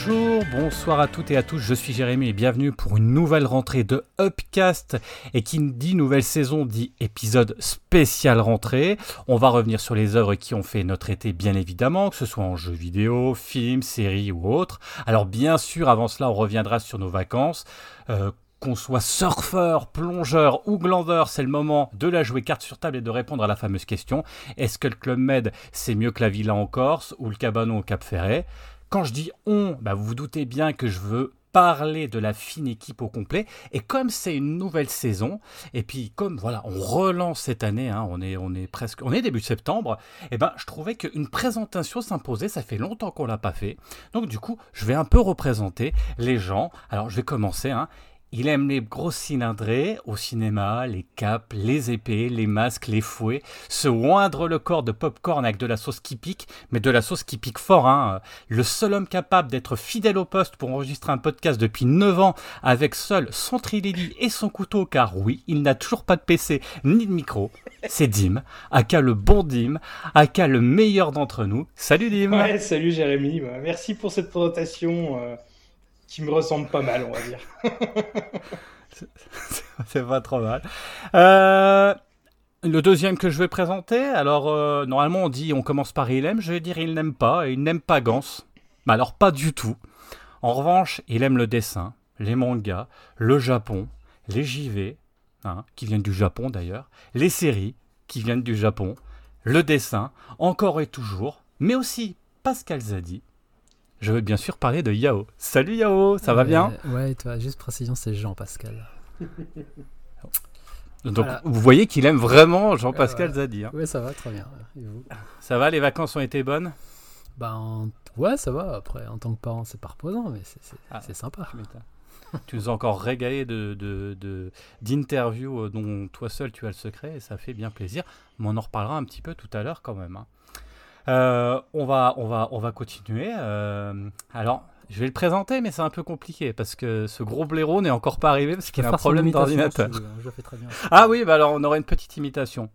Bonjour, bonsoir à toutes et à tous, je suis Jérémy et bienvenue pour une nouvelle rentrée de Upcast. Et qui dit nouvelle saison dit épisode spécial rentrée. On va revenir sur les œuvres qui ont fait notre été bien évidemment, que ce soit en jeux vidéo, films, séries ou autres. Alors bien sûr, avant cela, on reviendra sur nos vacances. Euh, qu'on soit surfeur, plongeur ou glandeur, c'est le moment de la jouer carte sur table et de répondre à la fameuse question est-ce que le Club Med c'est mieux que la Villa en Corse ou le Cabanon au Cap Ferret? Quand je dis on, bah vous vous doutez bien que je veux parler de la fine équipe au complet. Et comme c'est une nouvelle saison, et puis comme voilà, on relance cette année, hein, on est on est presque, on est début septembre, et ben je trouvais qu'une présentation s'imposait. Ça fait longtemps qu'on l'a pas fait, donc du coup je vais un peu représenter les gens. Alors je vais commencer. Hein, il aime les grosses cylindrées au cinéma, les capes, les épées, les masques, les fouets, se oindre le corps de popcorn avec de la sauce qui pique, mais de la sauce qui pique fort. Hein. Le seul homme capable d'être fidèle au poste pour enregistrer un podcast depuis 9 ans avec seul son trilili et son couteau, car oui, il n'a toujours pas de PC ni de micro. C'est Dim, aka le bon Dim, aka le meilleur d'entre nous. Salut Dim Ouais, salut Jérémy, merci pour cette présentation. Qui me ressemble pas mal, on va dire. c'est pas trop mal. Euh, le deuxième que je vais présenter, alors euh, normalement on dit on commence par il aime, je vais dire il n'aime pas, il n'aime pas Gans. Mais alors pas du tout. En revanche, il aime le dessin, les mangas, le Japon, les JV, hein, qui viennent du Japon d'ailleurs, les séries, qui viennent du Japon, le dessin, encore et toujours, mais aussi Pascal Zadi, je veux bien sûr parler de Yao. Salut Yao, ça va bien Ouais, toi, juste précision, c'est Jean-Pascal. Donc vous voyez qu'il aime vraiment Jean-Pascal Zadi. Hein. Ouais, ça va, très bien. ça va, les vacances ont été bonnes? Ben ouais, ça va. Après, en tant que parent, c'est pas reposant, mais c'est ah, sympa. tu nous as encore régalé de d'interviews euh, dont toi seul tu as le secret et ça fait bien plaisir. Mais on en reparlera un petit peu tout à l'heure quand même. Hein. Euh, on, va, on, va, on va continuer. Euh, alors, je vais le présenter, mais c'est un peu compliqué parce que ce gros blaireau n'est encore pas arrivé parce qu'il a un problème d'ordinateur. Ah oui, bah alors on aurait une petite imitation.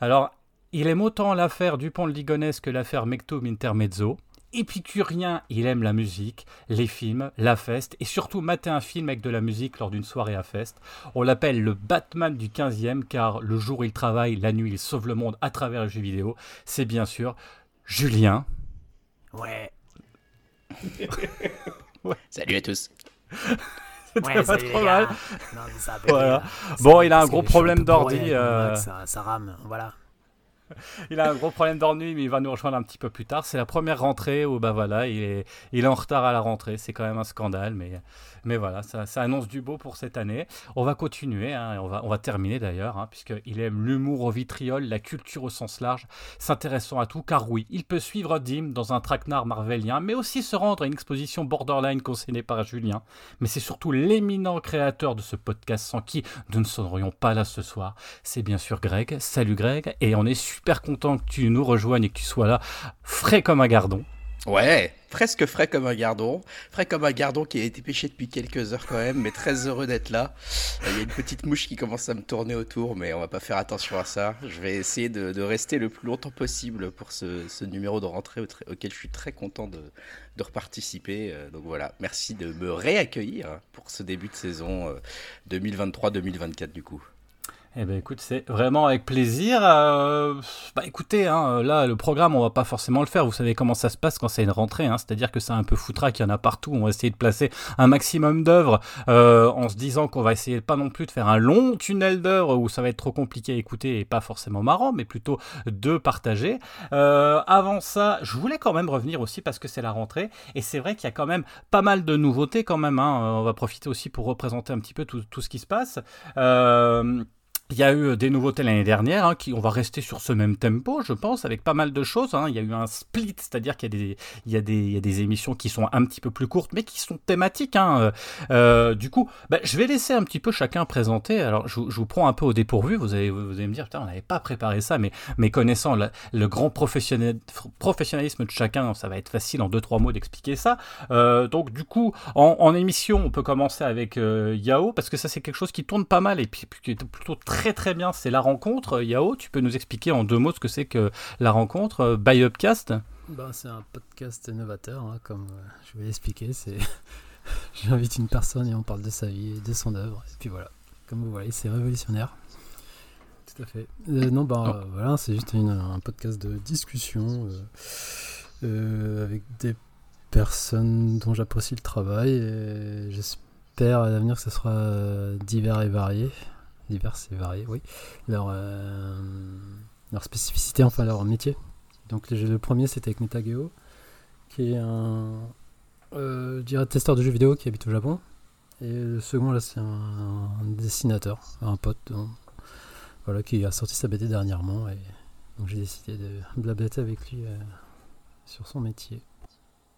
Alors, il aime autant l'affaire Dupont-Ligonnès que l'affaire Mectum Intermezzo épicurien, il aime la musique, les films, la feste, et surtout mater un film avec de la musique lors d'une soirée à feste. On l'appelle le Batman du 15e, car le jour il travaille, la nuit il sauve le monde à travers les jeux vidéo. C'est bien sûr Julien. Ouais. Salut à tous. C'était pas trop mal. Bon, il a un gros problème d'ordi. Euh, ça, ça rame, voilà. il a un gros problème d'ennui, mais il va nous rejoindre un petit peu plus tard. C'est la première rentrée où bah voilà, il est, il est en retard à la rentrée. C'est quand même un scandale, mais mais voilà, ça, annonce du beau pour cette année. On va continuer, hein, on, va, terminer d'ailleurs, hein, puisqu'il aime l'humour au vitriol, la culture au sens large, s'intéressant à tout, car oui, il peut suivre Dim dans un traquenard marvelien, mais aussi se rendre à une exposition borderline concernée par Julien. Mais c'est surtout l'éminent créateur de ce podcast sans qui nous ne serions pas là ce soir. C'est bien sûr Greg. Salut Greg, et on est super content que tu nous rejoignes et que tu sois là, frais comme un gardon. Ouais, presque frais comme un gardon. Frais comme un gardon qui a été pêché depuis quelques heures quand même, mais très heureux d'être là. Il y a une petite mouche qui commence à me tourner autour, mais on va pas faire attention à ça. Je vais essayer de, rester le plus longtemps possible pour ce, numéro de rentrée auquel je suis très content de, de reparticiper. Euh, donc voilà, merci de me réaccueillir pour ce début de saison 2023-2024 euh, du coup. Eh ben écoute, c'est vraiment avec plaisir. Euh, bah écoutez, hein, là le programme on va pas forcément le faire. Vous savez comment ça se passe quand c'est une rentrée, hein, c'est-à-dire que c'est un peu foutra qu'il y en a partout. On va essayer de placer un maximum d'œuvres euh, en se disant qu'on va essayer pas non plus de faire un long tunnel d'œuvres où ça va être trop compliqué à écouter et pas forcément marrant, mais plutôt de partager. Euh, avant ça, je voulais quand même revenir aussi parce que c'est la rentrée et c'est vrai qu'il y a quand même pas mal de nouveautés quand même. Hein. On va profiter aussi pour représenter un petit peu tout, ce qui se passe. Euh, il y a eu euh, des nouveautés l'année dernière, hein, qui, on va rester sur ce même tempo, je pense, avec pas mal de choses. Hein. Il y a eu un split, c'est-à-dire qu'il y, y, y a des émissions qui sont un petit peu plus courtes, mais qui sont thématiques. Hein. Euh, euh du coup, bah, je vais laisser un petit peu chacun présenter. Alors, je, je, vous prends un peu au dépourvu. Vous allez, vous allez me dire, putain, on n'avait pas préparé ça, mais, mais connaissant le grand professionnalisme de chacun, ça va être facile en deux trois mots d'expliquer ça. Euh, donc, du coup, en, en, émission, on peut commencer avec euh, Yao, parce que ça, c'est quelque chose qui tourne pas mal et puis qui est plutôt très très très bien, c'est la rencontre. Yao, tu peux nous expliquer en deux mots ce que c'est que la rencontre euh, by Upcast? Bah, C'est un podcast novateur, hein, comme euh, je vais l'expliquer. C'est J'invite une personne et on parle de sa vie et de son œuvre. Et puis voilà, comme vous voyez, c'est révolutionnaire. Tout à fait. Euh, non, bah voilà, c'est juste une- un podcast de discussion euh, euh, avec des personnes dont j'apprécie le travail et j'espère à l'avenir que ce sera euh, divers et varié. Divers et varié, oui. Leur, euh, leur spécificité, enfin leur métier. Donc le, premier c'était avec Metageo, qui est un, euh, testeur de jeux vidéo qui habite au Japon. Et le second là c'est un, dessinateur, un pote, euh, voilà, qui a sorti sa BD dernièrement. Et donc j'ai décidé de blablater avec lui euh, sur son métier.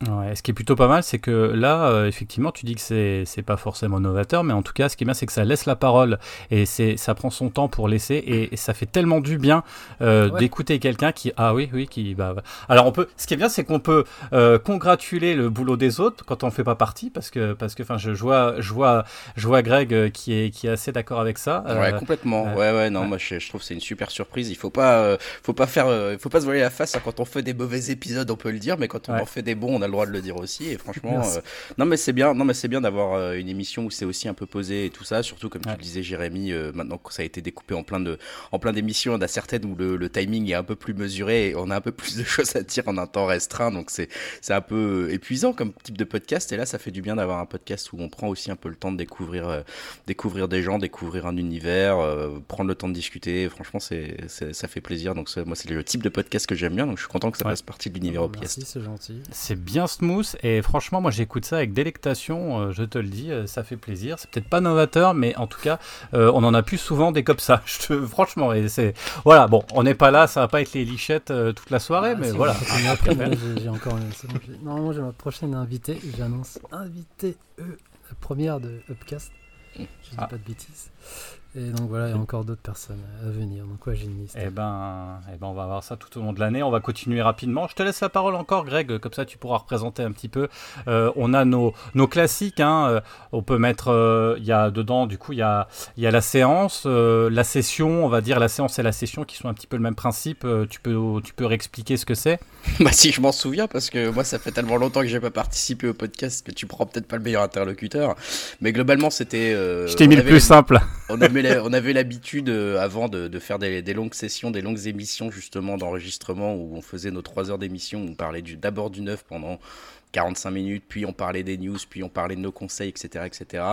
Ouais, ce qui est plutôt pas mal, c'est que là, euh, effectivement, tu dis que c'est c'est pas forcément novateur, mais en tout cas, ce qui est bien, c'est que ça laisse la parole et c'est ça prend son temps pour laisser et, et ça fait tellement du bien euh, Ouais. d'écouter quelqu'un qui ah oui oui qui bah bah. alors on peut ce qui est bien c'est qu'on peut euh, congratuler le boulot des autres quand on fait pas partie parce que parce que enfin je, je vois je vois je vois Greg euh, qui est qui est assez d'accord avec ça euh, Ouais, complètement. euh, ouais, ouais, non, moi je, je trouve que c'est une super surprise. Il faut pas, euh, faut pas faire, euh, faut pas se voiler la face. hein. Quand on fait des mauvais épisodes, on peut le dire, mais quand on Ouais. en fait des bons, on a le droit de le dire aussi. Et franchement, euh, non, mais c'est bien, non, mais c'est bien d'avoir euh, une émission où c'est aussi un peu posé et tout ça. Surtout comme Ouais. tu le disais, Jérémy, euh, maintenant que ça a été découpé en plein de, en plein d'émissions, on a certaines où le, le timing est un peu plus mesuré et on a un peu plus de choses à dire en un temps restreint. Donc c'est, c'est un peu épuisant comme type de podcast. Et là, ça fait du bien d'avoir un podcast où on prend aussi un peu le temps de découvrir, euh, découvrir des gens, découvrir un univers, euh, prendre le temps de discuter. Franchement, c'est, c'est- ça fait plaisir. Donc moi, c'est le type de podcast que j'aime bien. Donc je suis content que ça Ouais. fasse partie de l'univers OPS. Merci, c'est gentil. C'est bien smooth et franchement, moi j'écoute ça avec délectation, euh, je te le dis, euh, ça fait plaisir. C'est peut-être pas novateur, mais en tout cas, euh, on en a plus souvent des comme ça. Je te, franchement, et c'est voilà. Bon, on n'est pas là, ça va pas être les lichettes euh, toute la soirée, Ah, mais voilà. après, j'ai- j'ai encore. bon, j'ai- Normalement, j'ai ma prochaine invitée. J'annonce invité E, la première de Upcast. Je dis Ah. pas de bêtises. Et donc voilà, il y a encore d'autres personnes à venir. Donc ouais, j'ai une liste. Eh ben, eh ben, on va voir ça tout au long de l'année. On va continuer rapidement. Je te laisse la parole encore, Greg, comme ça tu pourras représenter un petit peu. Euh, on a nos, nos classiques. Hein. Euh, On peut mettre, euh, il y a dedans, du coup, il y a, il y a la séance, euh, la session, on va dire la séance et la session qui sont un petit peu le même principe. Euh, tu peux, tu peux réexpliquer ce que c'est? Bah si je m'en souviens parce que moi ça fait tellement longtemps que j'ai pas participé au podcast que tu prends peut-être pas le meilleur interlocuteur. Mais globalement c'était. euh, Je t'ai mis le plus simple. On avait la- on avait l'habitude euh, avant de, faire des, longues sessions, des longues émissions justement d'enregistrement où on faisait nos trois heures d'émission, on parlait d'abord du neuf pendant 45 minutes, puis on parlait des news, puis on parlait de nos conseils, etc. etc.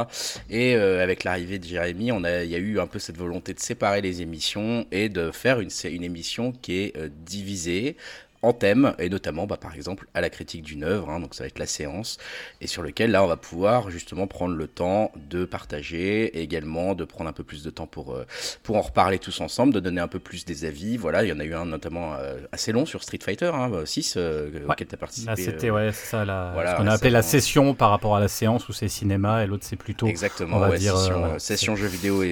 Et euh, avec l'arrivée de Jérémy, on a, il y a eu un peu cette volonté de séparer les émissions et de faire une émission qui est euh, divisée en thèmes, et notamment bah, par exemple à la critique d'une œuvre, hein, donc ça va être la séance, et sur lequel là on va pouvoir justement prendre le temps de partager, et également de prendre un peu plus de temps pour, euh, pour en reparler tous ensemble, de donner un peu plus des avis. Voilà, il y en a eu un notamment euh, assez long sur Street Fighter, hein, 6, auquel tu as participé. Là, c'était euh, ouais, c'est ça, la, voilà, ce qu'on a ouais, appelé la on- session par rapport à la séance où c'est cinéma et l'autre c'est plutôt. Exactement, on va ouais, dire, session, euh, euh, ouais, session jeux vidéo et,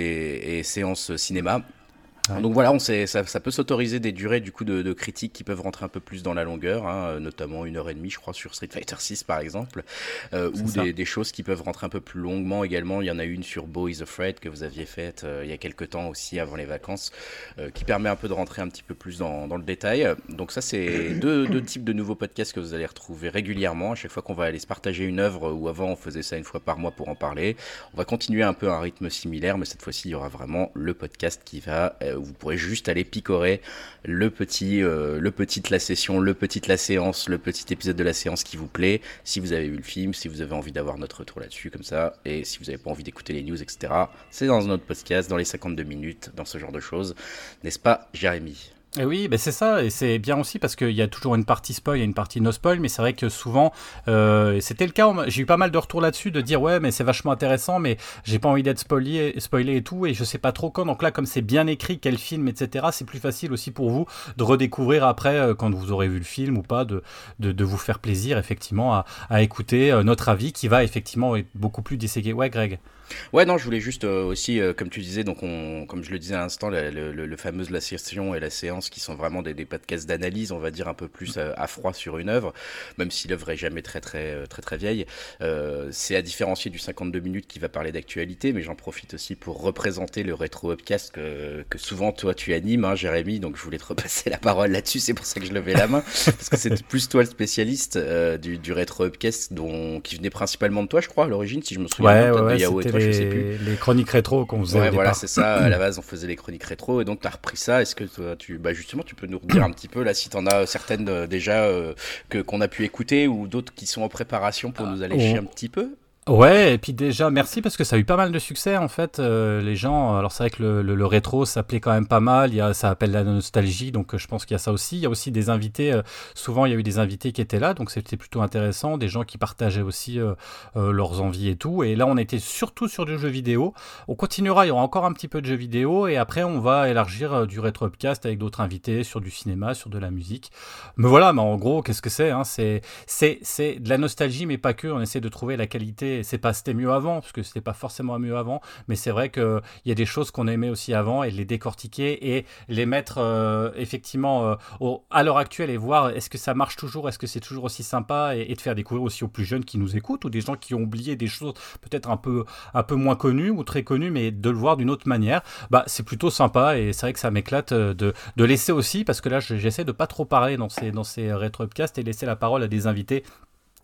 et séance euh, cinéma. Ouais. Donc voilà, on sait, ça, ça peut s'autoriser des durées du coup de, de critiques qui peuvent rentrer un peu plus dans la longueur, hein, euh, notamment une heure et demie, je crois, sur Street Fighter 6 par exemple, euh, ou des, des choses qui peuvent rentrer un peu plus longuement également. Il y en a une sur Bo is Afraid que vous aviez faite euh, il y a quelques temps aussi avant les vacances, euh, qui permet un peu de rentrer un petit peu plus dans, dans le détail. Donc ça, c'est deux, deux types de nouveaux podcasts que vous allez retrouver régulièrement. À chaque fois qu'on va aller se partager une œuvre, ou avant on faisait ça une fois par mois pour en parler, on va continuer un peu à un rythme similaire, mais cette fois-ci, il y aura vraiment le podcast qui va, où vous pourrez juste aller picorer le petit, euh, le petit la session, le petit la séance, le petit épisode de la séance qui vous plaît. Si vous avez vu le film, si vous avez envie d'avoir notre retour là-dessus, comme ça, et si vous n'avez pas envie d'écouter les news, etc., c'est dans notre podcast, dans les 52 minutes, dans ce genre de choses. N'est-ce pas, Jérémy? Et oui, ben c'est ça, et c'est bien aussi parce qu'il y a toujours une partie spoil et une partie no spoil, mais c'est vrai que souvent, euh, c'était le cas, j'ai eu pas mal de retours là-dessus, de dire ouais, mais c'est vachement intéressant, mais j'ai pas envie d'être spoilé, spoilé et tout, et je sais pas trop quand. Donc là, comme c'est bien écrit, quel film, etc., c'est plus facile aussi pour vous de redécouvrir après, euh, quand vous aurez vu le film ou pas, de, de, vous faire plaisir effectivement à, à écouter euh, notre avis qui va effectivement être beaucoup plus disséqué. Ouais, Greg. Ouais, non, je voulais juste euh, aussi, euh, comme tu disais, donc on, comme je le disais à l'instant, le, le, le, fameuse la session et la séance qui sont vraiment des, des podcasts d'analyse, on va dire un peu plus euh, à, froid sur une œuvre, même si l'œuvre est jamais très très très très, vieille. c'est à différencier du 52 minutes qui va parler d'actualité, mais j'en profite aussi pour représenter le rétro upcast que, que souvent toi tu animes, hein, Jérémy. Donc je voulais te repasser la parole là-dessus, c'est pour ça que je levais la main, parce que c'est plus toi le spécialiste du, du rétro upcast, dont qui venait principalement de toi, je crois, à l'origine, si je me souviens. Ouais, ouais, de les, chroniques rétro qu'on faisait. Ouais, voilà, c'est ça. À la base, on faisait les chroniques rétro et donc tu as repris ça. Est-ce que toi, tu, bah justement, tu peux nous redire un petit peu là si tu en as certaines euh, déjà euh, que qu'on a pu écouter ou d'autres qui sont en préparation pour nous allécher un petit peu? Ouais, et puis déjà, merci parce que ça a eu pas mal de succès en fait. Euh, les gens, alors c'est vrai que le, le, rétro s'appelait quand même pas mal, il y a, ça appelle la nostalgie, donc euh, je pense qu'il y a ça aussi. Il y a aussi des invités, euh, souvent il y a eu des invités qui étaient là, donc c'était plutôt intéressant, des gens qui partageaient aussi leurs envies et tout. Et là, on était surtout sur du jeu vidéo. On continuera, il y aura encore un petit peu de jeux vidéo, et après on va élargir du rétro upcast avec d'autres invités sur du cinéma, sur de la musique. Mais voilà, mais en gros, qu'est-ce que c'est hein? C'est c'est de la nostalgie, mais pas que. On essaie de trouver la qualité c'est pas c'était mieux avant, parce que c'était pas forcément mieux avant, mais c'est vrai qu'il y a des choses qu'on aimait aussi avant et les décortiquer et les mettre euh, effectivement euh, à l'heure actuelle et voir est-ce que ça marche toujours, est-ce que c'est toujours aussi sympa et, de faire découvrir aussi aux plus jeunes qui nous écoutent ou des gens qui ont oublié des choses peut-être un peu, un peu moins connues ou très connues, mais de le voir d'une autre manière, bah, c'est plutôt sympa et c'est vrai que ça m'éclate euh, de, de laisser aussi, parce que là j'essaie de pas trop parler dans ces, dans ces et laisser la parole à des invités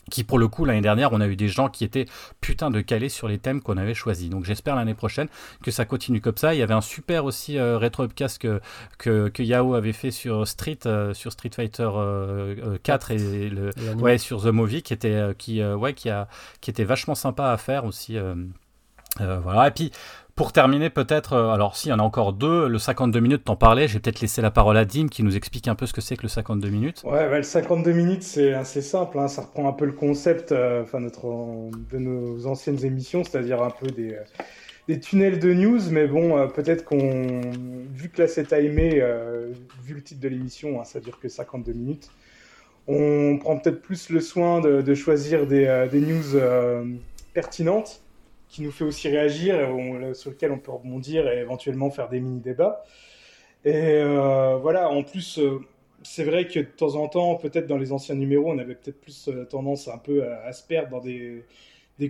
qui pour le coup l'année dernière on a eu des gens qui étaient putain de calés sur les thèmes qu'on avait choisis. Donc j'espère l'année prochaine que ça continue comme ça. Il y avait un super aussi euh, rétro upcast que, que, avait fait sur Street euh, sur Street Fighter 4 euh, et le ouais sur The Movie qui était qui ouais qui a qui était vachement sympa à faire aussi voilà. Et puis pour terminer, peut-être, euh, alors si, il y en a encore deux, le 52 minutes, t'en parlais, j'ai peut-être laissé la parole à Dim qui nous explique un peu ce que c'est que le 52 minutes. Ouais, bah, le 52 minutes, c'est assez simple, hein. ça reprend un peu le concept euh, de nos anciennes émissions, c'est-à-dire un peu des, euh, tunnels de news, mais bon, peut-être qu'on, vu que là c'est timé, vu le titre de l'émission, hein, ça dure que 52 minutes, on prend peut-être plus le soin de, choisir des news pertinentes qui nous fait aussi réagir, et sur lequel on peut rebondir et éventuellement faire des mini-débats. Et euh, voilà, en plus, euh, c'est vrai que de temps en temps, peut-être dans les anciens numéros, on avait peut-être plus euh, tendance un peu à, se perdre dans des,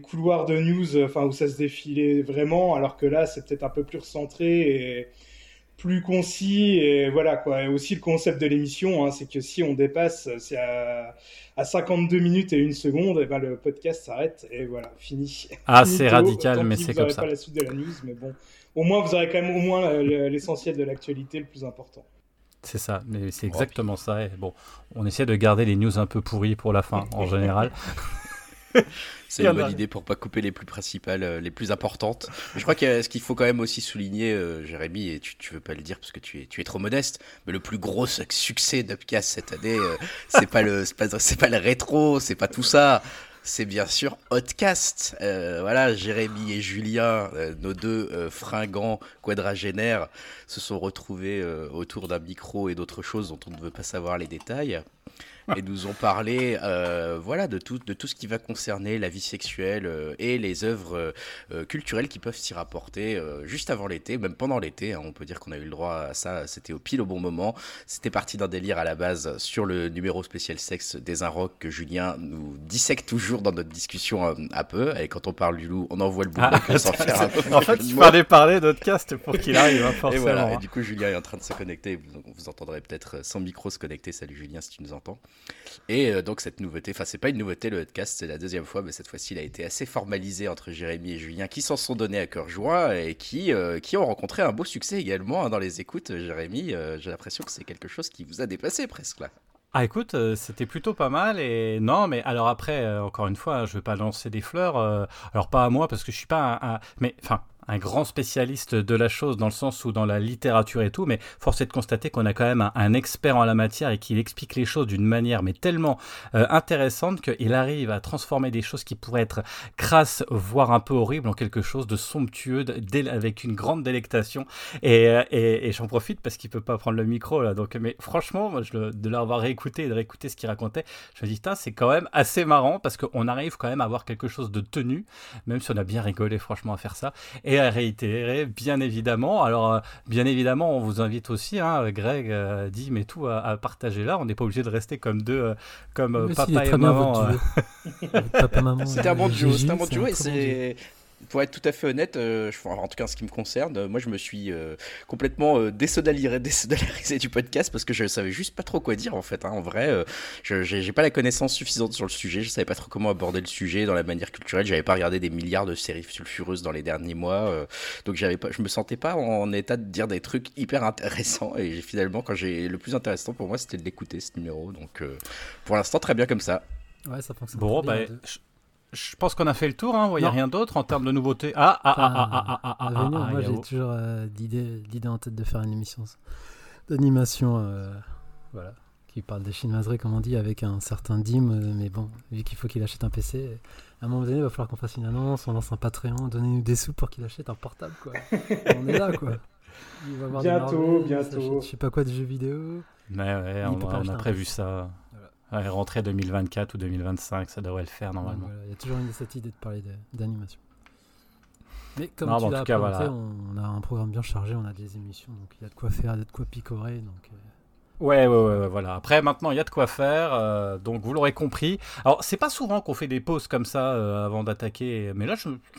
couloirs de news enfin, où ça se défilait vraiment, alors que là, c'est peut-être un peu plus recentré plus concis et voilà quoi. Et aussi le concept de l'émission, hein, c'est que si on dépasse, c'est à, à, 52 minutes et une seconde, et ben le podcast s'arrête et voilà, fini. Ah, c'est radical, mais c'est comme ça. pas la suite de la news, mais bon, au moins vous aurez quand même au moins l'essentiel de l'actualité, le plus important. C'est ça, mais c'est exactement ça. Et bon, on essaie de garder les news un peu pourries pour la fin en général. C'est une bonne idée pour pas couper les plus principales, euh, les plus importantes. Mais je crois que ce qu'il faut quand même aussi souligner, euh, Jérémy, et tu, tu veux pas le dire parce que tu es, tu es trop modeste, mais le plus gros succès d'Upcast cette année, euh, c'est pas le, c'est pas, pas le rétro, c'est pas tout ça. C'est bien sûr Hotcast. voilà, Jérémy et Julien, nos deux fringants quadragénaires, se sont retrouvés autour d'un micro et d'autres choses dont on ne veut pas savoir les détails. et nous ont parlé euh, voilà, de, tout, de tout ce qui va concerner la vie sexuelle euh, et les œuvres euh, culturelles qui peuvent s'y rapporter juste avant l'été, même pendant l'été. Hein. on peut dire qu'on a eu le droit à ça, c'était au pile au bon moment. C'était parti d'un délire à la base sur le numéro spécial sexe des Inrocks que Julien nous dissèque toujours dans notre discussion un, peu. Et quand on parle du loup, on envoie le bout ah, sans faire un peu En fait, il fallait parler cast pour qu'il arrive, hein, forcément. Et voilà, et du coup, Julien est en train de se connecter. Vous, vous entendrez peut-être sans micro se connecter. Salut Julien si tu nous entends. Et euh, donc cette nouveauté, enfin c'est pas une nouveauté le podcast, c'est la deuxième fois, mais cette fois-ci il a été assez formalisé entre Jérémy et Julien qui s'en sont donnés à cœur joie et qui, euh, qui ont rencontré un beau succès également hein, dans les écoutes. Jérémy, euh, j'ai l'impression que c'est quelque chose qui vous a dépassé presque là. Ah écoute, c'était plutôt pas mal et non mais alors après encore une fois, je vais pas lancer des fleurs, alors pas à moi parce que je suis pas un, mais enfin un grand spécialiste de la chose dans le sens où dans la littérature et tout, mais force est de constater qu'on a quand même un, expert en la matière et qu'il explique les choses d'une manière mais tellement euh, intéressante qu'il arrive à transformer des choses qui pourraient être crasses, voire un peu horribles, en quelque chose de somptueux, avec une grande délectation. Euh, et, et, j'en profite parce qu'il peut pas prendre le micro là. Donc, mais franchement, moi, je, de l'avoir réécouté de réécouter ce qu'il racontait, je me dis, c'est quand même assez marrant parce qu'on arrive quand même à avoir quelque chose de tenu, même si on a bien rigolé franchement à faire ça, à réitérer, bien évidemment. Alors, euh, bien évidemment, on vous invite aussi, hein, Greg, euh, dit, mais tout à, partager là. On n'est pas obligé de rester comme deux, euh, comme papa, et maman, papa, maman. C'était un bon duo, c'était un bon duo, et c'est pour être tout à fait honnête, euh, en tout cas en ce qui me concerne, euh, moi je me suis euh, complètement euh, désodalisé, du podcast parce que je savais juste pas trop quoi dire en fait. Hein. En vrai, je j'ai pas la connaissance suffisante sur le sujet, je savais pas trop comment aborder le sujet dans la manière culturelle. J'avais pas regardé des milliards de séries sulfureuses dans les derniers mois, donc j'avais pas, je me sentais pas en état de dire des trucs hyper intéressants. Et finalement, quand j'ai le plus intéressant pour moi, c'était de l'écouter ce numéro. Donc pour l'instant, très bien comme ça. Ouais, ça fonctionne. Bon, bah, je pense qu'on a fait le tour, hein. il n'y a rien d'autre en termes de nouveautés. Ah, ah, ah, ah, ah, ah, ah, ah, Moi, j'ai toujours l'idée, en tête de faire une émission d'animation voilà, qui parle des chinoiseries, comme on dit, avec un certain Dim. mais bon, vu qu'il faut qu'il achète un PC, à un moment donné, il va falloir qu'on fasse une annonce, on lance un Patreon, donnez-nous des sous pour qu'il achète un portable. Quoi. on est là, quoi. bientôt, bientôt. Je sais pas quoi de jeux vidéo. Mais ouais, on, on a prévu ça. Ouais, rentrée 2024 ou 2025, ça devrait le faire normalement. Il y a toujours une cette idée de parler d'animation. Mais comme tu l'as on, a un programme bien chargé, on a des émissions, donc il y a de quoi faire, il y a de quoi picorer. Donc, euh, Ouais, ouais, voilà. Après, maintenant, il y a de quoi faire, euh, donc vous l'aurez compris. Alors, c'est pas souvent qu'on fait des pauses comme ça euh, avant d'attaquer, mais là,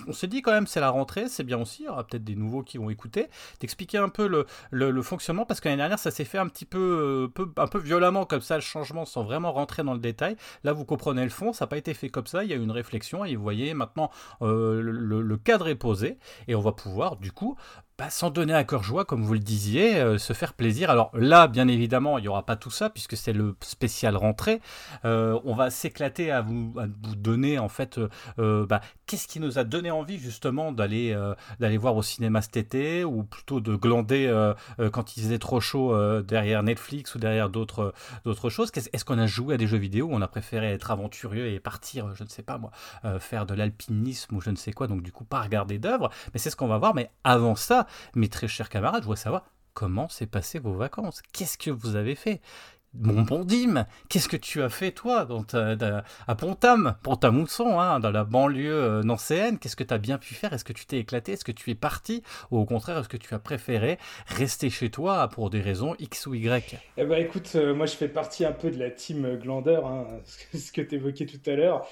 on s'est dit quand même, c'est la rentrée, c'est bien aussi. Il y aura peut-être des nouveaux qui vont écouter. T'expliquer un peu le, fonctionnement, parce que l'année dernière, ça s'est fait un petit peu, euh, peu, un peu violemment comme ça, le changement, sans vraiment rentrer dans le détail. Là, vous comprenez le fond, ça n'a pas été fait comme ça. Il y a eu une réflexion, et vous voyez, maintenant, le cadre est posé, et on va pouvoir, du coup, bah, sans donner à cœur joie, comme vous le disiez, euh, se faire plaisir. Alors là, bien évidemment, il n'y aura pas tout ça, puisque c'est le spécial rentrée. Euh, on va s'éclater à vous, vous donner, en fait, euh, bah, qu'est-ce qui nous a donné envie, justement, d'aller d'aller voir au cinéma cet été, ou plutôt de glander quand il faisait trop chaud derrière Netflix ou derrière d'autres choses? Est-ce qu'on a joué à des jeux vidéo où on a préféré être aventureux et partir, je ne sais pas moi, faire de l'alpinisme ou je ne sais quoi, donc du coup, pas regarder d'œuvres? Mais c'est ce qu'on va voir. Mais avant ça, mes très chers camarades, je voudrais savoir comment s'est passé vos vacances. Qu'est-ce que vous avez fait? Mon bon Dim, qu'est-ce que tu as fait toi dans à Pontam, Pont-à-Mousson, hein, dans la banlieue euh, nancéenne. Qu'est-ce que tu as bien pu faire? Est-ce que tu t'es éclaté? Est-ce que tu es parti? Ou au contraire, est-ce que tu as préféré rester chez toi pour des raisons X ou Y? Eh ben écoute, euh, moi je fais partie un peu de la team Glandeur, hein, ce que tu évoquais tout à l'heure.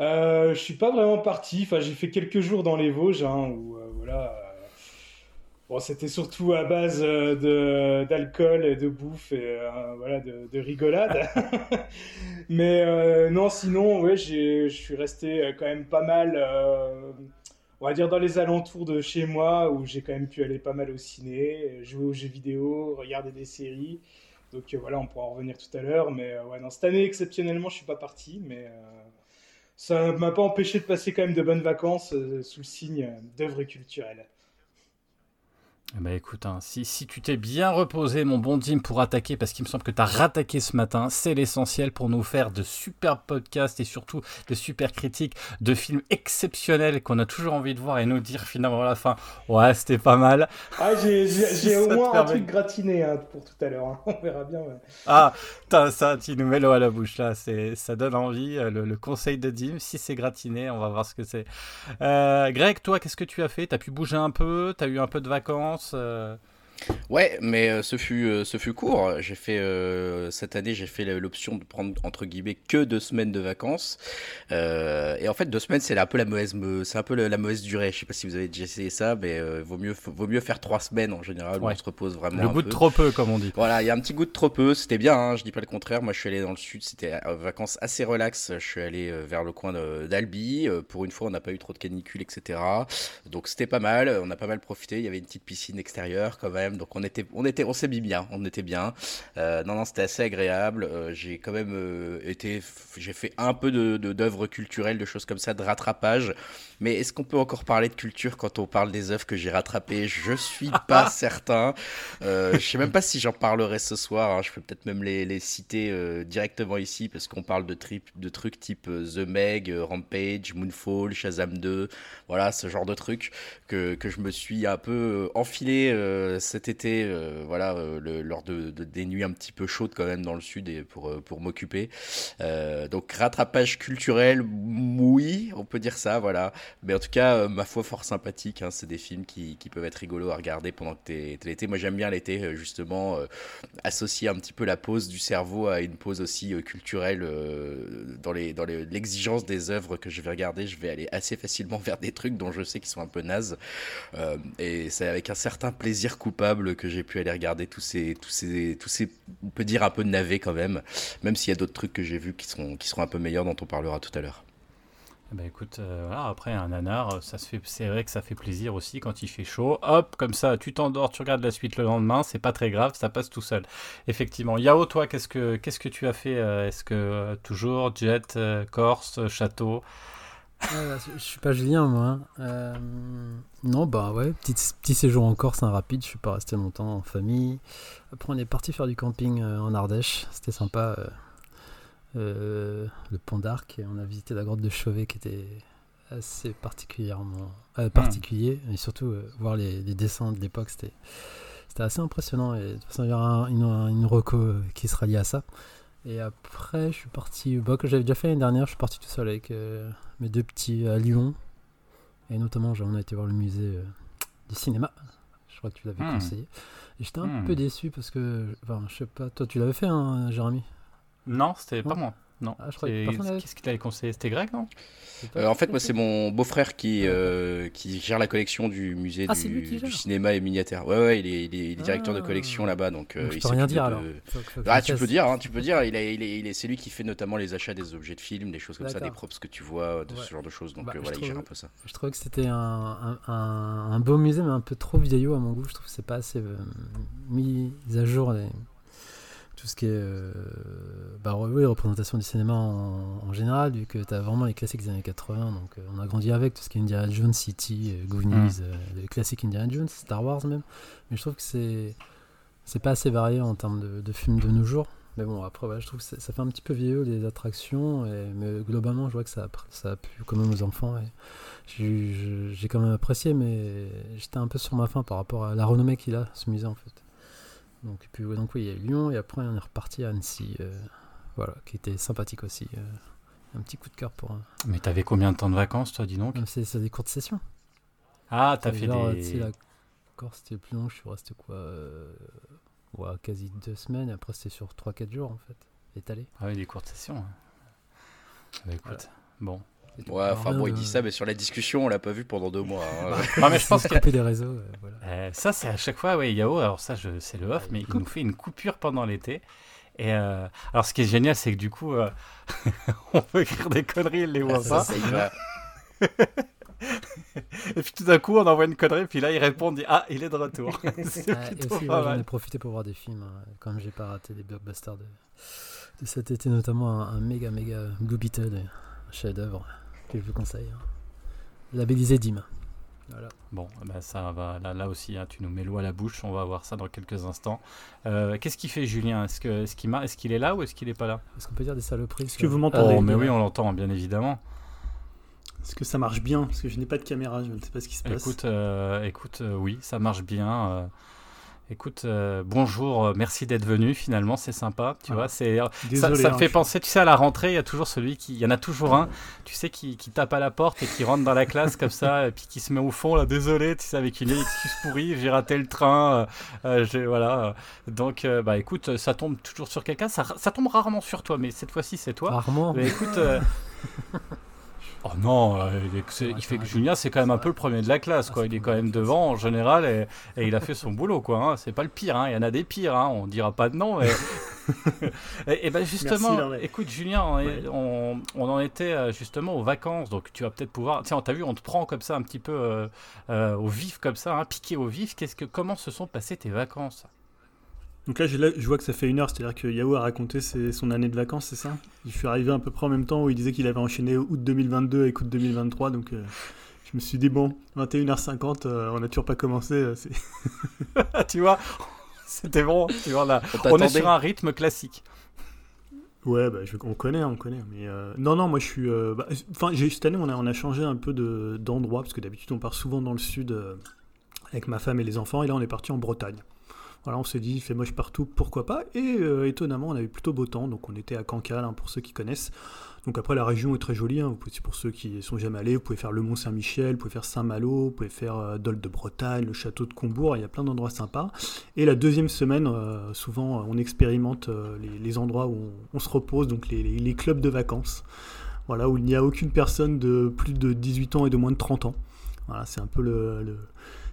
Euh, je suis pas vraiment parti, enfin j'ai fait quelques jours dans les Vosges, hein, voilà Bon, c'était surtout à base euh, d'alcool et de bouffe et euh, voilà, de, de rigolade. Mais euh, non, sinon, ouais, je suis resté quand même pas mal, on va dire, dans les alentours de chez moi, où j'ai quand même pu aller pas mal au ciné, jouer aux jeux vidéo, regarder des séries. Donc voilà, on pourra en revenir tout à l'heure. Mais ouais, non, cette année, exceptionnellement, je suis pas parti. Mais ça m'a pas empêché de passer quand même de bonnes vacances sous le signe d'œuvres culturelles. Ben écoute, hein, si, si, tu t'es bien reposé, mon bon Dim, pour attaquer, parce qu'il me semble que tu as rattaqué ce matin, c'est l'essentiel pour nous faire de super podcasts et surtout de super critiques de films exceptionnels qu'on a toujours envie de voir et nous dire finalement à la fin, ouais, c'était pas mal. Ah, j'ai au moins un truc gratiné hein, pour tout à l'heure, hein. on verra bien. Ah, ça, tu nous mets l'eau à la bouche là, ça donne envie. Euh, le, conseil de Dim, si c'est gratiné, on va voir ce que c'est. Euh, Greg, toi, qu'est-ce que tu as fait? Tu as pu bouger un peu? Tu as eu un peu de vacances? Euh, Ouais, mais euh, ce, fut, euh, ce fut court. J'ai fait cette année, j'ai fait l'option de prendre entre guillemets que deux semaines de vacances. et en fait, deux semaines, c'est un peu la mauvaise, c'est un peu la mauvaise durée. Je sais pas si vous avez déjà essayé ça, mais vaut mieux, vaut mieux faire trois semaines en général où on se repose vraiment. Le goût de trop peu, comme on dit. Voilà, il y a un petit goût de trop peu. C'était bien, hein, je dis pas le contraire. Moi, je suis allé dans le sud. C'était vacances assez relax. Je suis allé vers le coin d'Albi. Pour une fois, on n'a pas eu trop de canicules, etc. Donc c'était pas mal. On a pas mal profité. Il y avait une petite piscine extérieure quand même Donc on était, on était, on s'est mis bien, on était bien. Euh, non, non, c'était assez agréable. Euh, j'ai quand même euh, été, j'ai fait un peu de d'œuvres culturelles, de choses comme ça, de rattrapage. Mais est-ce qu'on peut encore parler de culture quand on parle des œuvres que j'ai rattrapées? Je suis pas certain. je sais même pas si j'en parlerai ce soir. Hein. Je peux peut-être même les, les citer directement ici parce qu'on parle de, trip, de trucs type The Meg, Rampage, Moonfall, Shazam 2, voilà ce genre de trucs que, que je me suis un peu enfilé cet été, voilà, le, lors de, des nuits un petit peu chaudes quand même dans le sud et pour, euh, pour m'occuper. Euh, donc rattrapage culturel, oui, on peut dire ça, voilà. Mais en tout cas, euh, ma foi, fort sympathique. Hein, c'est des films qui, qui, peuvent être rigolos à regarder pendant que t'es l'été. Moi, j'aime bien l'été, justement, associer un petit peu la pause du cerveau à une pause aussi culturelle dans les dans l'exigence des œuvres que je vais regarder. Je vais aller assez facilement vers des trucs dont je sais qu'ils sont un peu nazes. et c'est avec un certain plaisir coupable que j'ai pu aller regarder tous ces tous ces tous ces on peut dire un peu de navet quand même, même s'il y a d'autres trucs que j'ai vus qui seront, qui seront un peu meilleurs dont on parlera tout à l'heure. Bah écoute, euh, voilà, après un nanar, ça se fait, c'est vrai que ça fait plaisir aussi quand il fait chaud. Hop, comme ça, tu t'endors, tu regardes la suite le lendemain, c'est pas très grave, ça passe tout seul. Effectivement. Yao, toi, qu'est-ce que qu'est-ce que tu as fait euh, Est-ce que euh, toujours jet, Corse, château? Je suis pas Julien, moi. Hein. Euh, non, bah ouais, petit, petit séjour en Corse, un rapide. Je suis pas resté longtemps en famille. Après, on est parti faire du camping euh, en Ardèche. C'était sympa. Euh, le pont d'Arc. Et on a visité la grotte de Chauvet qui était assez particulièrement hmm. particulier. Et surtout, voir les, les, dessins de l'époque, c'était. C'était assez impressionnant et de toute façon il y aura une, une reco qui sera liée à ça. Et après, je suis parti, bah, que j'avais déjà fait l'année dernière, je suis parti tout seul avec euh, mes deux petits à Lyon. Et notamment, on a été voir le musée euh, du cinéma. Je crois que tu l'avais hmm. conseillé. Et j'étais un hmm. peu déçu parce que, enfin, je sais pas, toi tu l'avais fait, hein, Jérémy? Non, c'était pas moi. Non. Ah, qu'est-ce qu'il t'avait conseillé C'était Greg, non? Euh, En fait, moi, c'est mon beau-frère qui, euh, qui gère la collection du musée ah, du, cinéma et miniature. Ouais, ouais, il est, il est, directeur de ah. collection là-bas, donc, euh, il peux rien dire alors. ah, tu peux dire, hein, tu peux dire. Il est, il est, il est, c'est lui qui fait notamment les achats des objets de film, des choses comme ça, des props que tu vois, de ce genre de choses. Donc bah, voilà, il gère un peu ça. Je trouvais que c'était un, un, un, beau musée, mais un peu trop vieillot à mon goût. Je trouve que c'est pas assez mis à jour. Les tout ce qui est euh, bah, oui, représentation du cinéma en, général, vu que tu as vraiment les classiques des années 80. Donc euh, on a grandi avec tout ce qui est Indiana Jones, City, euh, Goonies, mm. les classiques Indiana Jones, Star Wars même. Mais je trouve que c'est c'est pas assez varié en termes de, films de nos jours. Mais bon, après, je trouve que ça fait un petit peu vieux les attractions. Et, mais globalement, je vois que ça a, ça a plu quand même aux enfants. Et j'ai quand même apprécié, mais j'étais un peu sur ma faim par rapport à la renommée qu'il a, ce musée en fait. Donc, puis, donc oui, il y a Lyon et après on est reparti à Annecy, euh, voilà, qui était sympathique aussi. Euh, un petit coup de cœur pour. Mais t'avais combien de temps de vacances, toi, dis donc? C'est des courtes sessions. Ah, t'as fait des. la Corse c'était plus long, je suis resté quoi euh, ouais, Quasi deux semaines, et après c'était sur 3-4 jours en fait, étalé. Ah oui, des courtes sessions. Bah, écoute, bon. Ouais, enfin bon, il dit ça, mais sur la discussion, on l'a pas vu pendant deux mois. Hein. non, mais je pense qu'il y a des réseaux. Euh, voilà. euh, ça, c'est à chaque fois, ouais, Yao. Alors ça, je, c'est le off, mais il nous fait une coupure pendant l'été. Et euh, alors, ce qui est génial, c'est que du coup, euh, on peut écrire des conneries, il les voit pas. et puis tout d'un coup, on envoie une connerie, puis là, il répond, dit Ah, il est de retour. c'est ah, et aussi, j'en ai profité pour voir des films, hein, comme j'ai pas raté les blockbusters de, de cet été, notamment un, un méga, méga Blue Beetle, un chef-d'œuvre que je vous conseille. Hein. Labellisé DIM. Voilà. Bon, bah ça va. Là, là aussi, hein, tu nous mets l'eau à la bouche. On va voir ça dans quelques instants. Euh, qu'est-ce qu'il fait, Julien? Est-ce que, est-ce qu'il, est, qu'il est là ou est-ce qu'il est pas là? Est-ce qu'on peut dire des saloperies Est-ce que vous m'entendez Oh, mais oui, on l'entend, bien évidemment. Est-ce que ça marche bien? Parce que je n'ai pas de caméra, je ne sais pas ce qui se passe. Écoute, euh, écoute, euh, oui, ça marche bien. Écoute, euh, bonjour, euh, merci d'être venu. Finalement, c'est sympa, tu ah. vois. C'est euh, ça, me hein, fait penser, tu sais, à la rentrée, il y a toujours celui qui, il y en a toujours un, tu sais, qui, qui, tape à la porte et qui rentre dans la classe comme ça, et puis qui se met au fond là, désolé, tu sais, avec une excuse pourrie, j'ai raté le train, voilà. Donc, bah écoute, ça tombe toujours sur quelqu'un, ça, ça, tombe rarement sur toi, mais cette fois-ci c'est toi. Rarement. Mais écoute. Oh non, euh, il, fait que Julien c'est quand même un peu le premier de la classe quoi. Il est quand même devant en général et, il a fait son boulot quoi. Hein. C'est pas le pire, hein. il y en a des pires, hein. on dira pas de nom. Mais... et, ben justement, écoute Julien, on, on, en était euh, justement aux vacances, donc tu vas peut-être pouvoir. Tiens, t'as vu, on te prend comme ça un petit peu euh, euh, au vif comme ça, hein, piqué au vif. Qu'est-ce que, comment se sont passées tes vacances? Donc là, je vois que ça fait une heure, c'est-à-dire que Yahoo a raconté son année de vacances, c'est ça? Il fut arrivé à peu près en même temps où il disait qu'il avait enchaîné août 2022 avec août 2023, donc je me suis dit, bon, 21h50, on n'a toujours pas commencé. tu vois, c'était bon, tu vois, là, on, est sur un rythme classique. Ouais, bah, on connaît, on connaît. Mais euh, non, non, moi je suis. Euh, bah, enfin, cette année, on a, on a changé un peu d'endroit parce que d'habitude, on part souvent dans le sud euh, avec ma femme et les enfants, et là, on est parti en Bretagne. Voilà, on s'est dit, il fait moche partout, pourquoi pas Et étonnamment, on avait plutôt beau temps, donc on était à Cancale, hein, pour ceux qui connaissent. Donc après, la région est très jolie. Hein. pour ceux qui sont jamais allés, vous pouvez faire le Mont Saint-Michel, vous pouvez faire Saint-Malo, vous pouvez faire euh, Dol de Bretagne, le château de Combourg. Il y a plein d'endroits sympas. Et la deuxième semaine, euh, souvent, on expérimente euh, les, endroits où on, se repose, donc les, clubs de vacances. Voilà, où il n'y a aucune personne de plus de 18 ans et de moins de 30 ans. Voilà, c'est un peu le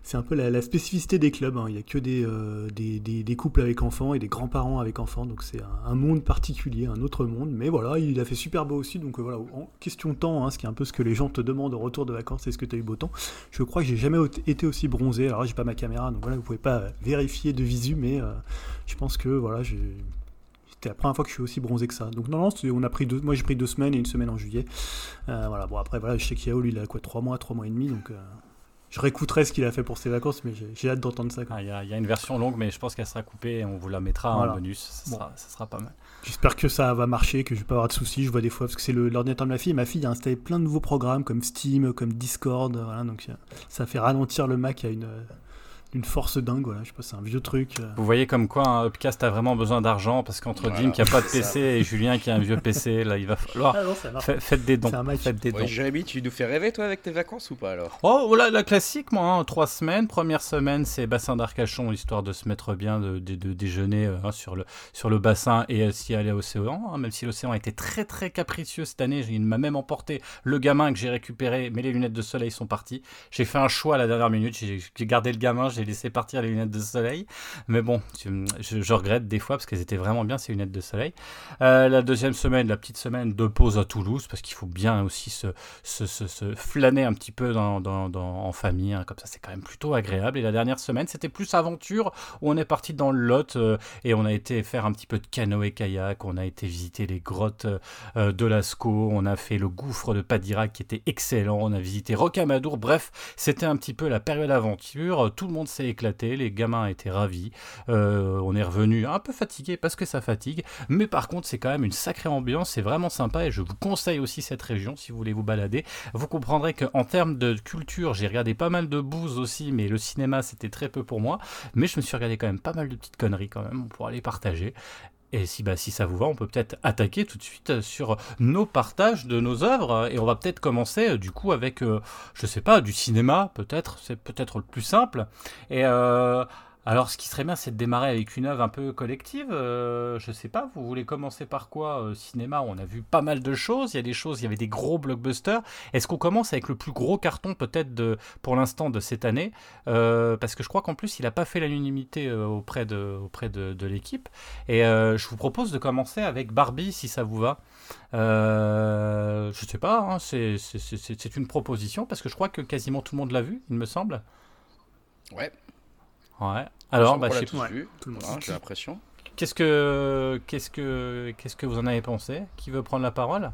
c'est un peu la, spécificité des clubs. Hein. Il n'y a que euh, des, couples avec enfants et des grands-parents avec enfants. Donc c'est un, monde particulier, un autre monde. Mais voilà, il a fait super beau aussi. Donc euh, voilà, en question temps, hein, ce qui est un peu ce que les gens te demandent au retour de vacances, est-ce que tu as eu beau temps Je crois que j'ai jamais été aussi bronzé. Alors j'ai pas ma caméra, donc voilà, vous pouvez pas vérifier de visu, mais euh, je pense que voilà, c'était la première fois que je suis aussi bronzé que ça. Donc non, non, on a pris deux, moi j'ai pris deux semaines et une semaine en juillet. voilà, bon après voilà, qu'Yao lui il a quoi, trois mois, trois mois et demi, donc je réécouterai ce qu'il a fait pour ses vacances, mais j'ai hâte d'entendre ça. Ah, il y, a une version longue, mais je pense qu'elle sera coupée et on vous la mettra en bonus. Ça, sera, pas mal. J'espère que ça va marcher, que je vais pas avoir de soucis. Je vois des fois, parce que c'est l'ordinateur de ma fille, et ma fille a installé plein de nouveaux programmes comme Steam, comme Discord, voilà, donc ça fait ralentir le Mac à une, une force dingue, voilà. Je sais pas, c'est un vieux truc. Euh. Vous voyez comme quoi un Upcast a vraiment besoin d'argent parce qu'entre Dim qui a pas de PC et Julien qui a un vieux PC, là, il va falloir. Ah faites des dons. Faites des dons. Jérémy, tu nous fais rêver toi avec tes vacances ou pas alors? Oh, voilà, la classique, moi, hein, trois semaines. Première semaine, c'est bassin d'Arcachon, histoire de se mettre bien, de, de, déjeuner euh, hein, sur, le, sur le bassin et aussi aller à l'océan. Hein, même si l'océan a été très très capricieux cette année, il m'a même emporté le gamin que j'ai récupéré, mais les lunettes de soleil sont parties. J'ai fait un choix à la dernière minute, j'ai gardé le gamin, j'ai laissé partir les lunettes de soleil. Mais bon, je, regrette des fois parce qu'elles étaient vraiment bien ces lunettes de soleil. Euh, la deuxième semaine, la petite semaine de pause à Toulouse parce qu'il faut bien aussi se, flâner un petit peu en famille. Hein. comme ça, c'est quand même plutôt agréable. Et la dernière semaine, c'était plus aventure où on est parti dans le Lot euh, et on a été faire un petit peu de canoë-kayak. On a été visiter les grottes euh, de Lascaux. On a fait le gouffre de Padirac qui était excellent. On a visité Rocamadour. Bref, c'était un petit peu la période aventure. Tout le monde s'est éclaté. Les gamins étaient ravis. Euh, on est revenu un peu fatigué parce que ça fatigue, mais par contre c'est quand même une sacrée ambiance, c'est vraiment sympa et je vous conseille aussi cette région si vous voulez vous balader. Vous comprendrez qu'en termes de culture, j'ai regardé pas mal de bouses aussi, mais le cinéma c'était très peu pour moi, mais je me suis regardé quand même pas mal de petites conneries quand même pour aller partager. Et si, bah, si ça vous va, on peut peut-être attaquer tout de suite sur nos partages de nos œuvres. Et on va peut-être commencer du coup avec, euh, je sais pas, du cinéma, peut-être. C'est peut-être le plus simple. Et euh, alors, ce qui serait bien, c'est de démarrer avec une œuvre un peu collective. Euh, je sais pas, vous voulez commencer par quoi euh, Cinéma, on a vu pas mal de choses. Il y a des choses, il y avait des gros blockbusters. Est-ce qu'on commence avec le plus gros carton peut-être pour l'instant de cette année? Euh, Parce que je crois qu'en plus, il n'a pas fait l'unanimité auprès de, auprès de, l'équipe. Et je vous propose de commencer avec Barbie, si ça vous va. je sais pas, hein, c'est une proposition parce que je crois que quasiment tout le monde l'a vu, il me semble. Ouais. Ouais. Alors, bah, je sais pas. Tout le monde. J'ai l'impression. Qu'est-ce que, qu'est-ce que, qu'est-ce que vous en avez pensé? Qui veut prendre la parole?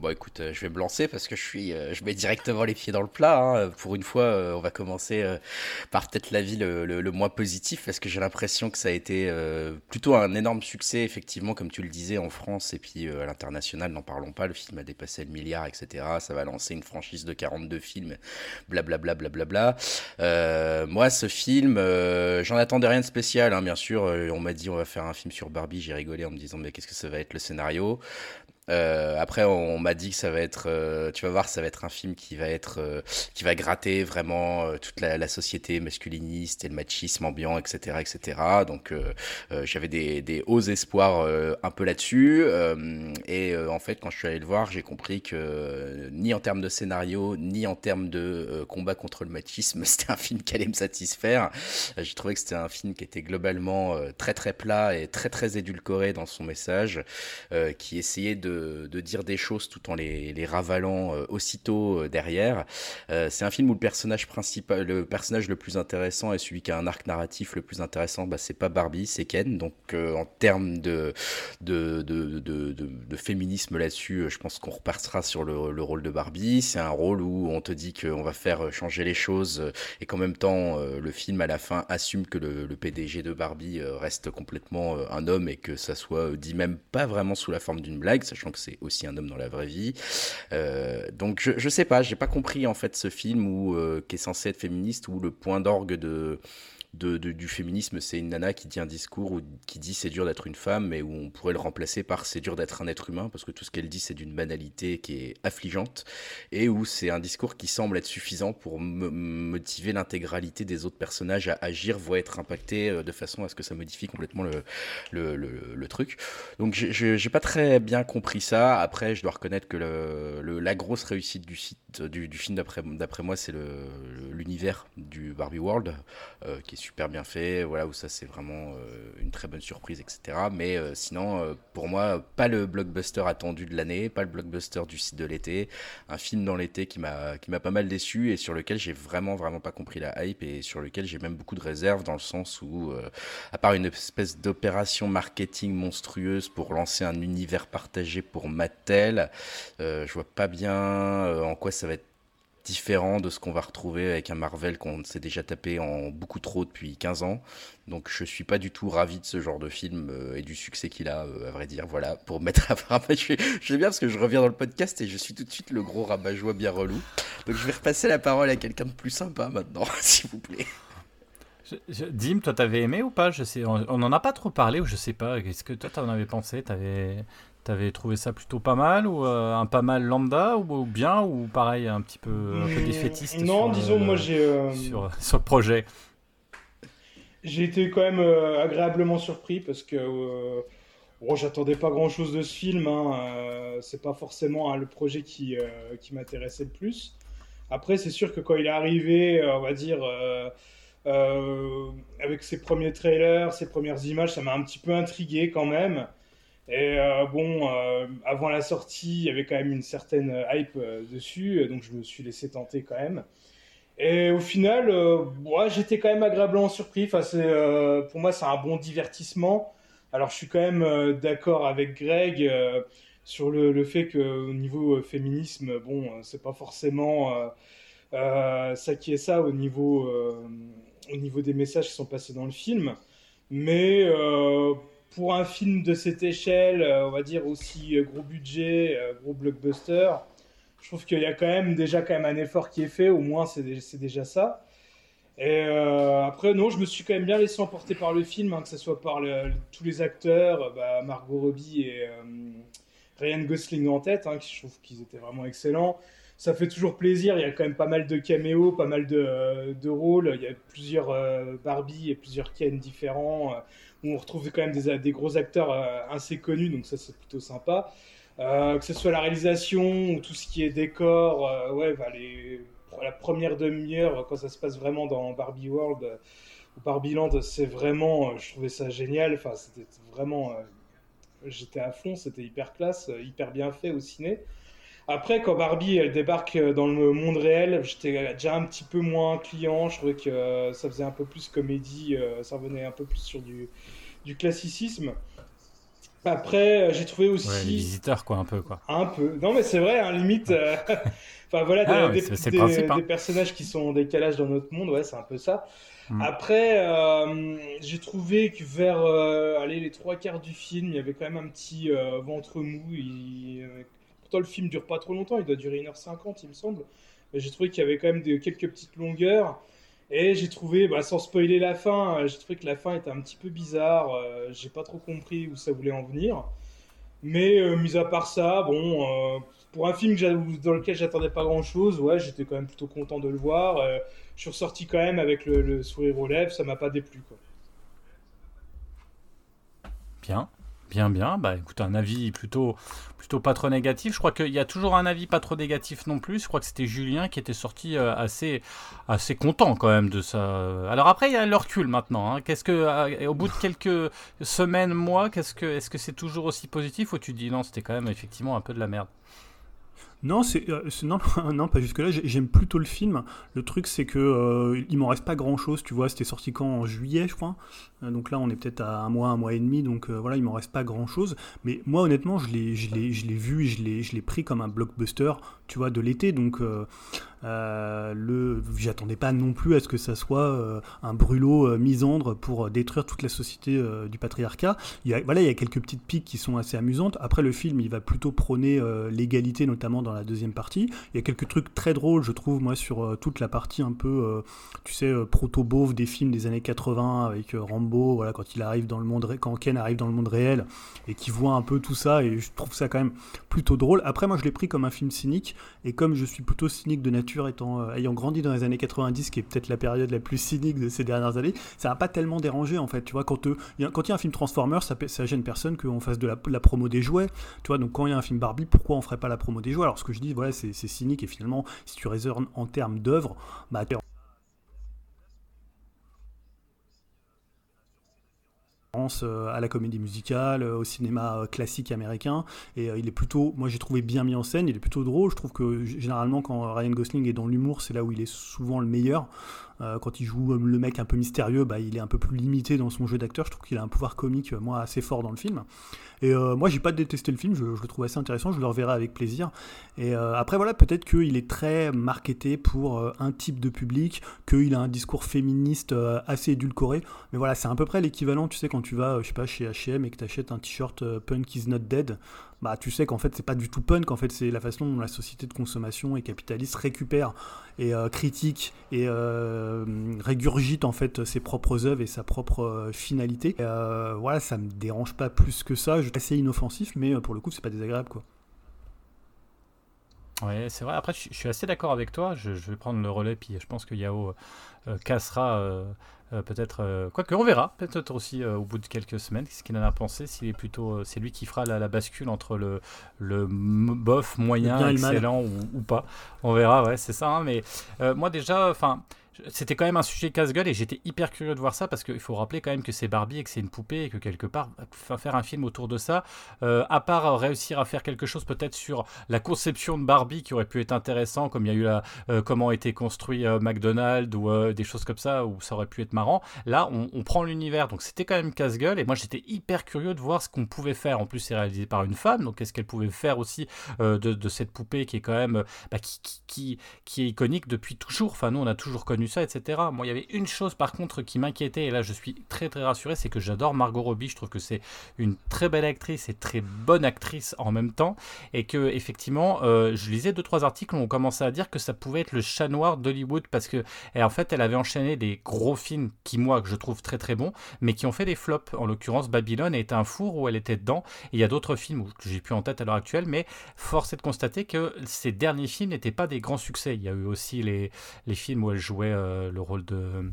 Bon, écoute, euh, je vais me lancer parce que je suis, euh, je mets directement les pieds dans le plat. Hein. Pour une fois, euh, on va commencer par peut-être l'avis le, le, moins positif parce que j'ai l'impression que ça a été plutôt un énorme succès, effectivement, comme tu le disais, en France et puis à l'international, n'en parlons pas. Le film a dépassé le milliard, etc. Ça va lancer une franchise de 42 films, blablabla, blablabla. moi, ce film, j'en attendais rien de spécial, hein, bien sûr. on m'a dit on va faire un film sur Barbie. J'ai rigolé en me disant mais qu'est-ce que ça va être le scénario? Euh, après, on, m'a dit que ça va être, euh, tu vas voir, ça va être un film qui va être, euh, qui va gratter vraiment toute la, société masculiniste et le machisme ambiant, etc., etc. Donc, j'avais des, des, hauts espoirs un peu là-dessus. et en fait, quand je suis allé le voir, j'ai compris que ni en termes de scénario, ni en termes de combat contre le machisme, c'était un film qui allait me satisfaire. j'ai trouvé que c'était un film qui était globalement très très plat et très très édulcoré dans son message, qui essayait de de, dire des choses tout en les, ravalant euh, aussitôt euh, derrière. Euh, c'est un film où le personnage principal, le personnage le plus intéressant et celui qui a un arc narratif le plus intéressant, bah, c'est pas Barbie, c'est Ken. Donc en termes de de, de, féminisme là-dessus, je pense qu'on repartira sur le, le, rôle de Barbie. C'est un rôle où on te dit qu'on va faire changer les choses et qu'en même temps le film à la fin assume que le, le PDG de Barbie reste complètement un homme et que ça soit dit même pas vraiment sous la forme d'une blague, sachant c'est aussi un homme dans la vraie vie. Euh, donc je, sais pas, j'ai pas compris en fait ce film où, euh, qui est censé être féministe où le point d'orgue de du féminisme, c'est une nana qui dit un discours où, qui dit c'est dur d'être une femme, mais où on pourrait le remplacer par c'est dur d'être un être humain, parce que tout ce qu'elle dit c'est d'une banalité qui est affligeante, et où c'est un discours qui semble être suffisant pour motiver l'intégralité des autres personnages à agir, voire être impacté euh, de façon à ce que ça modifie complètement le, le, le, truc. Donc j'ai pas très bien compris ça. Après, je dois reconnaître que la grosse réussite du site du film d'après moi, c'est l'univers du Barbie World, euh, qui est super bien fait, voilà, où ça c'est vraiment euh, une très bonne surprise, etc. Mais euh, sinon, euh, pour moi, pas le blockbuster attendu de l'année, pas le blockbuster du site de l'été, un film dans l'été qui m'a pas mal déçu et sur lequel j'ai vraiment vraiment pas compris la hype et sur lequel j'ai même beaucoup de réserves dans le sens où, à part une espèce d'opération marketing monstrueuse pour lancer un univers partagé pour Mattel, je vois pas bien en quoi ça va être différent de ce qu'on va retrouver avec un Marvel qu'on s'est déjà tapé en beaucoup trop depuis 15 ans. Donc je suis pas du tout ravi de ce genre de film euh, et du succès qu'il a, euh, à vrai dire. Voilà, pour mettre à part. Je, je bien parce que je reviens dans le podcast et je suis tout de suite le gros rabat-joie bien relou. Donc je vais repasser la parole à quelqu'un de plus sympa maintenant, s'il vous plaît. Dim, toi t'avais aimé ou pas? Je sais, on n'en a pas trop parlé ou je sais pas. Qu'est-ce que toi t'en avais pensé? T'avais T'avais trouvé ça plutôt pas mal ou euh, un pas mal lambda ou, bien ou pareil un petit peu, un peu défaitiste Non, disons moi j'ai euh, sur, sur, le projet. J'ai été quand même euh, agréablement surpris parce que bon, j'attendais pas grand chose de ce film. Hein, c'est pas forcément hein, le projet qui, qui m'intéressait le plus. Après, c'est sûr que quand il est arrivé, on va dire. avec ses premiers trailers, ses premières images, ça m'a un petit peu intrigué quand même. Et euh, bon, euh, avant la sortie, il y avait quand même une certaine hype euh, dessus, donc je me suis laissé tenter quand même. Et au final, moi, j'étais quand même agréablement surpris. Pour moi, c'est un bon divertissement. Alors, je suis quand même d'accord avec Greg sur le, fait qu'au niveau féminisme, bon, c'est pas forcément ça qui est ça au niveau, au niveau des messages qui sont passés dans le film. Mais pour un film de cette échelle, euh, on va dire aussi euh, gros budget, euh, gros blockbuster, je trouve qu'il y a quand même déjà quand même un effort qui est fait, au moins c'est déjà ça. Et après, non, je me suis quand même bien laissé emporter par le film, hein, que ce soit par tous les acteurs, bah, Margot Robbie et Ryan Gosling en tête, hein, je trouve qu'ils étaient vraiment excellents. Ça fait toujours plaisir, il y a quand même pas mal de caméos, pas mal de, rôles, il y a plusieurs Barbie et plusieurs Ken différents où on retrouve quand même des, gros acteurs euh, assez connus, donc ça c'est plutôt sympa. Euh, que ce soit la réalisation ou tout ce qui est décor, euh, ouais, bah, la première demi-heure, quand ça se passe vraiment dans Barbie World ou Barbie Land, c'est vraiment, je trouvais ça génial. Enfin, c'était vraiment, j'étais à fond, c'était hyper classe, hyper bien fait au ciné. Après, quand Barbie elle débarque dans le monde réel, j'étais déjà un petit peu moins client. Je trouvais que ça faisait un peu plus comédie, ça revenait un peu plus sur du, du classicisme. Après, j'ai trouvé aussi. Ouais, les visiteurs, quoi, un peu, quoi. Un peu. Non, mais c'est vrai, hein, limite. Euh, enfin, voilà, ah, des, hein. des, personnages qui sont en décalage dans notre monde, ouais, c'est un peu ça. Mm. Après, euh, j'ai trouvé que vers euh, allez, les trois quarts du film, il y avait quand même un petit ventre mou. Il, pourtant, le film dure pas trop longtemps, il doit durer 1h50, il me semble. Mais j'ai trouvé qu'il y avait quand même des, quelques petites longueurs. Et j'ai trouvé, bah, sans spoiler la fin, j'ai trouvé que la fin était un petit peu bizarre. j'ai pas trop compris où ça voulait en venir. Mais mis à part ça, bon, pour un film dans lequel j'attendais pas grand chose, ouais, j'étais quand même plutôt content de le voir. je suis ressorti quand même avec le, sourire aux lèvres, ça m'a pas déplu. Bien. Bien, bien. Bah écoute, un avis plutôt, plutôt pas trop négatif. Je crois qu'il y a toujours un avis pas trop négatif non plus. Je crois que c'était Julien qui était sorti euh, assez, assez content quand même de ça. Alors après, il y a le recul maintenant. Hein. Qu'est-ce que, euh, au bout de quelques semaines, mois, qu'est-ce que, est-ce que c'est toujours aussi positif ou tu dis non, c'était quand même effectivement un peu de la merde? Non, c'est euh, non, non, pas jusque là. J'aime plutôt le film. Le truc, c'est que euh, il m'en reste pas grand chose. Tu vois, c'était sorti quand? En juillet, je crois. Euh, donc là, on est peut-être à un mois, un mois et demi. Donc voilà, il m'en reste pas grand chose. Mais moi, honnêtement, je l'ai, je l'ai, vu, je l'ai, je l'ai pris comme un blockbuster, tu vois, de l'été. Donc euh, le, j'attendais pas non plus à ce que ça soit euh, un brûlot euh, misandre pour détruire toute la société du patriarcat. Il y a, voilà, il y a quelques petites piques qui sont assez amusantes. Après, le film, il va plutôt prôner l'égalité, notamment dans la deuxième partie. Il y a quelques trucs très drôles, je trouve, moi, sur toute la partie un peu, tu sais, proto-beauf des films des années 80 avec Rambo, voilà, quand il arrive dans le monde, quand Ken arrive dans le monde réel et qui voit un peu tout ça, et je trouve ça quand même plutôt drôle. Après, moi, je l'ai pris comme un film cynique, et comme je suis plutôt cynique de nature, étant, euh, ayant grandi dans les années 90, qui est peut-être la période la plus cynique de ces dernières années, ça n'a pas tellement dérangé en fait. Tu vois, quand euh, il y, a un film Transformers, ça, ça gêne personne qu'on fasse de la, promo des jouets. Tu vois, donc quand il y a un film Barbie, pourquoi on ferait pas la promo des jouets? Alors ce que je dis, voilà, c'est cynique et finalement, si tu raisonnes en termes d'œuvre, bah Euh, à la comédie musicale, euh, au cinéma euh, classique américain. Et il est plutôt, moi j'ai trouvé bien mis en scène, il est plutôt drôle. Je trouve que généralement quand Ryan Gosling est dans l'humour, c'est là où il est souvent le meilleur. Quand il joue le mec un peu mystérieux, bah, il est un peu plus limité dans son jeu d'acteur. Je trouve qu'il a un pouvoir comique, moi, assez fort dans le film. Et moi, j'ai pas détesté le film, je, le trouve assez intéressant, je le reverrai avec plaisir. Et après, voilà, peut-être qu'il est très marketé pour un type de public, qu'il a un discours féministe assez édulcoré. Mais voilà, c'est à peu près l'équivalent, tu sais, quand tu vas, je sais pas, chez HM et que tu achètes un t-shirt Punk is not dead bah, tu sais qu'en fait c'est pas du tout punk, en fait c'est la façon dont la société de consommation et capitaliste récupère et euh, critique et euh, régurgite en fait ses propres œuvres et sa propre euh, finalité. voilà, ça me dérange pas plus que ça. Je assez inoffensif, mais pour le coup c'est pas désagréable quoi. Ouais, c'est vrai. Après, je, suis assez d'accord avec toi. Je, vais prendre le relais, puis je pense que Yao cassera euh, peut-être, euh, quoique on verra, peut-être aussi euh, au bout de quelques semaines, ce qu'il en a pensé, s'il est plutôt, c'est lui qui fera la, bascule entre le, le bof moyen, excellent ou, pas. On verra, ouais, c'est ça. Hein, mais moi déjà, enfin, c'était quand même un sujet casse-gueule et j'étais hyper curieux de voir ça parce qu'il faut rappeler quand même que c'est Barbie et que c'est une poupée et que quelque part, faire un film autour de ça, euh, à part réussir à faire quelque chose peut-être sur la conception de Barbie qui aurait pu être intéressant, comme il y a eu la, euh, comment a été construit euh, McDonald's ou des choses comme ça où ça aurait pu être marrant. Là, on, prend l'univers, donc c'était quand même casse-gueule et moi j'étais hyper curieux de voir ce qu'on pouvait faire. En plus, c'est réalisé par une femme, donc qu'est-ce qu'elle pouvait faire aussi de, cette poupée qui est quand même bah, qui, qui, qui est iconique depuis toujours? Enfin, nous on a toujours connu ça, etc. Moi, il y avait une chose par contre qui m'inquiétait, et là je suis très très rassuré, c'est que j'adore Margot Robbie. Je trouve que c'est une très belle actrice et très bonne actrice en même temps, et que effectivement, euh, je lisais deux trois articles où on commençait à dire que ça pouvait être le chat noir d'Hollywood parce que, et en fait, elle avait enchaîné des gros films qui moi que je trouve très très bons, mais qui ont fait des flops. En l'occurrence, Babylone était un four où elle était dedans. Et il y a d'autres films que j'ai plus en tête à l'heure actuelle, mais force est de constater que ces derniers films n'étaient pas des grands succès. Il y a eu aussi les, les films où elle jouait euh, le rôle de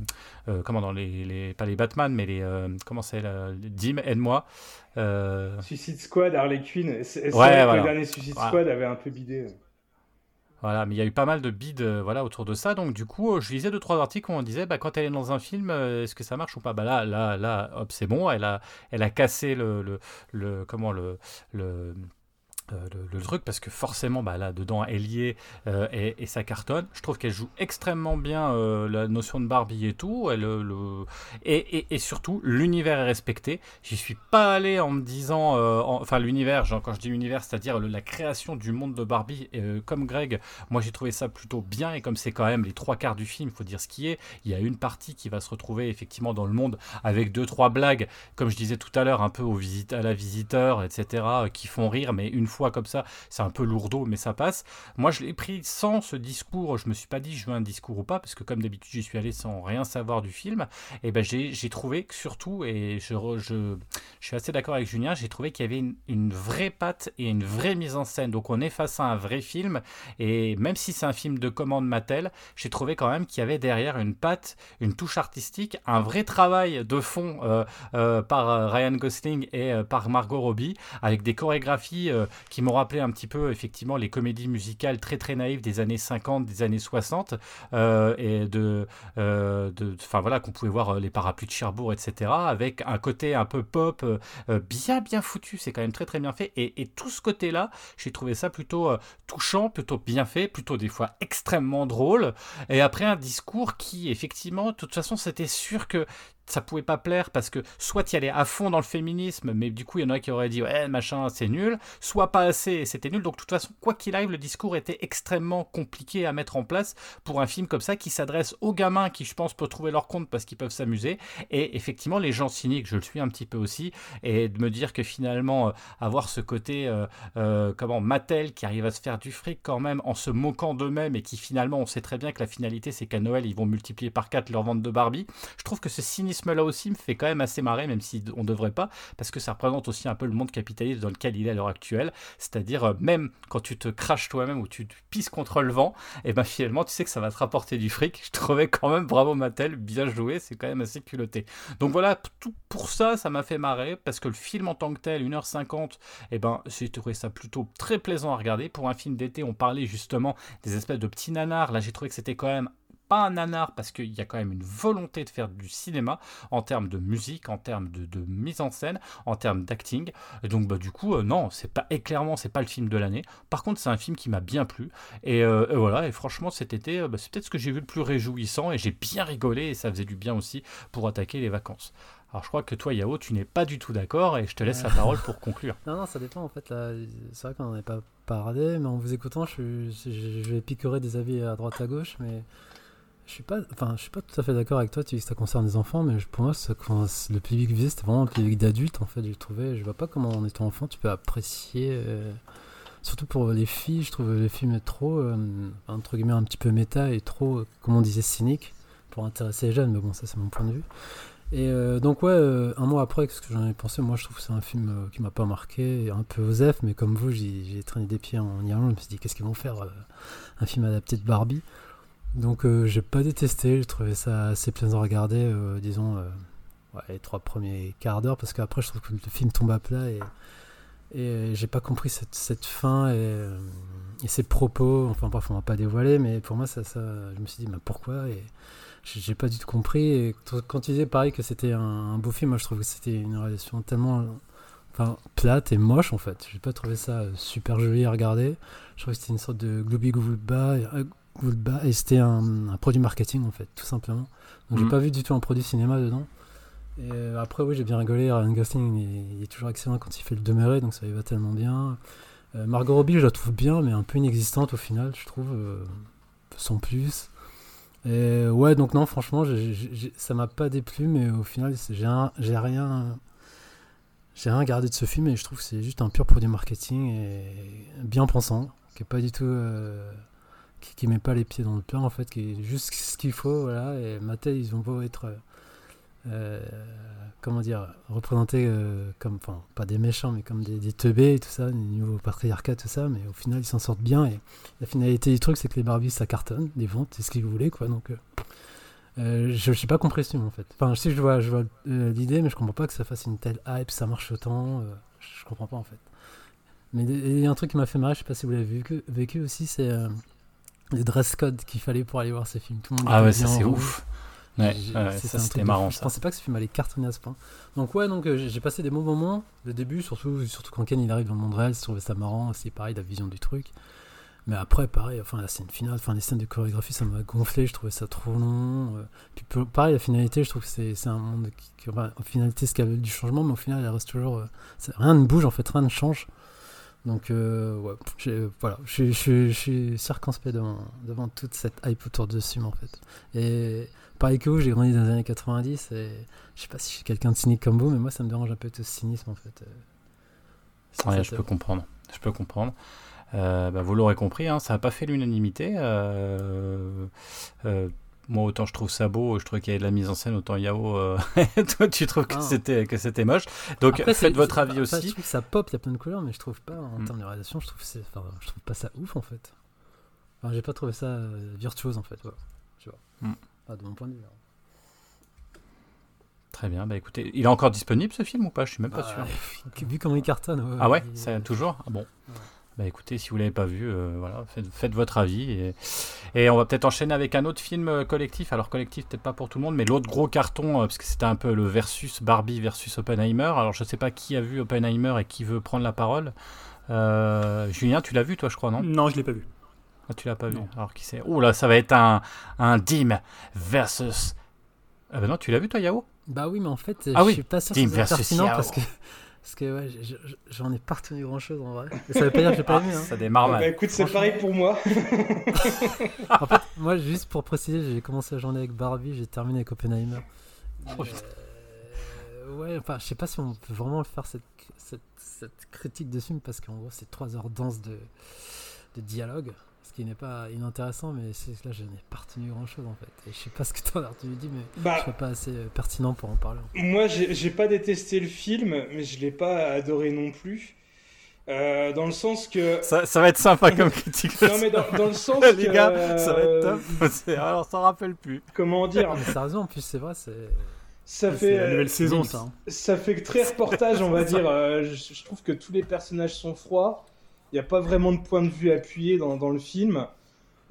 euh, comment dans les, les, pas les Batman mais les euh, comment c'est Dim aide-moi Suicide Squad Harley Quinn ouais, voilà. le dernier Suicide Squad avait un peu bidé voilà, mais il y a eu pas mal de bides voilà, autour de ça. Donc, du coup, je lisais deux, trois articles où on disait bah, quand elle est dans un film, est-ce que ça marche ou pas? Bah, Là, là, là hop, c'est bon. Elle a, elle a cassé le, le, le comment, le, le, euh, le, truc parce que forcément bah, là dedans elle y est euh, et, ça cartonne. Je trouve qu'elle joue extrêmement bien euh, la notion de Barbie et tout. Elle, le, et, et, surtout l'univers est respecté. J'y suis pas allé en me disant enfin l'univers quand je dis l'univers c'est à dire la création du monde de Barbie comme Greg moi j'ai trouvé ça plutôt bien et comme c'est quand même les trois quarts du film faut dire ce qui est il y a une partie qui va se retrouver effectivement dans le monde avec deux trois blagues comme je disais tout à l'heure un peu au visite, à la visiteur etc qui font rire mais une fois comme ça, c'est un peu lourdeau, mais ça passe. Moi, je l'ai pris sans ce discours. Je me suis pas dit je veux un discours ou pas, parce que comme d'habitude, j'y suis allé sans rien savoir du film. Et ben j'ai trouvé que surtout, et je, je, je suis assez d'accord avec Julien, j'ai trouvé qu'il y avait une, une, vraie patte et une vraie mise en scène. Donc on est face à un vrai film, et même si c'est un film de commande Mattel, j'ai trouvé quand même qu'il y avait derrière une patte, une touche artistique, un vrai travail de fond euh, euh, par euh, Ryan Gosling et par Margot Robbie, avec des chorégraphies qui m'ont rappelé un petit peu effectivement les comédies musicales très très naïves des années 50, des années 60, et de, enfin voilà, qu'on pouvait voir les parapluies de Cherbourg, etc., avec un côté un peu pop, bien bien foutu, c'est quand même très très bien fait, et, et tout ce côté-là, j'ai trouvé ça plutôt touchant, plutôt bien fait, plutôt des fois extrêmement drôle, et après un discours qui effectivement, de toute façon, c'était sûr que ça pouvait pas plaire parce que soit y allais à fond dans le féminisme, mais du coup il y en a qui auraient dit ouais machin c'est nul, soit pas assez c'était nul. Donc de toute façon quoi qu'il arrive le discours était extrêmement compliqué à mettre en place pour un film comme ça qui s'adresse aux gamins qui je pense peuvent trouver leur compte parce qu'ils peuvent s'amuser et effectivement les gens cyniques je le suis un petit peu aussi et de me dire que finalement euh, avoir ce côté euh, euh, comment Mattel qui arrive à se faire du fric quand même en se moquant d'eux-mêmes et qui finalement on sait très bien que la finalité c'est qu'à Noël ils vont multiplier par 4 leur vente de Barbie. Je trouve que ce cynisme là aussi me fait quand même assez marrer, même si on devrait pas, parce que ça représente aussi un peu le monde capitaliste dans lequel il est à l'heure actuelle. C'est-à-dire, euh, même quand tu te craches toi-même ou tu pisses contre le vent, et eh ben finalement, tu sais que ça va te rapporter du fric. Je trouvais quand même bravo Mattel, bien joué, c'est quand même assez culotté. Donc voilà, tout pour ça, ça m'a fait marrer, parce que le film en tant que tel, 1h50, et eh ben j'ai trouvé ça plutôt très plaisant à regarder. Pour un film d'été, on parlait justement des espèces de petits nanars. Là, j'ai trouvé que c'était quand même pas un nanar parce qu'il y a quand même une volonté de faire du cinéma en termes de musique, en termes de, mise en scène, en termes d'acting. Et donc bah, du coup, euh, non, c'est pas et clairement c'est pas le film de l'année. Par contre, c'est un film qui m'a bien plu. Et, euh, voilà, et franchement cet été, euh, bah, c'est peut-être ce que j'ai vu le plus réjouissant et j'ai bien rigolé et ça faisait du bien aussi pour attaquer les vacances. Alors je crois que toi, Yao, tu n'es pas du tout d'accord et je te laisse la parole pour conclure. Non, non, ça dépend en fait. C'est vrai qu'on n'en est pas parlé, mais en vous écoutant, je, je vais picorer des avis à droite à gauche, mais je suis pas, enfin, je suis pas tout à fait d'accord avec toi. Tu dis que ça concerne les enfants, mais pour moi, le public visé, c'était vraiment un public d'adultes. En fait, je trouvais. Je vois pas comment en étant enfant, tu peux apprécier. Euh, surtout pour les filles, je trouve les films trop, euh, entre guillemets, un petit peu méta et trop, comme on disait, cynique pour intéresser les jeunes. Mais bon, ça, c'est mon point de vue. Et euh, donc ouais, un mois après, ce que j'en ai pensé, moi je trouve que c'est un film qui m'a pas marqué, un peu osef, mais comme vous, j'ai traîné des pieds en Irlande, je me suis dit qu'est-ce qu'ils vont faire, un film adapté de Barbie? Donc euh, j'ai pas détesté, j'ai trouvé ça assez plaisant à regarder, euh, disons, euh, les trois premiers quarts d'heure, parce qu'après je trouve que le film tombe à plat et, et j'ai pas compris cette, fin et, et, ses propos, enfin parfois on va pas dévoiler, mais pour moi ça, ça je me suis dit mais pourquoi et j'ai pas du tout compris. Et quand tu disais pareil que c'était un, beau film, je trouve que c'était une réalisation tellement plate et moche en fait, j'ai pas trouvé ça super joli à regarder, je trouvais que c'était une sorte de gloobie et c'était un, produit marketing en fait, tout simplement. Donc j'ai mhm. pas vu du tout un produit cinéma dedans. Et euh, après, oui, j'ai bien rigolé. Ryan Gosling, il, est toujours excellent quand il fait le demeuré, donc ça lui va tellement bien. Euh, Margot Robbie, je la trouve bien, mais un peu inexistante au final, je trouve, euh, sans plus. Et ouais, donc non, franchement, ça m'a pas déplu, mais au final, j'ai rien. J'ai rien gardé de ce film et je trouve que c'est juste un pur produit marketing et bien pensant, qui est pas du tout qui, qui, met pas les pieds dans le plat en fait, qui est juste ce qu'il faut, voilà. Et Mattel, ils ont beau être, euh, euh comment dire, représentés euh, comme, enfin, pas des méchants, mais comme des, des teubés et tout ça, niveau patriarcat, tout ça, mais au final, ils s'en sortent bien. Et la finalité du truc, c'est que les Barbies, ça cartonne, les ventes, c'est ce qu'ils voulaient, quoi. Donc, euh, je suis pas compris en fait. Enfin, si je vois, je vois l'idée, mais je comprends pas que ça fasse une telle hype, ça marche autant. je comprends pas en fait. Mais il y a un truc qui m'a fait marrer, je sais pas si vous l'avez vécu, vécu aussi, c'est les dress code qu'il fallait pour aller voir ces films. Tout le monde ah ouais, ça c'est ouf. Ouais, ça c'était marrant. Je pensais pas que ce film allait cartonner à ce point. Donc ouais, donc euh, j'ai passé des bons moments. Le début, surtout, surtout quand Ken il arrive dans le monde réel, je trouvais ça marrant. C'est pareil la vision du truc. Mais après, pareil, enfin la scène finale, enfin les scènes de chorégraphie, ça m'a gonflé. Je trouvais ça trop long. Euh. Puis pareil, la finalité, je trouve que c'est un monde qui, en finalité, ce qu'il y avait du changement, mais au final, il reste toujours. Euh, rien ne bouge en fait, rien ne change. Donc euh, ouais, voilà, je, je, je, suis circonspect devant, devant toute cette hype autour de ce film en fait. Et pareil que vous, j'ai grandi dans les années 90 et je sais pas si je suis quelqu'un de cynique comme vous, mais moi ça me dérange un peu tout ce cynisme en fait. Ouais, je peux comprendre. Je peux comprendre. Euh, bah, vous l'aurez compris, hein, ça n'a pas fait l'unanimité. Euh, euh, moi, autant je trouve ça beau, je trouve qu'il y a de la mise en scène, autant Yao, euh, toi, tu trouves que Ah. c'était que c'était moche. Donc, Après, faites votre avis enfin, Je aussi. trouve que ça pop, il y a plein de couleurs, mais je trouve pas, en Mm. termes de réalisation, je trouve, c'est, enfin, je trouve pas ça ouf en fait. Enfin, j'ai pas trouvé ça euh, virtuose en fait. Voilà. Tu vois. Mm. Pas de mon point de vue. hein. Très bien. Bah écoutez, il est encore disponible ce film ou pas? Je suis même pas Bah, sûr. Vu comment il cartonne. ouais, Ah ouais, il- c'est toujours? Ah bon. Bah écoutez, si vous l'avez pas vu, euh, voilà, faites, faites votre avis et, et on va peut-être enchaîner avec un autre film euh, collectif. Alors collectif, peut-être pas pour tout le monde, mais l'autre gros carton, euh, parce que c'était un peu le versus Barbie versus Oppenheimer. Alors je sais pas qui a vu Oppenheimer et qui veut prendre la parole. Euh, Julien, tu l'as vu toi, je crois, non? Non, je l'ai pas vu. Ah, Tu l'as pas vu. Alors qui c'est? Oh là, ça va être un un Dim versus. Ah bah non, tu l'as vu toi, Yao? Bah oui, mais en fait, Ah je oui, suis pas sûr que c'est versus pertinent Yao. parce que, parce que ouais, je- je- j'en ai pas retenu grand chose en vrai. Ça veut pas dire que j'ai pas Ah, aimé. Hein. Ça démarre Bah mal. écoute, c'est pareil pour moi. En fait, moi, juste pour préciser, j'ai commencé la journée avec Barbie, j'ai terminé avec Oppenheimer. Oh, putain. Euh, ouais, enfin, je sais pas si on peut vraiment faire cette, cette, cette critique de film parce qu'en gros, c'est trois heures denses de, de dialogue, qui n'est pas inintéressant, mais c'est là, je n'ai pas retenu grand chose en fait. Et je sais pas ce que t'en as retenu dit, mais je Bah, suis pas assez euh, pertinent pour en parler. moi, j'ai pas détesté le film, mais je l'ai pas adoré non plus. Euh, dans le sens que. Ça, ça va être sympa comme critique. Non, mais dans, dans le sens Les que. gars, ça va être euh, top. C'est- Alors, s'en rappelle plus. Comment dire Mais sérieusement, en plus, c'est vrai, c'est. Ça fait. la euh, nouvelle saison, ça. hein. Ça fait que très reportage, on va dire. Euh, je, je trouve que tous les personnages sont froids. Il n'y a pas vraiment de point de vue appuyé dans, dans le film.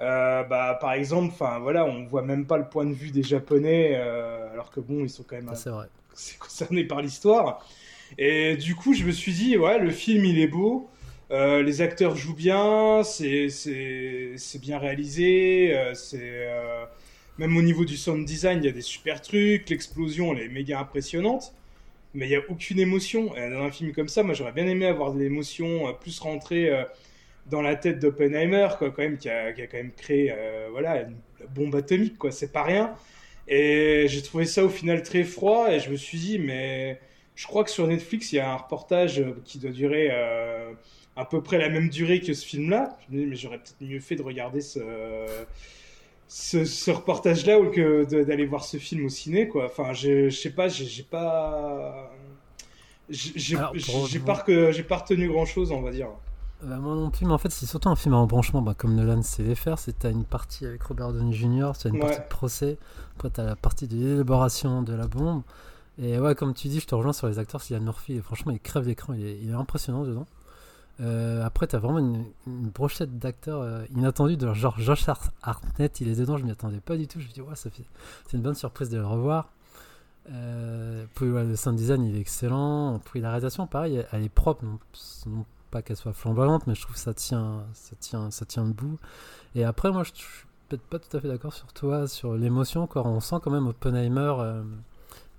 Euh, bah, par exemple, enfin voilà, on voit même pas le point de vue des Japonais, euh, alors que bon, ils sont quand même vrai. c'est concerné par l'histoire. Et du coup, je me suis dit, ouais, le film il est beau, euh, les acteurs jouent bien, c'est bien réalisé, euh, c'est euh, même au niveau du sound design, il y a des super trucs, l'explosion elle est méga impressionnante, mais il y a aucune émotion. Dans un film comme ça, moi j'aurais bien aimé avoir de l'émotion euh, plus rentrée euh, dans la tête d'Oppenheimer, quoi, quand même, qui a, qui a quand même créé, euh, voilà, une bombe atomique, quoi, c'est pas rien. Et j'ai trouvé ça au final très froid et je me suis dit, mais je crois que sur Netflix, il y a un reportage euh, qui doit durer à peu près la même durée que ce film-là. Je me dis, mais j'aurais peut-être mieux fait de regarder ce, ce, ce reportage-là ou que d'aller voir ce film au ciné, quoi. Enfin, je, je sais pas, j'ai pas. J'ai pas, que- j'ai pas retenu grand-chose, on va dire. Bah, moi non plus, mais en fait, c'est surtout un film à embranchement, bah, comme Nolan sait faire. C'est t'as une partie avec Robert Downey Jr., t'as une Ouais. partie de procès, après t'as la partie de l'élaboration de la bombe. Et ouais, comme tu dis, je te rejoins sur les acteurs. Cillian Murphy, et franchement, il crève l'écran, il est impressionnant dedans. Euh, après, t'as vraiment une, brochette d'acteurs euh, inattendus, de genre Josh Hart- Hartnett, il est dedans, je m'y attendais pas du tout. Je me dis, ouais, c'est une bonne surprise de le revoir. Euh, puis, le sound design, il est excellent. Puis la réalisation, pareil, elle, est propre, non, pas qu'elle soit flamboyante, mais je trouve que ça tient, ça tient, ça tient debout. Et après, moi, je, je suis peut-être pas tout à fait d'accord sur toi, sur l'émotion. On sent quand même Oppenheimer euh,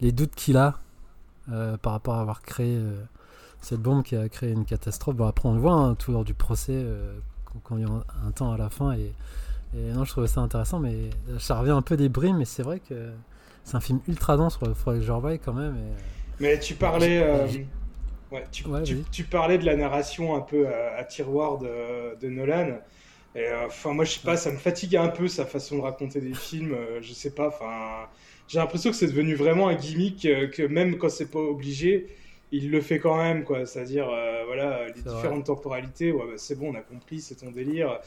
les doutes qu'il a par rapport à avoir créé cette bombe qui a créé une catastrophe. Bon, après, on le voit hein, tout lors du procès, euh, quand- il y a un, temps à la fin. Et, et non, je trouvais ça intéressant, mais ça revient un peu des brimes, mais c'est vrai que c'est un film ultra dense, il faudrait que je revoie quand même. Et... Mais tu parlais. euh, ouais, tu, Ouais, tu- vas-y. tu parlais de la narration un peu à, à tiroir de, de Nolan. Et euh, enfin, moi, je sais pas, ça me fatigue un peu sa façon de raconter des films. je sais pas, enfin, j'ai l'impression que c'est devenu vraiment un gimmick que même quand c'est pas obligé, il le fait quand même, quoi. C'est-à-dire, euh, voilà, les vrai. différentes temporalités, ouais, bah, c'est bon, on a compris, c'est ton délire.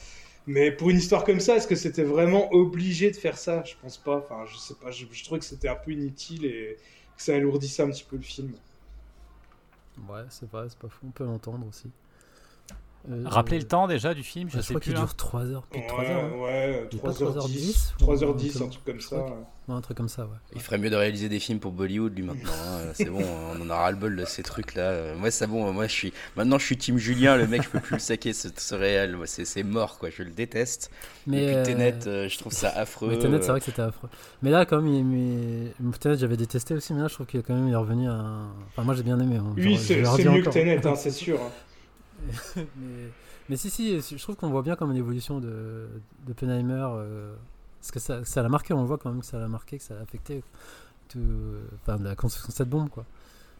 Mais pour une histoire comme ça, est-ce que c'était vraiment obligé de faire ça? Je pense pas. Enfin, je sais pas. Je, je trouvais que c'était un peu inutile et que ça alourdissait un petit peu le film. Ouais, c'est vrai, c'est pas fou, on peut l'entendre aussi. Euh, Rappelez je- le temps déjà du film, je Ouais, sais crois plus. qu'il là. dure 3 heures, plus de 3 ouais, heures. hein. ouais, Il est pas 3h10, 3h10, 3h10, ou- un truc comme je ça. un truc comme ça, ouais. Il ferait mieux de réaliser des films pour Bollywood lui maintenant. hein. C'est bon, on en a ras le bol de ces trucs là. Moi c'est bon, moi je suis maintenant je suis Team Julien, le mec je peux plus le saquer ce, ce réel, Moi, c'est mort quoi, je le déteste. Mais Et puis euh, Tenet, euh, je trouve ça affreux. mais Tenet, c'est vrai que c'était affreux. Mais là, quand même, il, mais... Tenet, j'avais détesté aussi, mais là, je trouve qu'il est quand même il est revenu à. Enfin, moi, j'ai bien aimé. hein. Oui, Genre, je c'est mieux que. Tenet, hein, c'est sûr. mais, mais si, si, je trouve qu'on voit bien comme une évolution de, de Penheimer. euh, parce que ça, ça l'a marqué, on voit quand même que ça l'a marqué, que ça a affecté tout, enfin, la construction de cette bombe, quoi.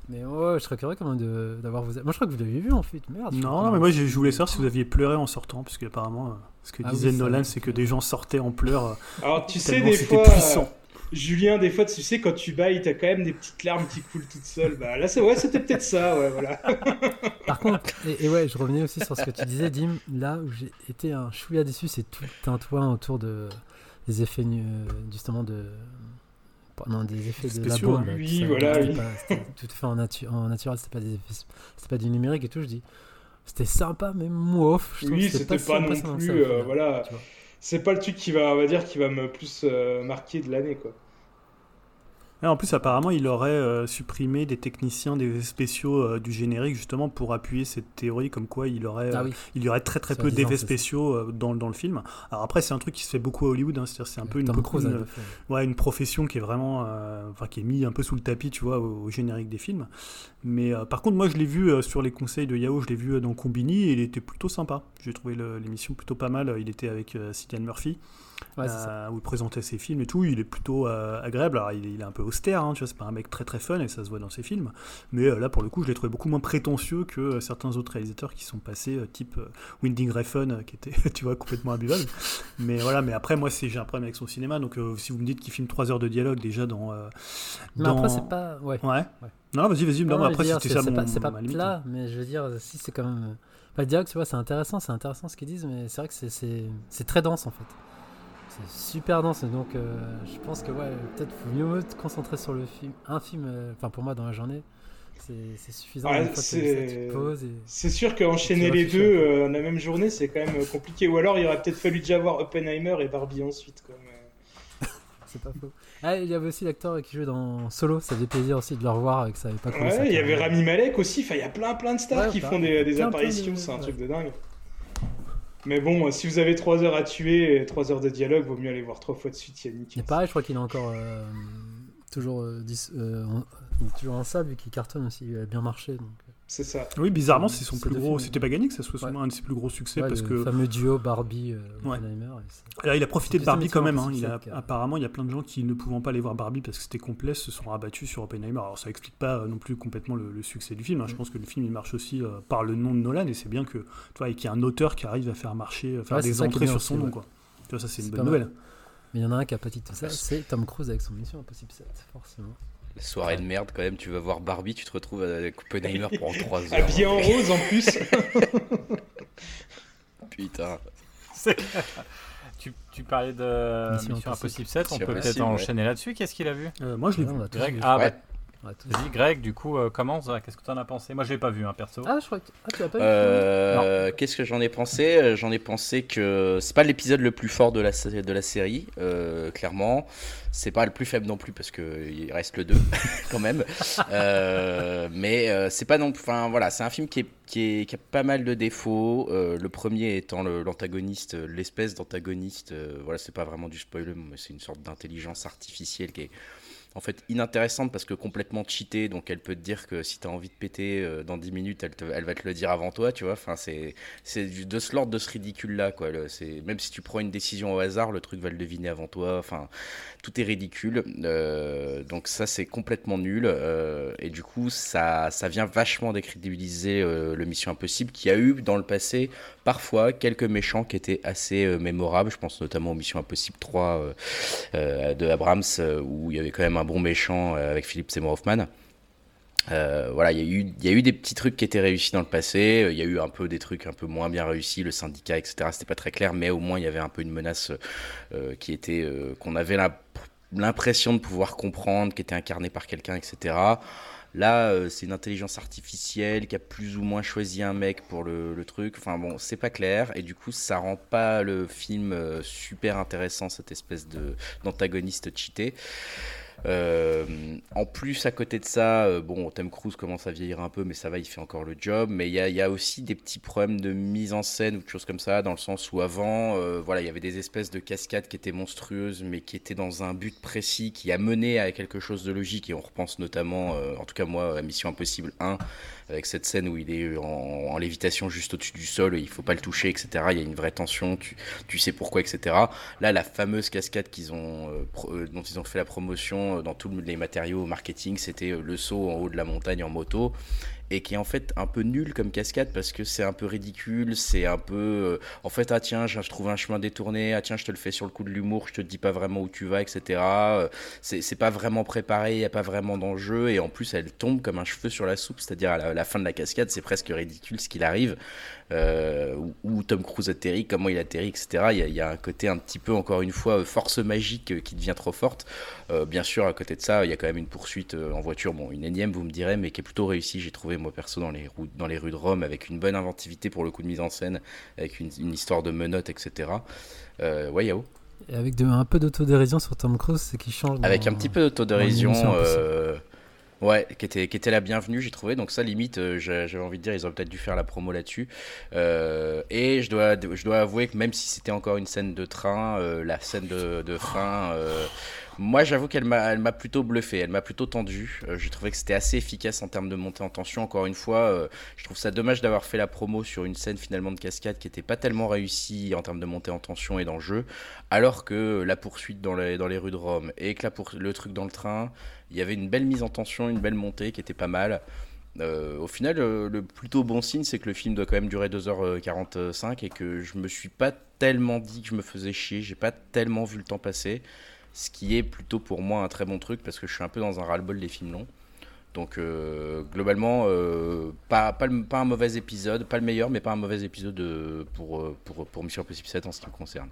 Mais ouais, je serais curieux quand même d'avoir vous. Moi, je crois que vous l'aviez vu en fait. Merde. Non, non, mais moi je je voulais savoir si vous aviez pleuré en sortant, parce qu'apparemment, euh, ce que Ah disait Nolan, c'est que des gens sortaient en pleurs. euh, Alors, tu sais, tellement des fois, puissant. Euh, Julien, des fois, tu sais, quand tu bailles, t'as quand même des petites larmes qui coulent toutes seules. Bah là, c'est ouais, c'était peut-être ça, ouais, voilà. Par contre, et, et ouais, je revenais aussi sur ce que tu disais, Dim. Là où j'ai été un chouïa déçu, c'est tout un toit autour de des effets nu- justement de non des effets de la bombe. hein. là, Oui, ça, voilà, oui. pas- tout fait en, natu- en naturel, c'était pas des effets, pas du numérique et tout. Je dis, c'était sympa, mais mouf. je Oui, c'était pas non impressionnant que plus, ça, euh, voilà. tu vois. C'est pas le truc qui va, on va dire, qui va me plus euh, marquer de l'année, quoi. Et en plus, apparemment, il aurait euh, supprimé des techniciens des spéciaux euh, du générique, justement, pour appuyer cette théorie comme quoi il aurait, Ah euh, il y aurait très très peu d'effets spéciaux dans, dans le film. Alors après, c'est un truc qui se fait beaucoup à Hollywood, hein, c'est-à-dire c'est un peu une, Tom Cruise une- avait fait. ouais, une profession qui est vraiment, enfin qui est mise un peu sous le tapis, tu vois, au, au générique des films. Mais par contre, moi, je l'ai vu sur les conseils de Yahoo, je l'ai vu dans Combini et il était plutôt sympa. J'ai trouvé l'émission plutôt pas mal. Il était avec Cillian Murphy, Ouais, où il présentait ses films et tout. Il est plutôt agréable. Alors, il il est un peu austère, hein, tu vois, c'est pas un mec très très fun et ça se voit dans ses films. Mais euh, là, pour le coup, je l'ai trouvé beaucoup moins prétentieux que euh, certains autres réalisateurs qui sont passés, euh, type Winding Refn, qui était, tu vois, complètement imbuvable. mais voilà, mais après, moi, j'ai un problème avec son cinéma. Donc, si vous me dites qu'il filme 3 heures de dialogue déjà dans. Mais dans- après, c'est pas. Ouais. Ouais. Non, vas-y, vas-y. Non, Non, après, c'était c'est ça mon. pas, c'est pas limite. plat, mais je veux dire, si c'est quand même. Pas le dialogue, tu vois, c'est intéressant, c'est intéressant ce qu'ils disent, mais c'est vrai que c'est très dense en fait. C'est super dense, donc euh, je pense que ouais, peut-être faut mieux te concentrer sur le film. Un film, euh, enfin pour moi dans la journée, c'est suffisant. Ouais, c'est- sûr qu'enchaîner les deux peu. euh, la même journée, c'est quand même compliqué. Ou alors, il aurait peut-être fallu déjà voir Oppenheimer et Barbie ensuite, C'est pas faux. Ah, il y avait aussi l'acteur qui jouait dans Solo, ça faisait plaisir aussi de le revoir et que ça avait pas commencé. Ouais, il y avait Rami Malek aussi. Enfin, il y a plein, plein de stars Ouais, qui font des, des plein, plein apparitions. de- C'est un truc de dingue. Mais bon, euh, si vous avez 3 heures à tuer et 3 heures de dialogue, vaut mieux aller voir 3 fois de suite Yannick. Et pareil, je crois qu'il est encore euh, toujours, euh, dis- euh, toujours en salle vu qu'il cartonne aussi, il a bien marché. Donc, euh, C'est ça. Oui, bizarrement, c'est son plus gros. C'était pas gagné que ça soit Ouais. un de ses plus gros succès ouais, parce le que. fameux duo Barbie euh, Ouais. Là, il a profité de Barbie quand même. hein. Il a- apparemment, il y a plein de gens qui ne pouvant pas aller voir Barbie parce que c'était complet se sont rabattus sur Oppenheimer. Alors, ça explique pas euh, non plus complètement le, le succès du film. hein. Je Mm. pense que le film il marche aussi euh, par le nom de Nolan et c'est bien que tu vois, et qu'il y a un auteur qui arrive à faire marcher, à faire des entrées sur son nom. Quoi. Tu vois, ça c'est une bonne nouvelle. Mais il y en a un qui a pas dit tout ça, c'est Tom Cruise avec son Mission Impossible 7, forcément. La soirée de merde quand même, tu vas voir Barbie, tu te retrouves avec Oppenheimer pendant 3 heures. Habillé en rose en plus. Putain. Tu, tu parlais de Mission Mission, Impossible. Impossible 7, on Mission peut peut-être ouais. enchaîner là-dessus. Qu'est-ce qu'il a vu? Euh, moi, je l'ai Ouais, vu. on a tous Greg vu. Ah, Ouais. bah, Vas-y, Greg, du coup, euh, commence. Qu'est-ce que tu en as pensé? Moi, je l'ai pas vu, hein, perso. Ah, je crois que ah, tu l'as pas vu Euh, Qu'est-ce que j'en ai pensé? Euh, J'en ai pensé que c'est pas l'épisode le plus fort de la, de la série, euh, clairement. C'est pas le plus faible non plus parce que il reste le 2 quand même. Euh, mais euh, c'est pas non Enfin voilà, c'est un film qui, est, qui, est- qui a pas mal de défauts. Euh, le premier étant l'antagoniste, l'espèce d'antagoniste. euh, voilà, c'est pas vraiment du spoiler, mais c'est une sorte d'intelligence artificielle qui est en fait inintéressante parce que complètement cheatée. Donc elle peut te dire que si tu as envie de péter euh, dans 10 minutes elle, va te le dire avant toi tu vois. Enfin c'est de ce l'ordre de ce ridicule là quoi. Le- c'est même si tu prends une décision au hasard le truc va le deviner avant toi. Enfin tout est ridicule. Euh, donc ça c'est complètement nul. Euh, et du coup ça ça vient vachement décrédibiliser le Mission Impossible qui a eu dans le passé parfois quelques méchants qui étaient assez euh, mémorables je pense notamment aux Mission Impossible 3 euh, euh, de Abrams où il y avait quand même un bon méchant avec Philippe Seymour Hoffman. Voilà, il y, a eu, des petits trucs qui étaient réussis dans le passé, il y a eu un peu des trucs un peu moins bien réussis, le syndicat, etc. C'était pas très clair, mais au moins il y avait un peu une menace qui était, qu'on avait l'impression de pouvoir comprendre, qui était incarnée par quelqu'un, etc. Là, euh, c'est une intelligence artificielle qui a plus ou moins choisi un mec pour le, truc. Enfin bon, c'est pas clair et du coup, ça rend pas le film euh, super intéressant, cette espèce d'antagoniste cheaté. Euh, en plus, à côté de ça, euh, bon, Tom Cruise commence à vieillir un peu, mais ça va, il fait encore le job. Mais il y a, aussi des petits problèmes de mise en scène ou de choses comme ça, dans le sens où avant, euh, voilà, il y avait des espèces de cascades qui étaient monstrueuses, mais qui étaient dans un but précis, qui a mené à quelque chose de logique. Et on repense notamment, en tout cas moi, à Mission Impossible 1, avec cette scène où il est en, lévitation juste au-dessus du sol, il faut pas le toucher, etc. Il y a une vraie tension, tu, sais pourquoi, etc. Là, la fameuse cascade qu'ils ont, dont ils ont fait la promotion, vraiment dans tous les matériaux marketing, c'était le saut en haut de la montagne en moto et qui est en fait un peu nul comme cascade parce que c'est un peu ridicule, c'est un peu euh, en fait ah tiens je, trouve un chemin détourné, ah tiens je te le fais sur le coup de l'humour, je te dis pas vraiment où tu vas, etc. Euh, c'est pas vraiment préparé, n'y a pas vraiment d'enjeu et en plus elle tombe comme un cheveu sur la soupe, c'est-à-dire à, la fin de la cascade c'est presque ridicule ce qu'il arrive. Euh, où, Tom Cruise atterrit, comment il atterrit, etc. Il y, a, un côté un petit peu, encore une fois, force magique qui devient trop forte. Euh, bien sûr, à côté de ça, il y a quand même une poursuite euh, en voiture, bon, une énième, vous me direz, mais qui est plutôt réussie. J'ai trouvé, moi, perso, dans les, dans les rues de Rome, avec une bonne inventivité pour le coup de mise en scène, avec une, histoire de menottes, etc. ouais, Yao et avec un peu d'autodérision sur Tom Cruise, c'est qui change. Avec un petit peu d'autodérision. Ouais, qui était, qui était la bienvenue, j'ai trouvé. Donc ça, limite, euh, j'avais envie de dire, ils auraient peut-être dû faire la promo là-dessus. Euh, et je dois, je dois avouer que même si c'était encore une scène de train, euh, la scène de, de fin, moi, j'avoue qu'elle m'a, plutôt bluffé, elle m'a plutôt tendu. Euh, j'ai trouvé que c'était assez efficace en termes de montée en tension. Encore une fois, euh, je trouve ça dommage d'avoir fait la promo sur une scène finalement de cascade qui n'était pas tellement réussie en termes de montée en tension et d'enjeu, alors que la poursuite dans les, rues de Rome et que le truc dans le train, il y avait une belle mise en tension, une belle montée qui était pas mal. Euh, au final, le plutôt bon signe, c'est que le film doit quand même durer 2h45 et que je me suis pas tellement dit que je me faisais chier, j'ai pas tellement vu le temps passer ce qui est plutôt pour moi un très bon truc parce que je suis un peu dans un ras-le-bol des films longs. Donc euh, globalement, euh, pas, pas, pas, un mauvais épisode, pas le meilleur, mais pas un mauvais épisode euh, pour, pour, pour Mission Impossible 7 en ce qui me concerne.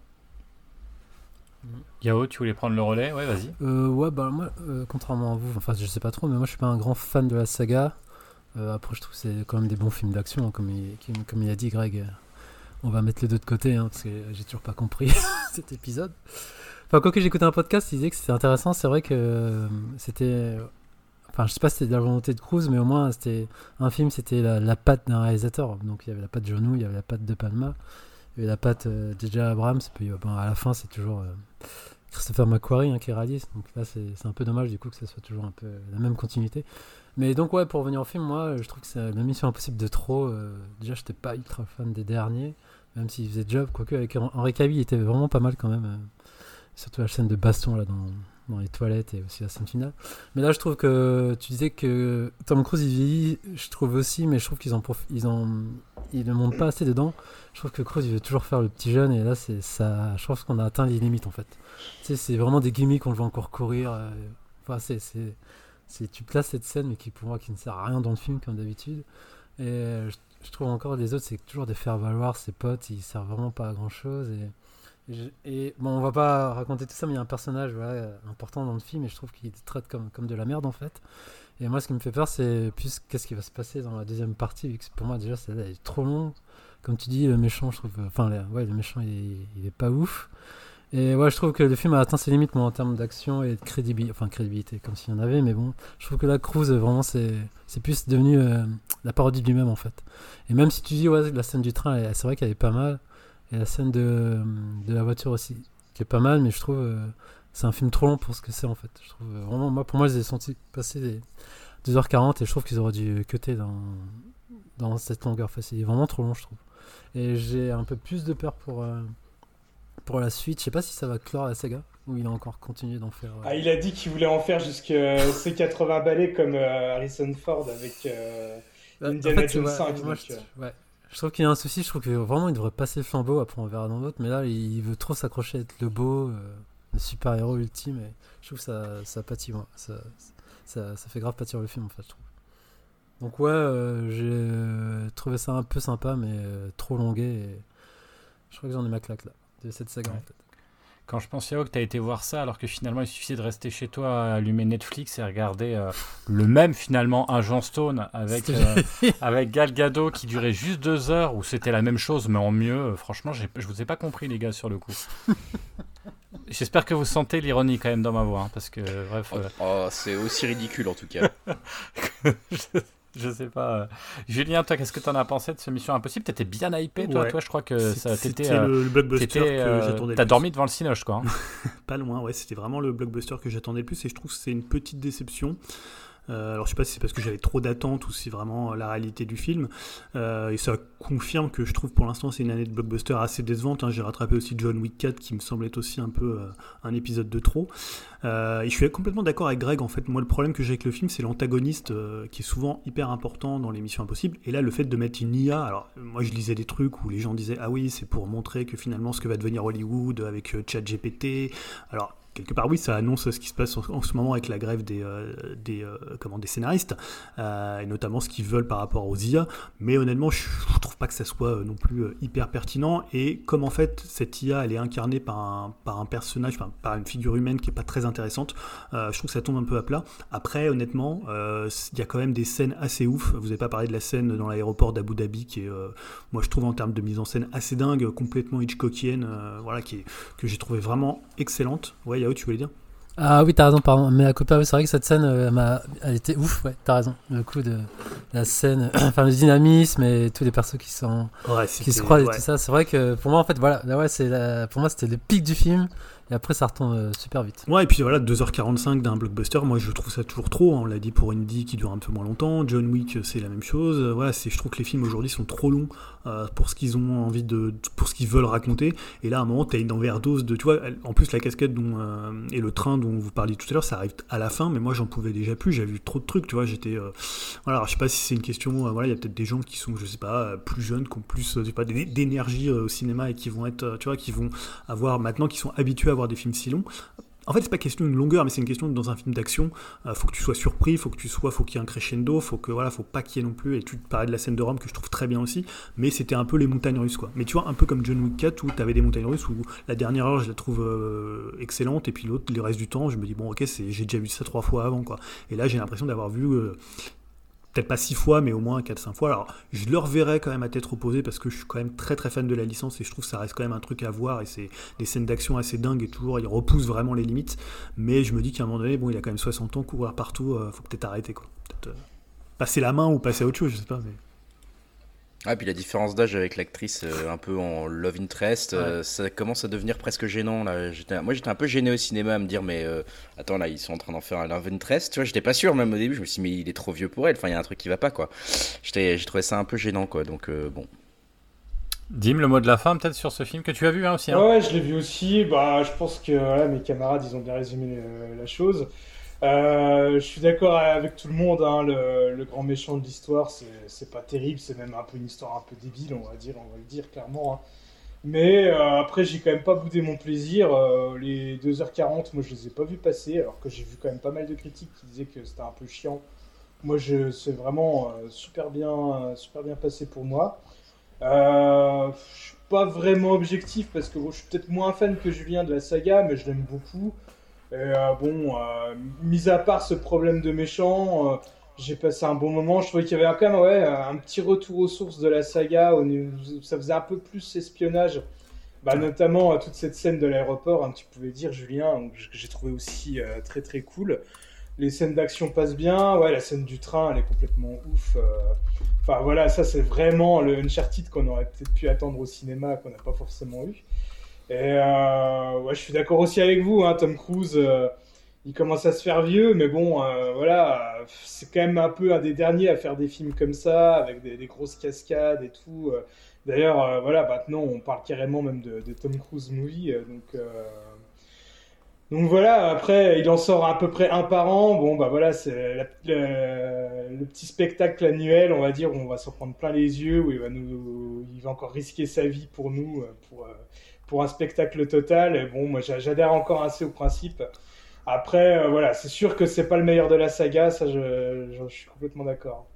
Yao, tu voulais prendre le relais? Ouais, vas-y. ouais, bah moi, contrairement à vous, enfin je sais pas trop, mais moi je suis pas un grand fan de la saga. après, je trouve que c'est quand même des bons films d'action, hein, comme, il, comme il a dit Greg. On va mettre les deux de côté, hein, parce que j'ai toujours pas compris cet épisode. Enfin, quoi que j'écoutais un podcast, il disait que c'était intéressant. C'est vrai que euh, c'était. Enfin, je sais pas si c'était de la volonté de Cruz, mais au moins, c'était un film, c'était la, patte d'un réalisateur. Donc, il y avait la patte de John il y avait la patte de Palma, il y avait la patte euh, de Abrams. Puis, euh, à la fin, c'est toujours Christopher McQuarrie hein, qui réalise. Donc là, c'est un peu dommage du coup que ce soit toujours un peu la même continuité. Mais donc, ouais, pour revenir au film, moi, je trouve que c'est la mission impossible de trop. déjà, j'étais pas ultra fan des derniers, même s'il faisait job. Quoique, avec Henri Cavill, il était vraiment pas mal quand même surtout la scène de baston là dans, les toilettes et aussi la scène finale. Mais là, je trouve que tu disais que Tom Cruise il vieillit, je trouve aussi, mais je trouve qu'ils en ils en ils ne montent pas assez dedans. Je trouve que Cruise il veut toujours faire le petit jeune et là c'est ça. Je pense qu'on a atteint les limites en fait. Tu sais, c'est vraiment des gimmicks qu'on le voit encore courir. Euh, enfin, c'est c'est tu places cette scène mais qui pour moi qui ne sert à rien dans le film comme d'habitude. Et je, trouve encore les autres c'est toujours des faire valoir ses potes, ils servent vraiment pas à grand chose et bon, on va pas raconter tout ça, mais il y a un personnage important dans le film et je trouve qu'il traite comme, comme de la merde en fait. Et moi, ce qui me fait peur, c'est plus qu'est-ce qui va se passer dans la deuxième partie, vu que pour moi, déjà, c'est est trop long. Comme tu dis, le méchant, je trouve. Enfin, ouais, le méchant, il, il, est pas ouf. Et ouais, je trouve que le film a atteint ses limites, moi, en termes d'action et de crédibilité. Comme s'il y en avait, mais bon, je trouve que la Cruise, vraiment, c'est plus devenu euh, la parodie de lui-même, en fait. Et même si tu dis, ouais, la scène du train, c'est vrai qu'elle est pas mal. Et la scène de, de, la voiture aussi, qui est pas mal, mais je trouve euh, c'est un film trop long pour ce que c'est en fait. Je trouve euh, vraiment, moi, pour moi, j'ai senti passer des 2h40 et je trouve qu'ils auraient dû cutter dans, dans cette longueur. Enfin, c'est vraiment trop long, je trouve. Et j'ai un peu plus de peur pour, euh, pour la suite. Je sais pas si ça va clore la saga ou il a encore continué d'en faire. Ah, il a dit qu'il voulait en faire jusqu'à ses 80 balais comme Harrison Ford avec Indiana Jones 5. ouais, je trouve qu'il y a un souci, je trouve que vraiment il devrait passer le flambeau, après on verra dans l'autre, mais là il veut trop s'accrocher à être le beau, euh, le super-héros ultime, et je trouve que ça, ça pâtit, moi. Ça, ça, ça, fait grave pâtir le film en fait, je trouve. Donc ouais, euh, j'ai trouvé ça un peu sympa, mais euh, trop longué, et je crois que j'en ai ma claque là, de cette saga en fait. Quand je pense, Yao, que tu as été voir ça, alors que finalement il suffisait de rester chez toi, allumer Netflix et regarder euh, le même finalement Agent Stone avec, euh, avec Gal Gadot qui durait juste deux heures, où c'était la même chose mais en mieux. franchement, je vous ai pas compris les gars sur le coup. J'espère que vous sentez l'ironie quand même dans ma voix, hein, parce que bref. Oh, euh, oh, c'est aussi ridicule en tout cas. je sais pas. Euh. Julien, toi, qu'est-ce que tu en as pensé de ce Mission Impossible? T'étais bien hypé, toi, toi, je crois que ça C'était euh, le, blockbuster que euh, j'attendais. T'as dormi devant le Cinoche, quoi. Hein. pas loin, ouais. C'était vraiment le blockbuster que j'attendais le plus, et je trouve que c'est une petite déception. Euh, alors je sais pas si c'est parce que j'avais trop d'attentes ou si vraiment la réalité du film. Euh, et ça confirme que je trouve pour l'instant c'est une année de blockbuster assez décevante. Hein. J'ai rattrapé aussi John Wick 4 qui me semblait aussi un peu euh, un épisode de trop. et je suis complètement d'accord avec Greg. En fait, moi le problème que j'ai avec le film c'est l'antagoniste qui est souvent hyper important dans les missions impossibles. Et là le fait de mettre une IA. Alors moi je lisais des trucs où les gens disaient ah oui c'est pour montrer que finalement ce que va devenir Hollywood avec ChatGPT. Alors quelque part, oui, ça annonce ce qui se passe en, ce moment avec la grève des, euh, des, euh, comment, des scénaristes, euh, et notamment ce qu'ils veulent par rapport aux IA. Mais honnêtement, je ne trouve pas que ça soit non plus hyper pertinent. Et comme en fait, cette IA, elle est incarnée par un, par un personnage, par une figure humaine qui n'est pas très intéressante, je trouve que ça tombe un peu à plat. Après, honnêtement, il y a quand même des scènes assez ouf. Vous n'avez pas parlé de la scène dans l'aéroport d'Abu Dhabi, qui est, moi, je trouve en termes de mise en scène assez dingue, complètement Hitchcockienne, voilà, qui que j'ai trouvé vraiment excellente. Ouais, tu voulais dire ah oui, t'as raison, pardon. Mais à Copa, c'est vrai que cette scène, euh, m'a, elle était ouf, ouais, t'as raison. Le coup de la scène, enfin le dynamisme et tous les persos qui sont, qui se croisent et tout ça. C'est vrai que pour moi, en fait, voilà, ouais, c'est pour moi, c'était le pic du film. Et après, ça retombe euh, super vite. Ouais, et puis voilà, 2h45 d'un blockbuster, moi je trouve ça toujours trop. Hein. On l'a dit pour Indy qui dure un peu moins longtemps. John Wick, c'est la même chose. Voilà, c'est, je trouve que les films aujourd'hui sont trop longs euh, pour ce qu'ils ont envie de. pour ce qu'ils veulent raconter. Et là, à un moment, t'as une overdose de. Tu vois, en plus, la casquette euh, et le train dont vous parliez tout à l'heure, ça arrive à la fin, mais moi j'en pouvais déjà plus. J'avais vu trop de trucs, tu vois. J'étais. voilà, alors, je sais pas si c'est une question. voilà, il y a peut-être des gens qui sont, je sais pas, plus jeunes, qui ont plus, je sais pas, d'énergie au cinéma et qui vont être. tu vois, qui vont avoir maintenant, qui sont habitués à voir des films si longs. En fait, c'est pas question de longueur, mais c'est une question de, dans un film d'action, euh, faut que tu sois surpris, faut que tu sois, faut qu'il y ait un crescendo, faut que voilà, faut pas qu'il y ait non plus. Et tu parlais de la scène de Rome que je trouve très bien aussi, mais c'était un peu les montagnes russes quoi. Mais tu vois, un peu comme John Wick 4 où tu avais des montagnes russes où la dernière heure je la trouve euh, excellente et puis l'autre, le reste du temps, je me dis bon ok, j'ai déjà vu ça trois fois avant quoi. Et là, j'ai l'impression d'avoir vu euh, peut-être pas six fois, mais au moins 4-5 fois. Alors, je le reverrai quand même à tête reposée parce que je suis quand même très très fan de la licence et je trouve ça reste quand même un truc à voir et c'est des scènes d'action assez dingues et toujours il repousse vraiment les limites. Mais je me dis qu'à un moment donné, bon, il a quand même 60 ans, courir partout, euh, faut peut-être arrêter quoi. Peut-être euh, passer la main ou passer à autre chose, je sais pas. Mais... Ah, puis la différence d'âge avec l'actrice euh, un peu en love interest, euh, ça commence à devenir presque gênant. Là. Moi, j'étais un peu gêné au cinéma à me dire, mais euh, attends, là, ils sont en train d'en faire un love interest. Tu vois, j'étais pas sûr même au début. Je me suis dit, mais il est trop vieux pour elle. Enfin, il y a un truc qui va pas, quoi. J'ai trouvé ça un peu gênant, quoi. Donc, bon. Dim, le mot de la fin, peut-être sur ce film que tu as vu hein, aussi. Hein? Ouais, je l'ai vu aussi. Bah, je pense que mes camarades, ils ont bien résumé la chose. Euh, je suis d'accord avec tout le monde, hein, le, grand méchant de l'histoire, c'est pas terrible, c'est même un peu une histoire un peu débile, on va dire, on va le dire clairement. Hein. Mais euh, après, j'ai quand même pas boudé mon plaisir. Euh, les 2h40, moi je les ai pas vus passer, alors que j'ai vu quand même pas mal de critiques qui disaient que c'était un peu chiant. Moi, c'est vraiment super, bien, super bien passé pour moi. je suis pas vraiment objectif parce que je suis peut-être moins fan que Julien de la saga, mais je l'aime beaucoup. Et euh, bon, euh, mis à part ce problème de méchant, euh, j'ai passé un bon moment. Je trouvais qu'il y avait quand même un petit retour aux sources de la saga, où ça faisait un peu plus espionnage. Bah, notamment toute cette scène de l'aéroport, hein, tu pouvais dire, Julien, que j'ai trouvé aussi très très cool. Les scènes d'action passent bien, ouais, la scène du train, elle est complètement ouf. Enfin voilà, ça c'est vraiment le Uncharted qu'on aurait peut-être pu attendre au cinéma, qu'on n'a pas forcément eu. Et euh, ouais, je suis d'accord aussi avec vous, hein, Tom Cruise, euh, il commence à se faire vieux, mais bon, euh, voilà, c'est quand même un peu un des derniers à faire des films comme ça, avec des, grosses cascades et tout. D'ailleurs, voilà, maintenant on parle carrément même de, Tom Cruise movie, donc. Donc voilà, après, il en sort à peu près un par an. Bon, bah voilà, c'est le, petit spectacle annuel, on va dire, où on va s'en prendre plein les yeux, où il va, nous, il va encore risquer sa vie pour nous, pour, pour un spectacle total. bon, moi j'adhère encore assez au principe. Après, euh, voilà, c'est sûr que c'est pas le meilleur de la saga, ça je, je suis complètement d'accord.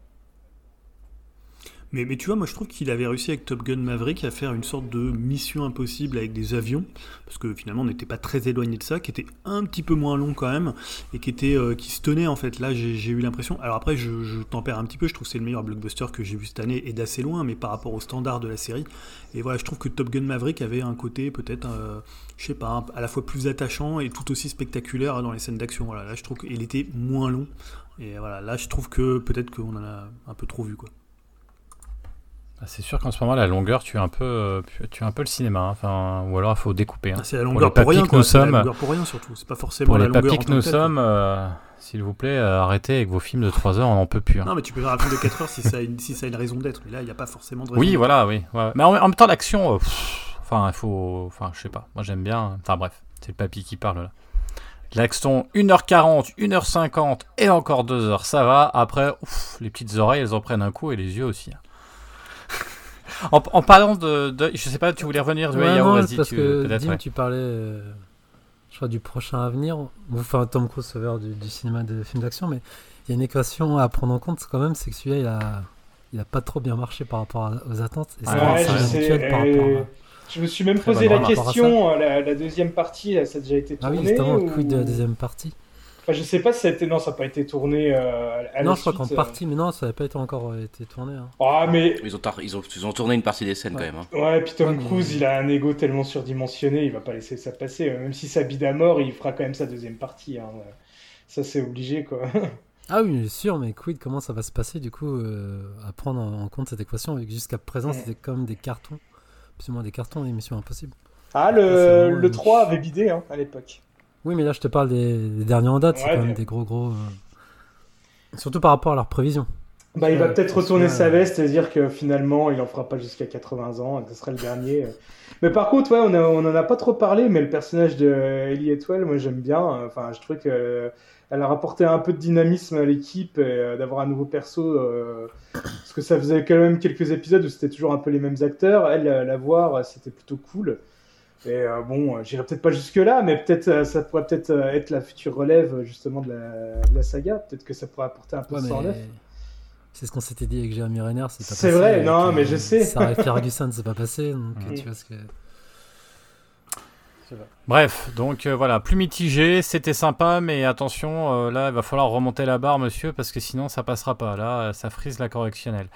Mais, tu vois, moi je trouve qu'il avait réussi avec Top Gun Maverick à faire une sorte de mission impossible avec des avions, parce que finalement on n'était pas très éloigné de ça, qui était un petit peu moins long quand même, et qui, était, euh, qui se tenait en fait. Là j'ai eu l'impression, alors après je, tempère un petit peu, je trouve que c'est le meilleur blockbuster que j'ai vu cette année, et d'assez loin, mais par rapport au standard de la série. Et voilà, je trouve que Top Gun Maverick avait un côté peut-être, euh, je sais pas, à la fois plus attachant et tout aussi spectaculaire dans les scènes d'action. Voilà, là je trouve qu'il était moins long. Et voilà, là je trouve que peut-être qu'on en a un peu trop vu quoi. Ah, C'est sûr qu'en ce moment, la longueur, tu es un peu, euh, tu un peu le cinéma. hein. Enfin, ou alors, il faut découper. hein. Ah, c'est la longueur pour, papis rien. que nous c'est la sommes- longueur pour rien surtout. C'est pas forcément Pour la les longueur en que nous sommes, euh, s'il vous plaît, euh, arrêtez avec vos films de 3 heures, on n'en peut plus. hein. Non, mais tu peux faire un film de 4 heures si ça a une, si ça a une raison d'être. Mais là, il n'y a pas forcément de raison Oui, voilà, oui. ouais. Mais en, en même temps, l'action, euh, enfin, il faut. Enfin, je sais pas. Moi, j'aime bien. Enfin, bref, c'est le papy qui parle là. L'action 1h40, 1h50 et encore 2 heures, ça va. Après, ouf, les petites oreilles, elles en prennent un coup et les yeux aussi. hein. En, en parlant de, de- Je sais pas, tu voulais revenir de Ouais, Yao, non, vas-y, parce tu- que peut-être. Dim, ouais. tu parlais, euh, je crois, du prochain avenir. Ou Enfin, Tom Cruise sauveur du, du cinéma de films d'action, mais il y a une équation à prendre en compte quand même, c'est que celui-là, il a, il a pas trop bien marché par rapport à- aux attentes. Et c'est Ouais, c'est je sais, inhabituel par euh, rapport à... Je me suis même posé la question, euh, la, la deuxième partie, ça a déjà été Ah tourné oui, justement, ou- quid de la deuxième partie Enfin, je sais pas si ça a été... Non, ça n'a pas été tourné euh, à Non, la je crois qu'en euh. partie, mais non, ça n'avait pas été encore euh, été tourné. hein. Ah, mais... Ils ont, tar- ils, ont, ils ont tourné une partie des scènes Ouais. quand même. hein. Ouais, puis Tom Ouais, mais- Cruise, il a un ego tellement surdimensionné, il va pas laisser ça passer. Même si ça bide à mort, il fera quand même sa deuxième partie. hein. Ça, c'est obligé, quoi. Ah oui, sûr, mais quid, comment ça va se passer du coup euh, à prendre en compte cette équation vu que jusqu'à présent Ouais. c'était comme des cartons, plus ou moins des cartons, des missions impossibles. Ah, le, vraiment le une- 3 avait bidé hein, à l'époque. Oui, mais là je te parle des, des derniers en date, c'est quand même des gros gros. euh, Surtout par rapport à leurs prévisions. Bah, il va Ouais, peut-être retourner sa veste et dire que finalement, il en fera pas jusqu'à 80 ans, et que ce sera le dernier. Mais par contre, ouais, on, a, on en a pas trop parlé, mais le personnage de Ellie Atwell, moi j'aime bien. Enfin, je trouve qu'elle a rapporté un peu de dynamisme à l'équipe et euh, d'avoir un nouveau perso. euh, parce que ça faisait quand même quelques épisodes où c'était toujours un peu les mêmes acteurs. Elle, la, voir, euh, c'était plutôt cool. Et euh, bon, euh, j'irai peut-être pas jusque-là, mais peut-être euh, ça pourrait peut-être euh, être la future relève justement de la, de la saga. Peut-être que ça pourrait apporter un peu Ouais, de sang neuf. mais c'est ce qu'on s'était dit avec Jeremy Renner, c'est pas C'est vrai, avec, non, euh, mais je sais. Sarah Ferguson, c'est pas passé, donc Mm. tu vois ce que. Bref, donc euh, voilà, plus mitigé, c'était sympa, mais attention, euh, là, il va falloir remonter la barre, monsieur, parce que sinon, ça passera pas. Là, ça frise la correctionnelle.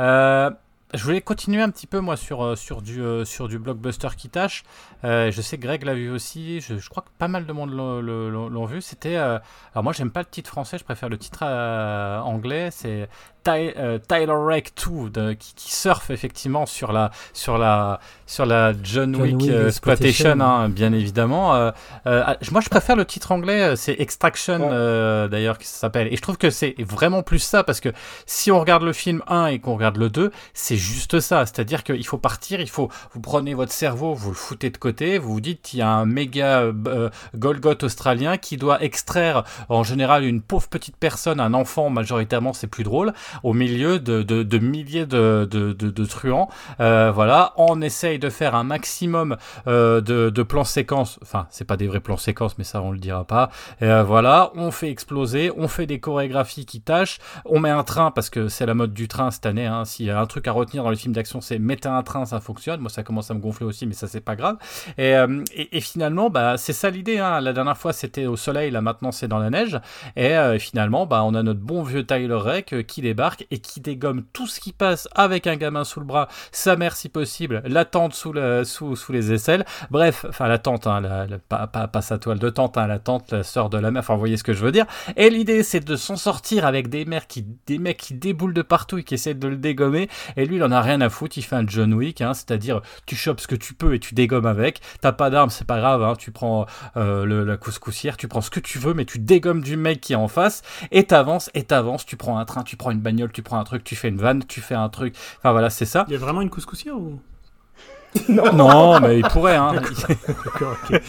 Euh, je voulais continuer un petit peu, moi, sur, euh, sur, du, euh, sur du blockbuster qui tâche. Euh, je sais que Greg l'a vu aussi, je, crois que pas mal de monde l'ont- vu. C'était. alors, moi, j'aime pas le titre français, je préfère le titre anglais. C'est Ty- euh, Tyler Rake 2, de- qui, qui surfe effectivement sur la, sur la, sur la John, John Wick, Wick euh, Exploitation. Hein, bien évidemment. Euh, euh, ah, moi, je préfère le titre anglais, c'est Extraction, Ouais. euh, d'ailleurs, qui s'appelle. Et je trouve que c'est vraiment plus ça, parce que si on regarde le film 1 et qu'on regarde le 2, c'est juste ça. C'est-à-dire qu'il faut partir, il faut, vous prenez votre cerveau, vous le foutez de côté, vous vous dites, il y a un méga euh, Golgoth australien qui doit extraire, en général, une pauvre petite personne, un enfant, majoritairement, c'est plus drôle, au milieu de, de, milliers de, de, truands. Euh, voilà, on essaye de faire un maximum euh, de, plans séquences. Enfin, c'est pas des vrais plans séquences, mais ça, on le dira pas. Euh, voilà, on fait exploser, on fait des chorégraphies qui tâchent, on met un train parce que c'est la mode du train cette année. Hein. S'il y a un truc à retenir dans les films d'action, c'est mettez un train, ça fonctionne. Moi, ça commence à me gonfler aussi, mais ça, c'est pas grave. Et, euh, et, finalement, bah, c'est ça l'idée. Hein. La dernière fois, c'était au soleil, là maintenant, c'est dans la neige. Et finalement, bah, on a notre bon vieux Tyler Rake qui débarque et qui dégomme tout ce qui passe avec un gamin sous le bras, sa mère si possible, la tante sous, le, sous, sous les aisselles. Bref, enfin la tante, hein, pas, pas, sa toile de tante, hein, la tante, la sœur de la mère, enfin vous voyez ce que je veux dire. Et l'idée c'est de s'en sortir avec des mères qui, des mecs qui déboulent de partout et qui essaient de le dégommer. Et lui il en a rien à foutre, il fait un John Wick, hein, c'est-à-dire tu chopes ce que tu peux et tu dégommes avec. T'as pas d'armes, c'est pas grave, tu prends euh, le- la couscoussière, tu prends ce que tu veux, mais tu dégommes du mec qui est en face et t'avances et t'avances, tu prends un train, tu prends une bagnole, tu prends un truc, tu fais une vanne, tu fais un truc. Enfin voilà, c'est ça. Il y a vraiment une couscoussière ou? Non, mais il pourrait, hein. D'accord, ok.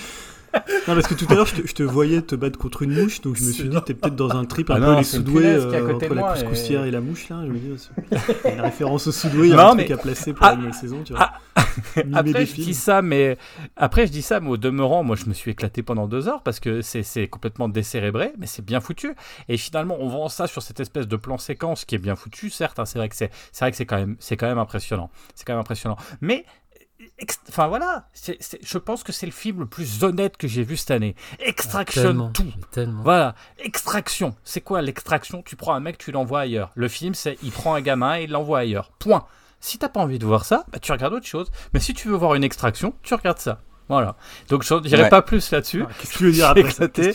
Non, parce que tout à l'heure, je te, je te voyais te battre contre une mouche, donc je me suis dit, t'es peut-être dans un trip un Ah peu non, les soudoués euh, entre la couscoussière et- et... la mouche, là. Je me dis, il y a une référence au soudoué, il y a Non, un mais- truc à placer pour Ah, la nouvelle saison, tu vois. Mimer Après, je dis ça, mais après, je dis ça, mais au demeurant, moi, je me suis éclaté pendant deux heures parce que c'est complètement décérébré, mais c'est bien foutu. Et finalement, on vend ça sur cette espèce de plan séquence qui est bien foutu, certes. hein, c'est vrai que c'est quand même c'est quand même impressionnant. C'est quand même impressionnant. Mais Enfin voilà, je pense que c'est le film le plus honnête que j'ai vu cette année. Extraction tellement, tout. tellement. Voilà, extraction. C'est quoi l'extraction? Tu prends un mec, tu l'envoies ailleurs. Le film, c'est il prend un gamin et il l'envoie ailleurs. Point. Si t'as pas envie de voir ça, bah, tu regardes autre chose. Mais si tu veux voir une extraction, tu regardes ça. Voilà. Donc je dirai pas plus là-dessus. Ah, qu'est-ce que tu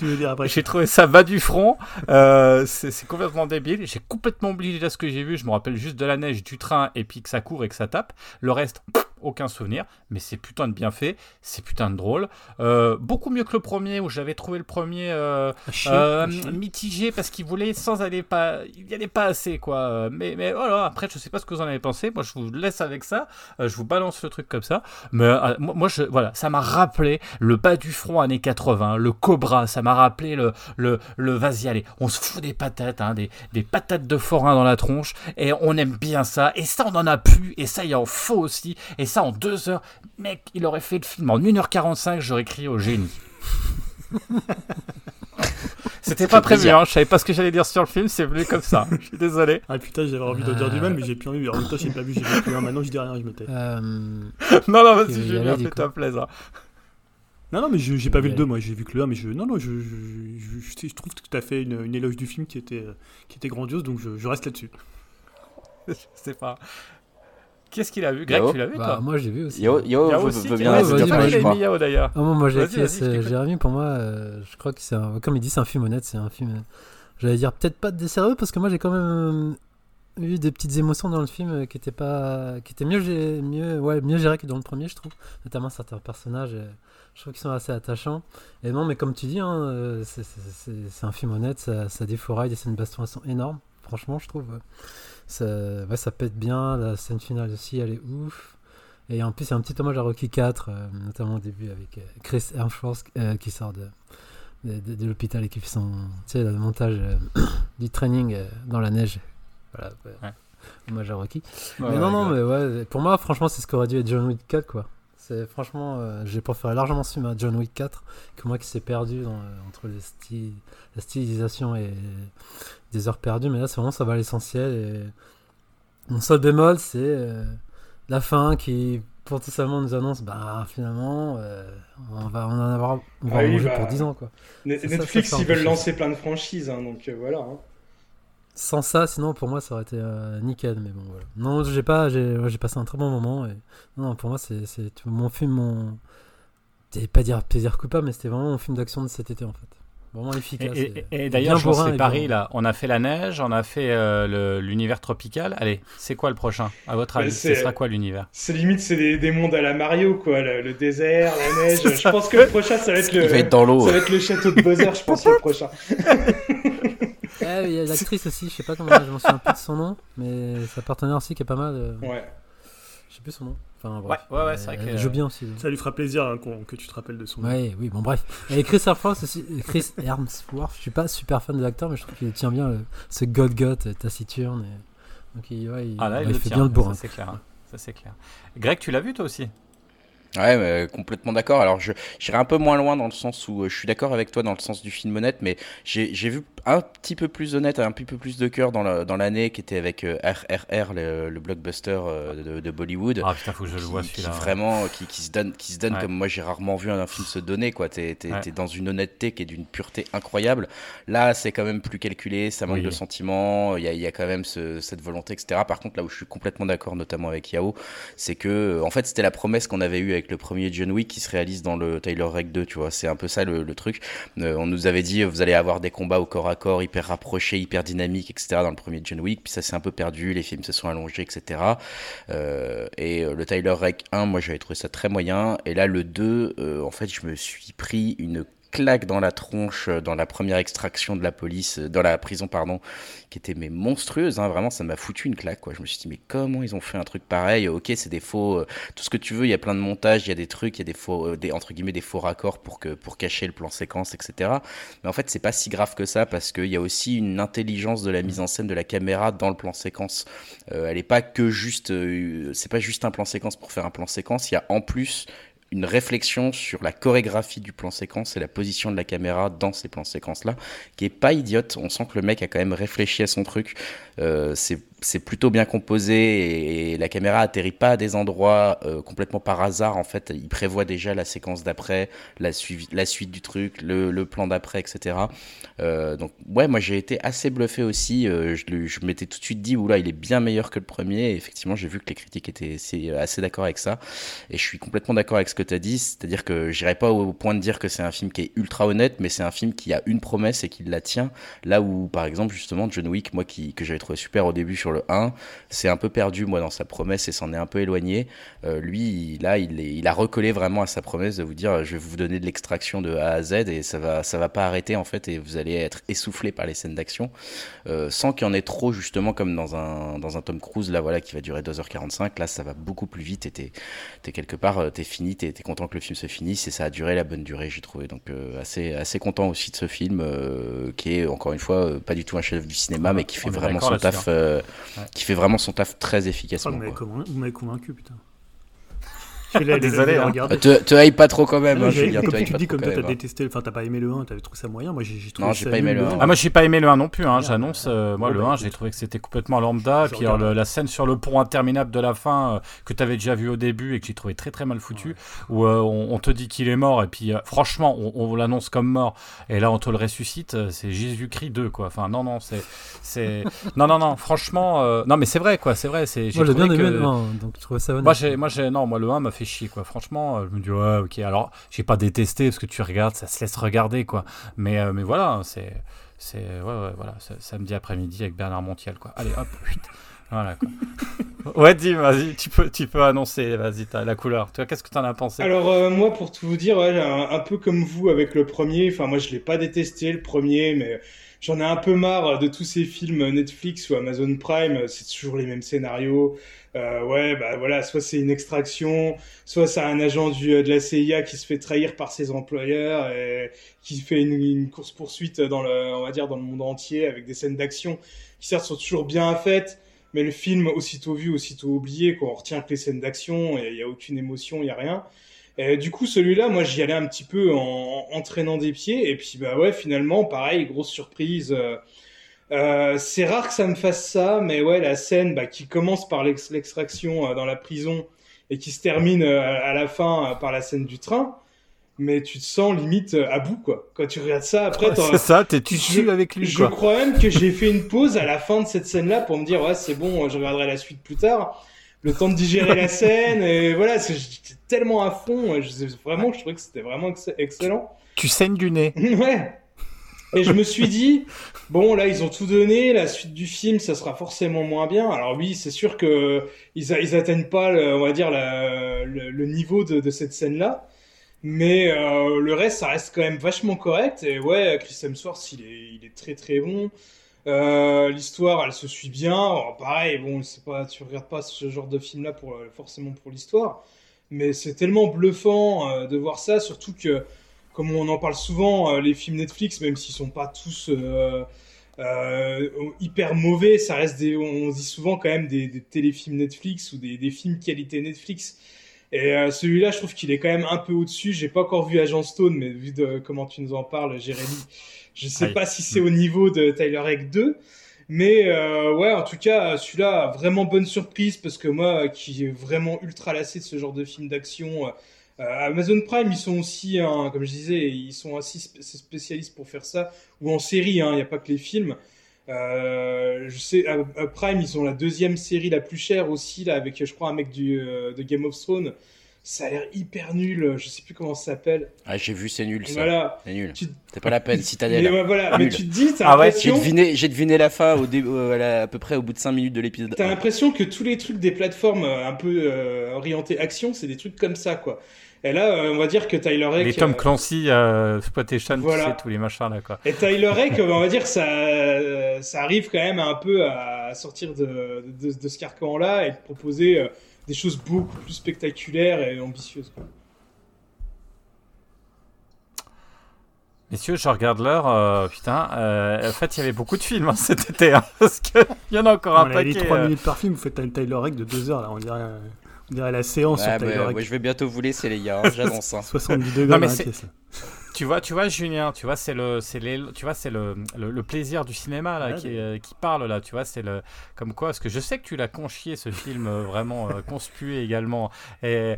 veux dire après, J'ai trouvé ça bas du front. Euh, c'est complètement débile. J'ai complètement oublié déjà ce que j'ai vu. Je me rappelle juste de la neige, du train et puis que ça court et que ça tape. Le reste, aucun souvenir, mais c'est putain de bien fait, c'est putain de drôle. Euh, beaucoup mieux que le premier, où j'avais trouvé le premier euh, euh, mitigé parce qu'il voulait sans aller pas, il y allait pas assez quoi. Mais, mais voilà, après je sais pas ce que vous en avez pensé. Moi je vous laisse avec ça, je vous balance le truc comme ça. Mais moi, je, voilà, ça m'a rappelé le bas du front années 80, le Cobra, ça m'a rappelé le, le, le vas-y allez, on se fout des patates, hein, des, des patates de forain dans la tronche, et on aime bien ça. Et ça on en a plus, et ça il en faut aussi. Et ça en deux heures. Mec, il aurait fait le film en 1h45, j'aurais crié au génie. C'était pas prévu, hein, je savais pas ce que j'allais dire sur le film, c'est venu comme ça. Je suis désolé. Ah putain, j'avais envie de dire du mal, mais j'ai plus envie. En même temps, j'ai pas vu, j'ai vu plus Maintenant, je dis rien, je me tais. Euh... non, non, vas-y, Julien, fais-toi plaisir. Non, non, mais j'ai pas vu le 2, moi, j'ai vu que le 1, mais je, non, non, je, je, je, trouve que tu as fait une, une, éloge du film qui était, qui était grandiose, donc je, reste là-dessus. je sais pas. Qu'est-ce qu'il a vu Greg, tu l'as vu bah, toi Moi j'ai vu aussi. Yo, yo, Yao aussi, veux bien mis Yao d'ailleurs. Ah, moi j'ai Jérémy, pour moi, euh, je crois que c'est comme il dit, c'est un film honnête, c'est un film. J'allais dire peut-être pas sérieux parce que moi j'ai quand même euh, eu des petites émotions dans le film euh, qui étaient pas, qui étaient mieux, mieux, ouais, mieux gérées que dans le premier, je trouve. Notamment certains personnages, je trouve qu'ils sont assez attachants. Et non, mais comme tu dis, hein, c'est un film honnête, ça, ça défouraille, des scènes de baston sont énormes. Franchement, je trouve. Ça, ouais, ça pète bien. La scène finale aussi, elle est ouf. Et en plus, a un petit hommage à Rocky 4, euh, notamment au début avec euh, Chris Hemsworth euh, qui sort de, de, l'hôpital et qui fait son tu sais, le montage du training dans la neige. Voilà, hommage à Rocky. mais non, non, mais ouais, pour moi, franchement, c'est ce qu'aurait dû être John Wick 4, quoi. C'est franchement, j'ai préféré largement ce film à John Wick 4 que moi qui s'est perdu entre les la stylisation et des heures perdues, mais là, c'est vraiment ça va à l'essentiel. Et... Mon seul bémol, c'est euh, la fin qui potentiellement nous annonce bah finalement euh, on va on en avoir on va ah bah, pour 10 ans quoi. Netflix ils veulent lancer plein de franchises hein, donc euh, voilà. Hein. Sans ça sinon pour moi ça aurait été nickel mais bon voilà. Non j'ai pas j'ai passé un très bon moment et non pour moi c'est mon film mon pas dire plaisir coupable mais c'était vraiment mon film d'action de cet été en fait. Vraiment efficace. Et, d'ailleurs, je c'est Paris là. On a fait la neige, on a fait euh, l'univers tropical. Allez, c'est quoi le prochain? À votre avis, ce sera quoi l'univers? C'est limite, c'est des, mondes à la Mario, quoi. Le, désert, la neige. je pense que le prochain, ça va être le. Ça va être le château de Bowser, je pense, le prochain. Ah, il y a l'actrice aussi, je sais pas comment, je m'en souviens plus de son nom, mais sa partenaire aussi qui est pas mal. Euh, ouais. Je sais plus son nom. Enfin, Ouais, ouais, ouais c'est vrai que. joue bien aussi. Ça lui fera plaisir hein, que tu te rappelles de son nom. Ouais, oui, bon, bref. Et Chris Hemsworth aussi. Chris Hemsworth, je suis pas super fan de l'acteur, mais je trouve qu'il tient bien ce God-God taciturne. Et... Donc, il, ouais, il, ah là, il, fait bien le bourrin. Ça, c'est clair. Hein. Ça, c'est clair. Greg, tu l'as vu toi aussi? Ouais, mais complètement d'accord. Alors, je j'irai un peu moins loin dans le sens où euh, je suis d'accord avec toi dans le sens du film honnête, mais j'ai vu un petit peu plus honnête, un petit peu plus de cœur dans l'année dans qui était avec RRR, euh, le, blockbuster euh, de, Bollywood. Ah putain, faut que je le vois celui-là. Vraiment, qui, qui, se donne, qui se donne comme moi j'ai rarement vu un, film se donner, quoi. T'es es, dans une honnêteté qui est d'une pureté incroyable. Là, c'est quand même plus calculé, ça manque de sentiments, il y a, y a, quand même ce, cette volonté, etc. Par contre, là où je suis complètement d'accord, notamment avec Yao, c'est que, en fait, c'était la promesse qu'on avait eue avec le premier John Wick qui se réalise dans le Tyler Reg 2, tu vois. C'est un peu ça le, truc. Euh, on nous avait dit, vous allez avoir des combats au corps à corps hyper rapprochés, hyper dynamiques, etc. dans le premier John Wick. Puis ça s'est un peu perdu, les films se sont allongés, etc. Euh, et euh, le Tyler Reg 1, moi j'avais trouvé ça très moyen. Et là, le 2, en fait, je me suis pris une claque dans la tronche euh, dans la première extraction de la police, euh, dans la prison, pardon, qui était mais monstrueuse. Hein, vraiment, ça m'a foutu une claque. Quoi. Je me suis dit, mais comment ils ont fait un truc pareil? Ok, c'est des faux, euh, tout ce que tu veux. Il y a plein de montages, il y a des trucs, il y a des faux, des, entre guillemets, des faux raccords pour que pour cacher le plan séquence, etc. Mais en fait, c'est pas si grave que ça parce qu'il y a aussi une intelligence de la mise en scène de la caméra dans le plan séquence. elle est pas que juste, c'est pas juste un plan séquence pour faire un plan séquence. Il y a en plus une réflexion sur la chorégraphie du plan séquence et la position de la caméra dans ces plans séquences là qui est pas idiote. On sent que le mec a quand même réfléchi à son truc. Euh, c'est plutôt bien composé et la caméra atterrit pas à des endroits euh, complètement par hasard. En fait, il prévoit déjà la séquence d'après, la, la suite du truc, le, plan d'après, etc. Euh, donc, ouais, moi j'ai été assez bluffé aussi. Euh, je, je m'étais tout de suite dit, oula, il est bien meilleur que le premier. Effectivement, j'ai vu que les critiques étaient assez, assez d'accord avec ça. Et je suis complètement d'accord avec ce que tu as dit. C'est-à-dire que j'irai pas au point de dire que c'est un film qui est ultra honnête, mais c'est un film qui a une promesse et qui la tient. Là où, par exemple, justement, John Wick, moi qui, que j'avais trouvé super au début sur le 1, c'est un peu perdu, moi, dans sa promesse et s'en est un peu éloigné. Euh, lui, là, il, est, il a recollé vraiment à sa promesse de vous dire je vais vous donner de l'extraction de A à Z et ça va, ça va pas arrêter, en fait, et vous allez être essoufflé par les scènes d'action euh, sans qu'il y en ait trop, justement, comme dans un, dans un Tom Cruise, là, voilà, qui va durer 2h45. Là, ça va beaucoup plus vite et t'es es quelque part, euh, t'es fini, t'es es content que le film se finisse et ça a duré la bonne durée, j'ai trouvé. Donc, assez, assez content aussi de ce film qui est, encore une fois, pas du tout un chef du cinéma, mais qui fait vraiment son taf, hein. Qui fait vraiment son taf très efficacement. vous m'avez convaincu, putain. Désolé. Hein. Te, te hype pas trop quand même. Ah, hein, comme tu dis, comme toi, t'as détesté, enfin, t'as pas aimé le 1, t'avais trouvé ça moyen. Moi, j'ai trouvé non, j'ai pas aimé le 1. Ah, moi, j'ai pas aimé le 1 non plus. Hein, J'annonce, euh, moi, le 1, j'ai trouvé que c'était complètement lambda. Puis la scène sur le pont interminable de la fin, euh, que t'avais déjà vu au début et que j'ai trouvé très très mal foutu, où euh, on te dit qu'il est mort, et puis franchement, on l'annonce comme mort, et là, on te le ressuscite, c'est Jésus-Christ 2, quoi. Enfin, non, non, c'est. Non, non, non, franchement. Non, mais c'est vrai, quoi, c'est vrai. Moi, j'ai bien aimé le 1, donc je trouvais ça. Moi, non, moi, le 1 m'a fait chier, quoi. Franchement, euh, je me dis ouais ok. Alors j'ai pas détesté parce que tu regardes ça se laisse regarder quoi. Mais euh, mais voilà c'est c'est ouais, ouais voilà samedi après-midi avec Bernard Montiel quoi. Allez hop voilà quoi. ouais dis vas-y tu peux tu peux annoncer vas-y la couleur. Toi qu'est-ce que tu en as pensé? Alors euh, moi pour tout vous dire un, peu comme vous avec le premier enfin moi je l'ai pas détesté le premier mais j'en ai un peu marre de tous ces films Netflix ou Amazon Prime c'est toujours les mêmes scénarios euh, ouais, bah voilà, soit c'est une extraction, soit c'est un agent du, de la CIA qui se fait trahir par ses employeurs, et qui fait une, course poursuite dans le, on va dire dans le monde entier avec des scènes d'action qui certes sont toujours bien faites, mais le film aussitôt vu, aussitôt oublié, quoi. On retient que les scènes d'action, il y a aucune émotion, il y a rien. Et du coup, celui-là, moi, j'y allais un petit peu en, en, traînant des pieds, et puis bah ouais, finalement, pareil, grosse surprise. Euh, euh, c'est rare que ça me fasse ça, mais ouais, la scène bah, qui commence par l'extraction euh, dans la prison et qui se termine euh, à la fin par la scène du train, mais tu te sens limite à bout, quoi. Quand tu regardes ça, après, c'est ça, t'es tu avec lui. Je crois même que j'ai fait une pause à la fin de cette scène-là pour me dire, ouais, c'est bon, je regarderai la suite plus tard. Le temps de digérer la scène, et voilà, j'étais tellement à fond. Je, vraiment, je trouvais que c'était vraiment excellent. Tu saignes du nez. ouais. Et je me suis dit, bon, là, ils ont tout donné, la suite du film, ça sera forcément moins bien. Alors oui, c'est sûr que ils, atteignent pas, on va dire, le, niveau de, cette scène-là. Mais euh, le reste, ça reste quand même vachement correct. Et ouais, Chris Hemsworth, il est, il est très très bon. Euh, L'histoire, elle se suit bien. pareil, bon, c'est pas, tu regardes pas ce genre de film-là pour forcément pour l'histoire, mais c'est tellement bluffant euh, de voir ça, surtout que comme on en parle souvent, euh, les films Netflix, même s'ils sont pas tous euh, euh, hyper mauvais, ça reste des, on dit souvent quand même des, téléfilms Netflix ou des, films qualité Netflix. Et celui-là, je trouve qu'il est quand même un peu au-dessus. J'ai pas encore vu Agent Stone, mais vu de comment tu nous en parles, Jérémy, je sais pas si c'est au niveau de Tyler Egg 2. Mais ouais, en tout cas, celui-là, vraiment bonne surprise parce que moi, qui est vraiment ultra lassé de ce genre de film d'action, euh, Amazon Prime, ils sont aussi, hein, comme je disais, ils sont assez spécialistes pour faire ça, ou en série, hein, il n'y a pas que les films. Euh, je sais, à, Prime, ils ont la deuxième série la plus chère aussi, là, avec, je crois, un mec du, euh, de Game of Thrones. Ça a l'air hyper nul, je sais plus comment ça s'appelle. Ah, j'ai vu, c'est nul ça. Voilà. C'est nul. C'est pas la peine, Citadel. Mais, voilà. mais tu te dis, t'as ah ouais, j'ai deviné, j'ai deviné la fin au début, à, peu près au bout de 5 minutes de l'épisode. T'as l'impression que tous les trucs des plateformes un peu orientés action, c'est des trucs comme ça, quoi. Et là, euh, on va dire que Tyler Rake. Les Tom euh, Clancy, euh, Spotation, voilà. tu sais, tous les machins là, quoi. Et Tyler Rake, on va dire, ça, ça arrive quand même un peu à sortir de, de, de ce carcan-là et de proposer des choses beaucoup plus spectaculaires et ambitieuses, quoi. Messieurs, je regarde l'heure. putain, en fait, il y avait beaucoup de films hein, cet été, hein, parce qu'il y en a encore un paquet. Il 3 minutes par film, vous faites un Tyler Rake de 2 heures, là, on dirait. La séance ouais, sur bah, ouais, Je vais bientôt vous laisser, les gars. Hein, j'annonce. Hein. 70 degrés. Non, mais tu vois, tu vois, Julien, tu vois, c'est le, c'est les, tu vois, c'est le, le, plaisir du cinéma là qui, euh, qui, parle là, tu vois, c'est le, comme quoi, parce que je sais que tu l'as conchié ce film euh, vraiment euh, conspué également. Et,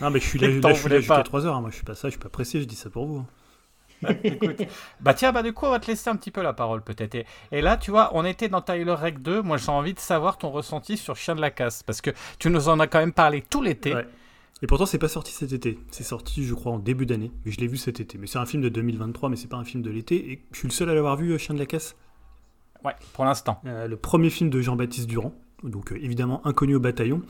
non, mais je suis là, là, je suis là jusqu'à 3 heures. Hein. Moi, je suis pas ça, je suis pas pressé. Je dis ça pour vous. Hein. Écoute, bah tiens, bah du coup, on va te laisser un petit peu la parole peut-être. Et, là, tu vois, on était dans Tyler Rec 2. Moi, j'ai envie de savoir ton ressenti sur Chien de la Casse, parce que tu nous en as quand même parlé tout l'été. Et pourtant, c'est pas sorti cet été. C'est sorti, je crois, en début d'année. Mais je l'ai vu cet été. Mais c'est un film de 2023, mais c'est pas un film de l'été. Et je suis le seul à l'avoir vu, euh, Chien de la Casse? Ouais, pour l'instant. Euh, le premier film de Jean-Baptiste Durand donc euh, évidemment inconnu au bataillon.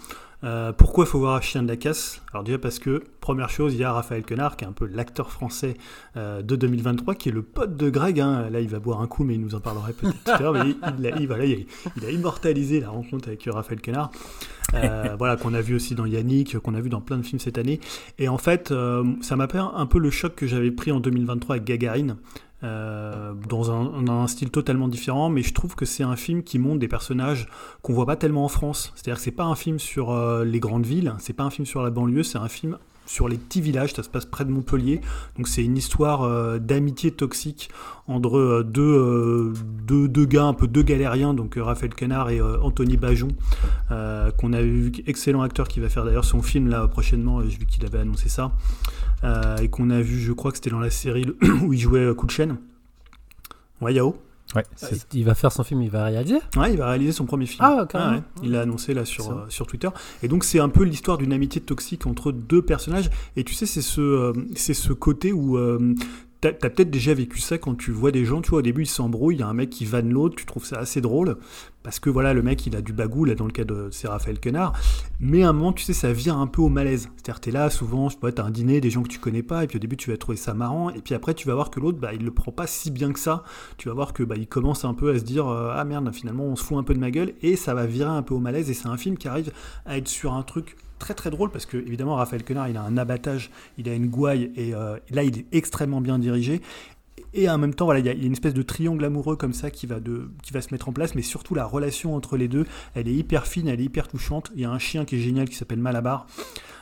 Euh, pourquoi faut voir Chien de la Casse Alors déjà parce que, première chose, il y a Raphaël Quenard, qui est un peu l'acteur français euh, de 2023, qui est le pote de Greg. Hein. Là, il va boire un coup, mais il nous en parlerait peut-être tout à l'heure. Mais il, a, immortalisé la rencontre avec Raphaël Quenard. voilà, qu'on a vu aussi dans Yannick, qu'on a vu dans plein de films cette année. Et en fait, ça m'a fait un peu le choc que j'avais pris en 2023 avec Gagarine. Euh, dans, un, style totalement différent, mais je trouve que c'est un film qui montre des personnages qu'on voit pas tellement en France. C'est-à-dire que c'est pas un film sur euh, les grandes villes, c'est pas un film sur la banlieue, c'est un film sur les petits villages, ça se passe près de Montpellier. Donc c'est une histoire euh, d'amitié toxique entre deux, deux, deux, gars, un peu deux galériens, donc Raphaël Canard et Anthony Bajon, qu'on a vu, excellent acteur qui va faire d'ailleurs son film là prochainement, vu qu'il avait annoncé ça. Euh, et qu'on a vu, je crois que c'était dans la série où il jouait euh, coup de chaîne. Ouais, Yao. Ouais, il va faire son film, il va réaliser Ouais, il va réaliser son premier film. Ah, carrément. Il l'a annoncé là sur, euh, sur Twitter. Et donc, c'est un peu l'histoire d'une amitié toxique entre deux personnages. Et tu sais, c'est ce, c'est ce côté où T'as peut-être déjà vécu ça quand tu vois des gens, tu vois, au début ils s'embrouillent, il y a un mec qui vanne l'autre, tu trouves ça assez drôle, parce que voilà, le mec il a du bagou, là dans le cas de c'est Raphaël Quenard, mais à un moment, tu sais, ça vient un peu au malaise. C'est-à-dire, t'es là, souvent, tu vois, t'as un dîner, des gens que tu connais pas, et puis au début tu vas trouver ça marrant, et puis après tu vas voir que l'autre, bah il le prend pas si bien que ça, tu vas voir que bah il commence un peu à se dire, euh, ah merde, finalement on se fout un peu de ma gueule, et ça va virer un peu au malaise, et c'est un film qui arrive à être sur un truc très très drôle parce que évidemment Raphaël Quenard il a un abattage, il a une gouaille et euh, là il est extrêmement bien dirigé. Et en même temps voilà il y, a une espèce de triangle amoureux comme ça qui va, de, qui va se mettre en place mais surtout la relation entre les deux elle est hyper fine elle est hyper touchante. Il y a un chien qui est génial qui s'appelle Malabar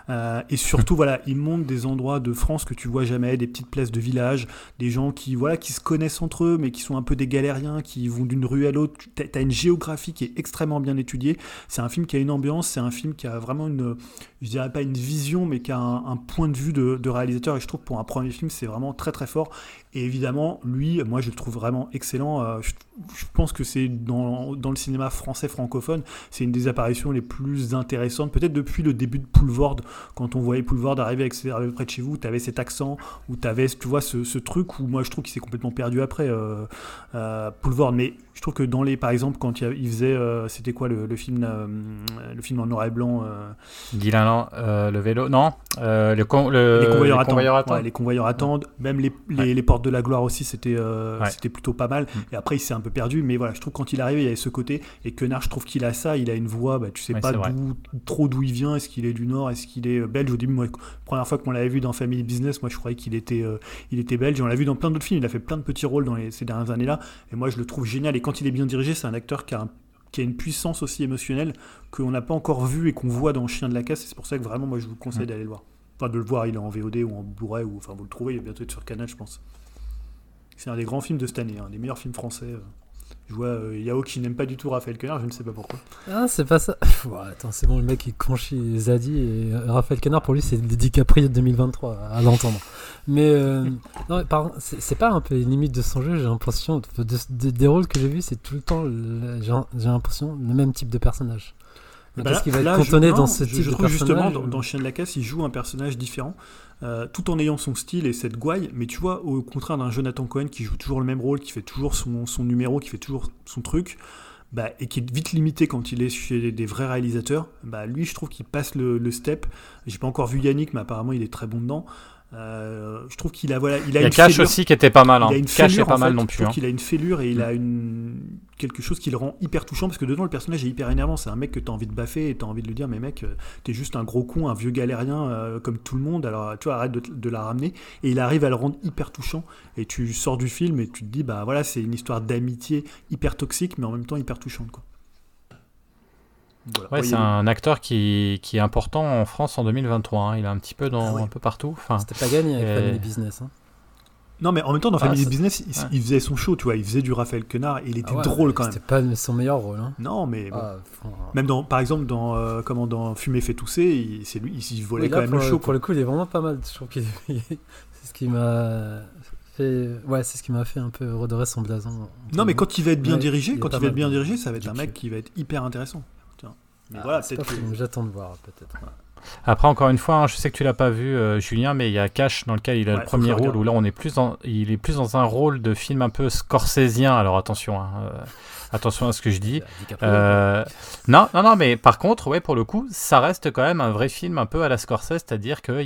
euh, et surtout, voilà, il montre des endroits de France que tu vois jamais, des petites places de village, des gens qui, voilà, qui se connaissent entre eux, mais qui sont un peu des galériens, qui vont d'une rue à l'autre. Tu une géographie qui est extrêmement bien étudiée. C'est un film qui a une ambiance, c'est un film qui a vraiment une, je dirais pas une vision, mais qui a un, point de vue de, réalisateur. Et je trouve pour un premier film, c'est vraiment très très fort. Et évidemment, lui, moi, je le trouve vraiment excellent. Euh, je, pense que c'est dans, dans, le cinéma français francophone, c'est une des apparitions les plus intéressantes, peut-être depuis le début de Poulvord, quand on voyait Poulvord arriver, avec, près de chez vous, tu avais cet accent, où tu avais, tu vois, ce, truc où moi, je trouve qu'il s'est complètement perdu après, euh, euh Mais je trouve que dans les, par exemple, quand il, faisait, euh, c'était quoi le, film, le film en noir et blanc. Dylan, le vélo, non, le, les convoyeurs, attendent. les convoyeurs attendent. Même les, les, portes de la gloire aussi, c'était, c'était plutôt pas mal. Mm. Et après, il s'est un peu perdu, mais voilà, je trouve quand il arrive, il y avait ce côté. Et Quenard, je trouve qu'il a ça, il a une voix, bah, tu sais pas trop d'où il vient. Est-ce qu'il est du Nord, est-ce qu'il est belge? Au début, moi, première fois qu'on l'avait vu dans Family Business, moi, je croyais qu'il était, il était belge. on l'a vu dans plein d'autres films. Il a fait plein de petits rôles dans ces dernières années-là. Et moi, je le trouve génial. Et quand il est bien dirigé, c'est un acteur qui a, qui a, une puissance aussi émotionnelle qu'on n'a pas encore vu et qu'on voit dans Chien de la Casse. C'est pour ça que vraiment, moi, je vous conseille mm. d'aller le voir. Enfin, de le voir, il est en VOD ou en Blu-ray, ou enfin, vous le trouvez, il va bientôt être sur Canal, je pense. C'est un des grands films de cette année, un des meilleurs films français. Euh. Je vois euh, Yao qui n'aime pas du tout Raphaël Quenard, je ne sais pas pourquoi. Ah, c'est pas ça. attends, c'est bon, le mec il conchit Zadi et euh, Raphaël Quenard pour lui c'est le DiCaprio de 2023 à l'entendre. Mais euh, non, pardon, c'est pas un peu limite de son jeu, j'ai l'impression. des rôles que j'ai vus, c'est tout le temps, j'ai l'impression, le même type de personnage. Bah Qu'est-ce qu'il va être cantonné dans ce type je, trouve justement dans, dans, Chien de la Casse, il joue un personnage différent. Euh, tout en ayant son style et cette gouaille, mais tu vois, au contraire d'un Jonathan Cohen qui joue toujours le même rôle, qui fait toujours son, son numéro, qui fait toujours son truc, bah, et qui est vite limité quand il est chez des vrais réalisateurs, bah, lui je trouve qu'il passe le, le step. J'ai pas encore vu Yannick, mais apparemment il est très bon dedans. Euh, je trouve qu'il a voilà, il a, il une Cash aussi qui était pas mal. Hein. Il a une Cash est pas mal non plus. Hein. Il a une fêlure et il a une quelque chose qui le rend hyper touchant parce que dedans le personnage est hyper énervant. C'est un mec que tu as envie de baffer et tu as envie de lui dire mais mec, euh, t'es juste un gros con, un vieux galérien euh, comme tout le monde. Alors tu vois arrête de, de, la ramener et il arrive à le rendre hyper touchant et tu sors du film et tu te dis bah voilà c'est une histoire d'amitié hyper toxique mais en même temps hyper touchante quoi ouais, c'est un acteur qui, qui, est important en France en 2023. Hein. Il est un petit peu dans ah un peu partout. Enfin, C'était pas gagné avec Family Business. Hein. Non, mais en même temps, dans Ah, Family ça- Business, il, ouais. il faisait son show, tu vois. Il faisait du Raphaël Quenard et il était Ah ouais, drôle quand même. C'était pas son meilleur rôle. Hein. Non, mais bon. Ah, enfin, Même dans, par exemple, dans, euh, comment, dans Fumer fait tousser, il- c'est lui, il, il volait oui, là, quand même pour, le show. pour quoi. le coup, il est vraiment pas mal. Je trouve qu'il c'est ce qui m'a fait. Ouais, c'est ce qui m'a fait un peu redorer son blason. Non, mais quand il va être bien Ouais, dirigé, quand il va être bien dirigé, ça va être un mec qui va être hyper intéressant. Mais Ah, voilà, c'est peut-être que- J'attends de voir, peut-être. Après, encore une fois, hein, je sais que tu l'as pas vu, euh, Julien, mais il y a Cash dans lequel il a Ouais, le premier rôle où là, on est plus dans, il est plus dans un rôle de film un peu scorsésien. Alors attention, hein, euh, attention à ce que je dis. Euh, non, non, non, mais par contre, ouais, pour le coup, ça reste quand même un vrai film un peu à la Scorsese, c'est-à-dire que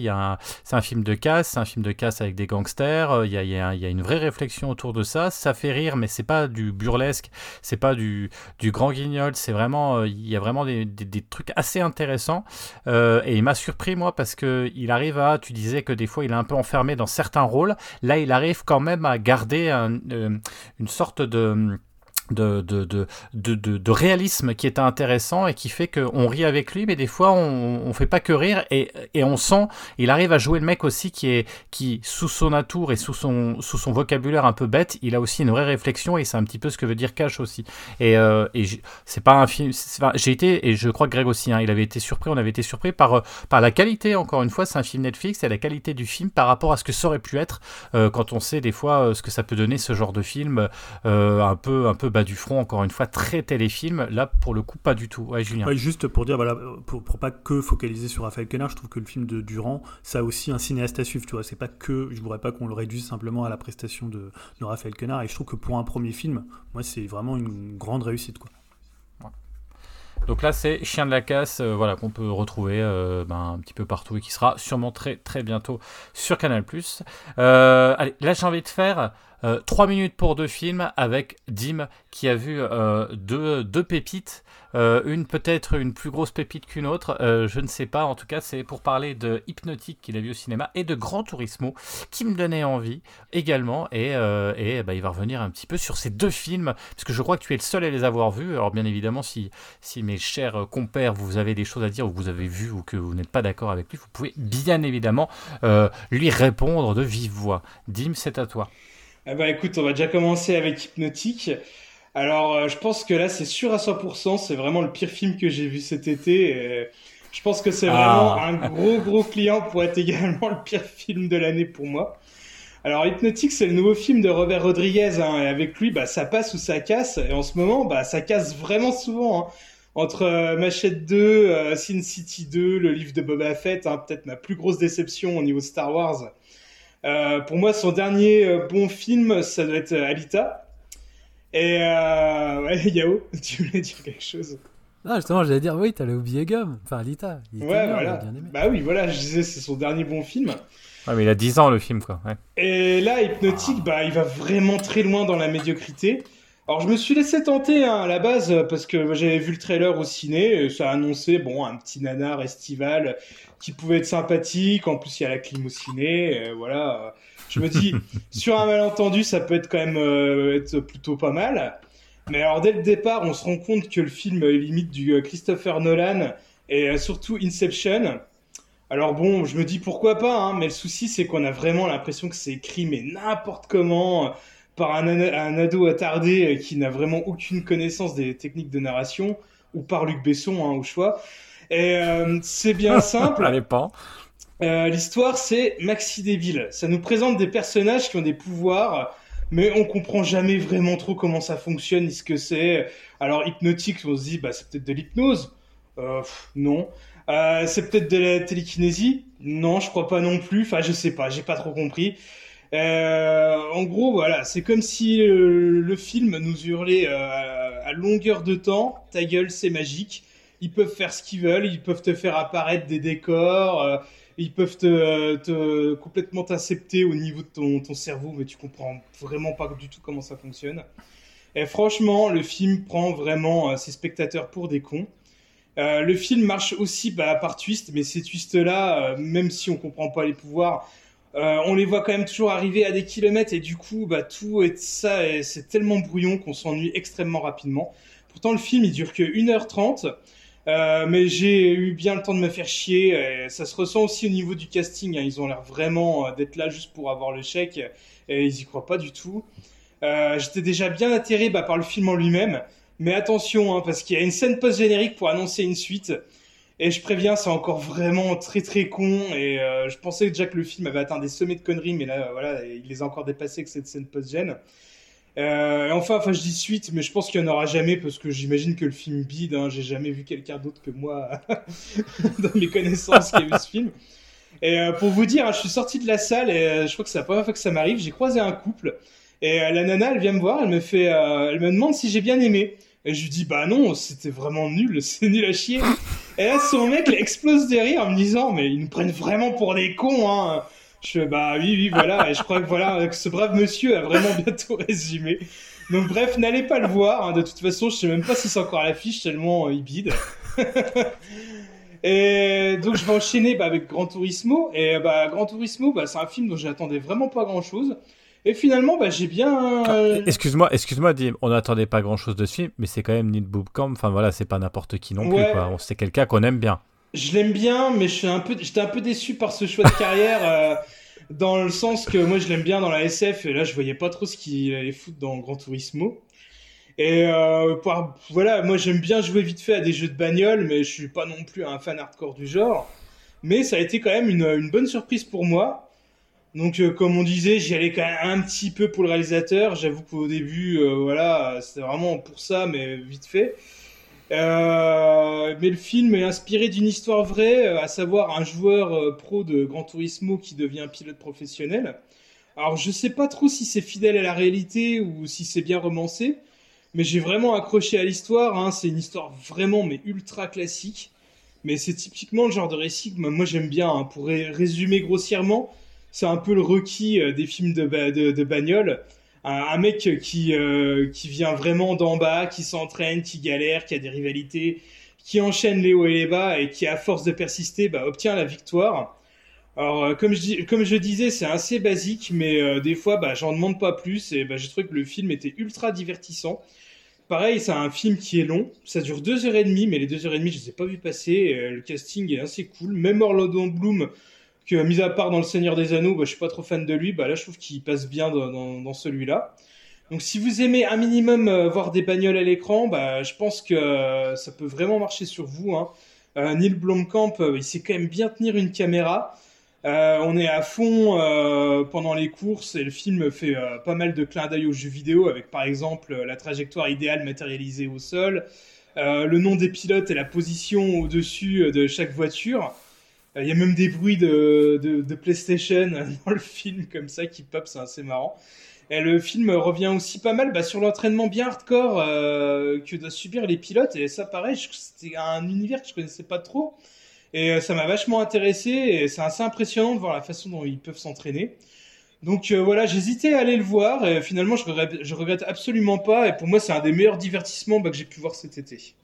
c'est un film de casse, c'est un film de casse avec des gangsters, euh, il y a, y a- il y a une vraie réflexion autour de ça, ça fait rire, mais c'est pas du burlesque, c'est pas du, du grand guignol, c'est vraiment, euh, il y a vraiment des, des- des trucs assez intéressants, Euh, et il m'a surpris, moi, parce que il arrive à, tu disais que des fois, il est un peu enfermé dans certains rôles, là, il arrive quand même à garder un- euh, une sorte de de, de, de, de, réalisme qui est intéressant et qui fait qu'on rit avec lui, mais des fois on, on fait pas que rire et, et on sent, il arrive à jouer le mec aussi qui est qui sous son atour et sous son sous son vocabulaire un peu bête, il a aussi une vraie réflexion et c'est un petit peu ce que veut dire Cash aussi. Et, euh, et c'est pas un film, j'ai été et je crois que Greg aussi, hein, il avait été surpris, on avait été surpris par euh, par la qualité. Encore une fois, c'est un film Netflix et la qualité du film par rapport à ce que ça aurait pu être euh, quand on sait des fois ce que ça peut donner ce genre de film un peu un peu bas du front encore une fois très téléfilm. Là pour le coup pas du tout. Ouais Julien. Ouais, juste pour dire, voilà, pour, pour pas que focaliser sur Raphaël Quenard, je trouve que le film de Durand, ça a aussi un cinéaste à suivre, tu vois. C'est pas que, je voudrais pas qu'on le réduise simplement à la prestation de, de Raphaël Quenard, et je trouve que pour un premier film, moi, c'est vraiment une grande réussite, quoi. donc là c'est Chien de la casse euh, voilà qu'on peut retrouver euh, ben, un petit peu partout et qui sera sûrement très très bientôt sur Canal euh, allez là j'ai envie de faire euh, 3 minutes pour deux films avec Dim qui a vu euh, deux, deux pépites Euh, une peut-être une plus grosse pépite qu'une autre, euh, je ne sais pas. En tout cas, c'est pour parler de Hypnotique qu'il a vu au cinéma et de Gran Turismo qui me donnait envie également. Et, euh, et bah, il va revenir un petit peu sur ces deux films parce que je crois que tu es le seul à les avoir vus. Alors bien évidemment, si, si mes chers euh, compères, vous avez des choses à dire ou vous avez vu ou que vous n'êtes pas d'accord avec lui, vous pouvez bien évidemment euh, lui répondre de vive voix. Dim, c'est à toi. Ah bah écoute, on va déjà commencer avec Hypnotique. Alors, euh, je pense que là, c'est sûr à 100%, c'est vraiment le pire film que j'ai vu cet été. et je pense que c'est vraiment Ah. un gros, gros client pour être également le pire film de l'année pour moi. Alors, Hypnotique, c'est le nouveau film de Robert Rodriguez, hein, et avec lui, bah, ça passe ou ça casse. Et en ce moment, bah, ça casse vraiment souvent. hein. Entre euh, Machette 2, euh, Sin City 2, le livre de Boba Fett, hein, peut-être ma plus grosse déception au niveau de Star Wars. Euh, pour moi, son dernier euh, bon film, ça doit être euh, Alita. Et euh, ouais, Yao, tu voulais dire quelque chose? Ah, justement, j'allais dire, oui, t'allais oublier Gum. Enfin, Alita. Il était Ouais, bien, voilà. j'ai bien aimé. Bah oui, voilà, je disais, c'est son dernier bon film. Ouais, mais il a 10 ans le film, quoi. Ouais. Et là, Hypnotique, bah, il va vraiment très loin dans la médiocrité. Alors, je me suis laissé tenter hein, à la base euh, parce que j'avais vu le trailer au ciné. Et ça annonçait bon un petit nanar estival qui pouvait être sympathique. En plus, il y a la clim au ciné. euh, voilà. Je me dis, sur un malentendu, ça peut être quand même euh, être plutôt pas mal. Mais alors, dès le départ, on se rend compte que le film est limite du euh, Christopher Nolan et euh, surtout Inception. Alors bon, je me dis pourquoi pas, hein, mais le souci c'est qu'on a vraiment l'impression que c'est écrit mais n'importe comment euh, par un, un ado attardé euh, qui n'a vraiment aucune connaissance des techniques de narration ou par Luc Besson hein, au choix. Et euh, c'est bien simple. Allez, pas. Euh, L'histoire, c'est Maxi Débile. Ça nous présente des personnages qui ont des pouvoirs, mais on comprend jamais vraiment trop comment ça fonctionne, ni ce que c'est. Alors, hypnotique, on se dit, bah, c'est peut-être de l'hypnose. Euh, pff, non. Euh, c'est peut-être de la télékinésie. Non, je crois pas non plus. Enfin, je sais pas, j'ai pas trop compris. Euh, en gros, voilà, c'est comme si euh, le film nous hurlait euh, à longueur de temps, ta gueule, c'est magique. Ils peuvent faire ce qu'ils veulent, ils peuvent te faire apparaître des décors, ils peuvent te, te complètement t'accepter au niveau de ton, cerveau, mais tu comprends vraiment pas du tout comment ça fonctionne. Et franchement, le film prend vraiment ses spectateurs pour des cons. Le film marche aussi bah, par twist, mais ces twists-là, même si on comprend pas les pouvoirs, euh, on les voit quand même toujours arriver à des kilomètres et du coup, bah, tout est ça, et c'est tellement brouillon qu'on s'ennuie extrêmement rapidement. Pourtant, le film il dure que 1h30. Euh, mais j'ai eu bien le temps de me faire chier. Et ça se ressent aussi au niveau du casting. Hein. Ils ont l'air vraiment euh, d'être là juste pour avoir le chèque. Et ils y croient pas du tout. Euh, J'étais déjà bien atterré bah, par le film en lui-même. Mais attention, hein, parce qu'il y a une scène post-générique pour annoncer une suite. Et je préviens, c'est encore vraiment très très con. Et euh, je pensais déjà que le film avait atteint des sommets de conneries, mais là, voilà, il les a encore dépassés avec cette scène post-gène. Euh, enfin, enfin, je dis suite, mais je pense qu'il n'y en aura jamais parce que j'imagine que le film bide. Hein, J'ai jamais vu quelqu'un d'autre que moi dans mes connaissances qui a vu ce film. Et euh, pour vous dire, hein, je suis sorti de la salle et euh, je crois que c'est la première fois que ça m'arrive. J'ai croisé un couple et euh, la nana, elle vient me voir, elle me fait, euh, elle me demande si j'ai bien aimé. Et je lui dis bah non, c'était vraiment nul, c'est nul à chier. Et là, son mec explose de rire en me disant mais ils nous prennent vraiment pour des cons. Hein. Je bah oui oui voilà. Et je crois que voilà ce brave monsieur a vraiment bientôt résumé. Donc bref, n'allez pas le voir. hein. De toute façon, je sais même pas si c'est encore à l'affiche tellement euh, il bide. Et donc je vais enchaîner bah, avec Gran Turismo. Et bah, Gran Turismo, bah, c'est un film dont j'attendais vraiment pas grand chose. Et finalement, bah, j'ai bien. euh, Excuse-moi, excuse-moi, Dim, on n'attendait pas grand-chose de ce film, mais c'est quand même Neil Boobcamp. Enfin voilà, c'est pas n'importe qui non plus. Quoi. On- C'est quelqu'un qu'on aime bien. Je l'aime bien, mais je suis un peu, j'étais un peu déçu par ce choix de carrière, euh, dans le sens que moi je l'aime bien dans la SF, et là je voyais pas trop ce qu'il allait foutre dans Gran Turismo. Et euh, par- voilà, moi j'aime bien jouer vite fait à des jeux de bagnole, mais je suis pas non plus un fan hardcore du genre. Mais ça a été quand même une, une bonne surprise pour moi. Donc euh, comme on disait, j'y allais quand même un petit peu pour le réalisateur. J'avoue qu'au début, euh, voilà, c'était vraiment pour ça, mais vite fait. Euh, mais le film est inspiré d'une histoire vraie, euh, à savoir un joueur pro de Gran Turismo qui devient pilote professionnel. Alors je sais pas trop si c'est fidèle à la réalité ou si c'est bien romancé, mais j'ai vraiment accroché à l'histoire. Hein. C'est une histoire vraiment mais ultra classique. Mais c'est typiquement le genre de récit que moi j'aime bien. hein. Pour ré- résumer grossièrement, c'est un peu le requis euh, des films de, de, bagnole. Un, mec qui, euh, qui vient vraiment d'en bas, qui s'entraîne, qui galère, qui a des rivalités, qui enchaîne les hauts et les bas et qui, à force de persister, bah, obtient la victoire. Alors, euh, comme je, comme je disais, c'est assez basique, mais des fois, bah, j'en demande pas plus et bah, j'ai trouvé que le film était ultra divertissant. Pareil, c'est un film qui est long, ça dure deux heures et demie, mais les deux heures et demie, je les ai pas vu passer. le casting est assez cool. Même Orlando Bloom, que mis à part dans Le Seigneur des Anneaux, bah, je suis pas trop fan de lui, bah là je trouve qu'il passe bien dans, celui-là. Donc si vous aimez un minimum euh, voir des bagnoles à l'écran, bah, je pense que euh, ça peut vraiment marcher sur vous. Hein. Euh, Neil Blomkamp, il sait quand même bien tenir une caméra. On est à fond pendant les courses et le film fait pas mal de clins d'œil aux jeux vidéo avec par exemple la trajectoire idéale matérialisée au sol, le nom des pilotes et la position au-dessus de chaque voiture. Il y a même des bruits de, de, de PlayStation dans le film comme ça qui pop, c'est assez marrant. Et le film revient aussi pas mal bah, sur l'entraînement bien hardcore euh, que doivent subir les pilotes. Et ça, pareil, c'était un univers que je connaissais pas trop. Et euh, ça m'a vachement intéressé. Et c'est assez impressionnant de voir la façon dont ils peuvent s'entraîner. Donc euh, voilà, j'hésitais à aller le voir. Et finalement, je regrette, je regrette absolument pas. Et pour moi, c'est un des meilleurs divertissements bah, que j'ai pu voir cet été.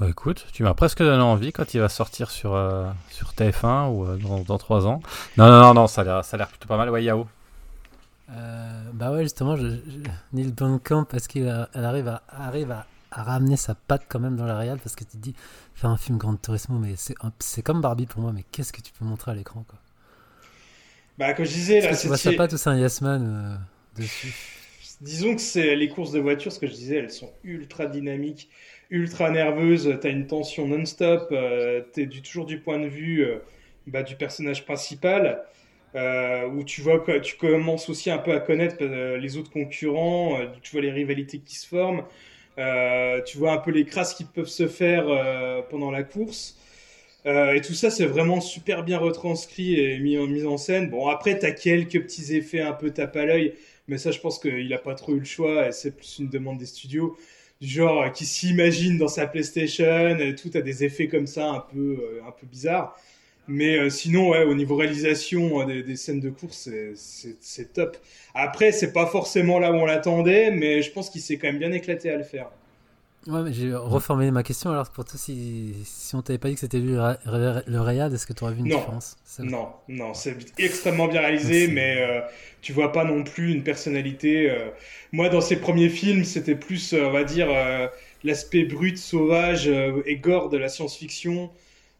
Bah écoute, tu m'as presque donné envie quand il va sortir sur, euh, sur TF1 ou euh, dans, dans 3 ans. Non, non, non, non, ça a l'air ça a l'air plutôt pas mal. Ouais, Yao. Euh, bah ouais, justement, je, je- Neil Blomkamp, parce qu'elle arrive, à, arrive à, à ramener sa patte quand même dans la réal, parce que tu te dis, faire un film Grand Turismo, mais c'est un- c'est comme Barbie pour moi, mais qu'est-ce que tu peux montrer à l'écran quoi? Bah, comme je disais, là, que tu vois sa c'est- patte ou c'est un Yes Man euh, dessus? Disons que c'est les courses de voiture, ce que je disais, elles sont ultra dynamiques, ultra nerveuses. T'as une tension non-stop. euh, T'es du, toujours du point de vue euh, bah, du personnage principal, euh, où tu vois que tu commences aussi un peu à connaître les autres concurrents. tu vois les rivalités qui se forment. tu vois un peu les crasses qui peuvent se faire pendant la course. Et tout ça, c'est vraiment super bien retranscrit et mis en, en scène. Bon, après, t'as quelques petits effets un peu tape à l'œil. Mais ça, je pense qu'il a pas trop eu le choix c'est plus une demande des studios. Du genre, euh, qui s'imagine dans sa PlayStation tout, a des effets comme ça un peu, euh, un peu bizarres. Mais euh, sinon, ouais, au niveau réalisation des, des scènes de course, c'est c'est top. Après, c'est pas forcément là où on l'attendait, mais je pense qu'il s'est quand même bien éclaté à le faire. Ouais, mais j'ai reformulé ma question. Alors, pour toi, si, si on t'avait pas dit que c'était lui le, Rayad, est-ce que tu aurais vu une Non. différence? Non, non, c'est extrêmement bien réalisé, mais euh, tu vois pas non plus une personnalité. euh. Moi, dans ses premiers films, c'était plus, euh, on va dire, euh, l'aspect brut, sauvage et gore de la science-fiction.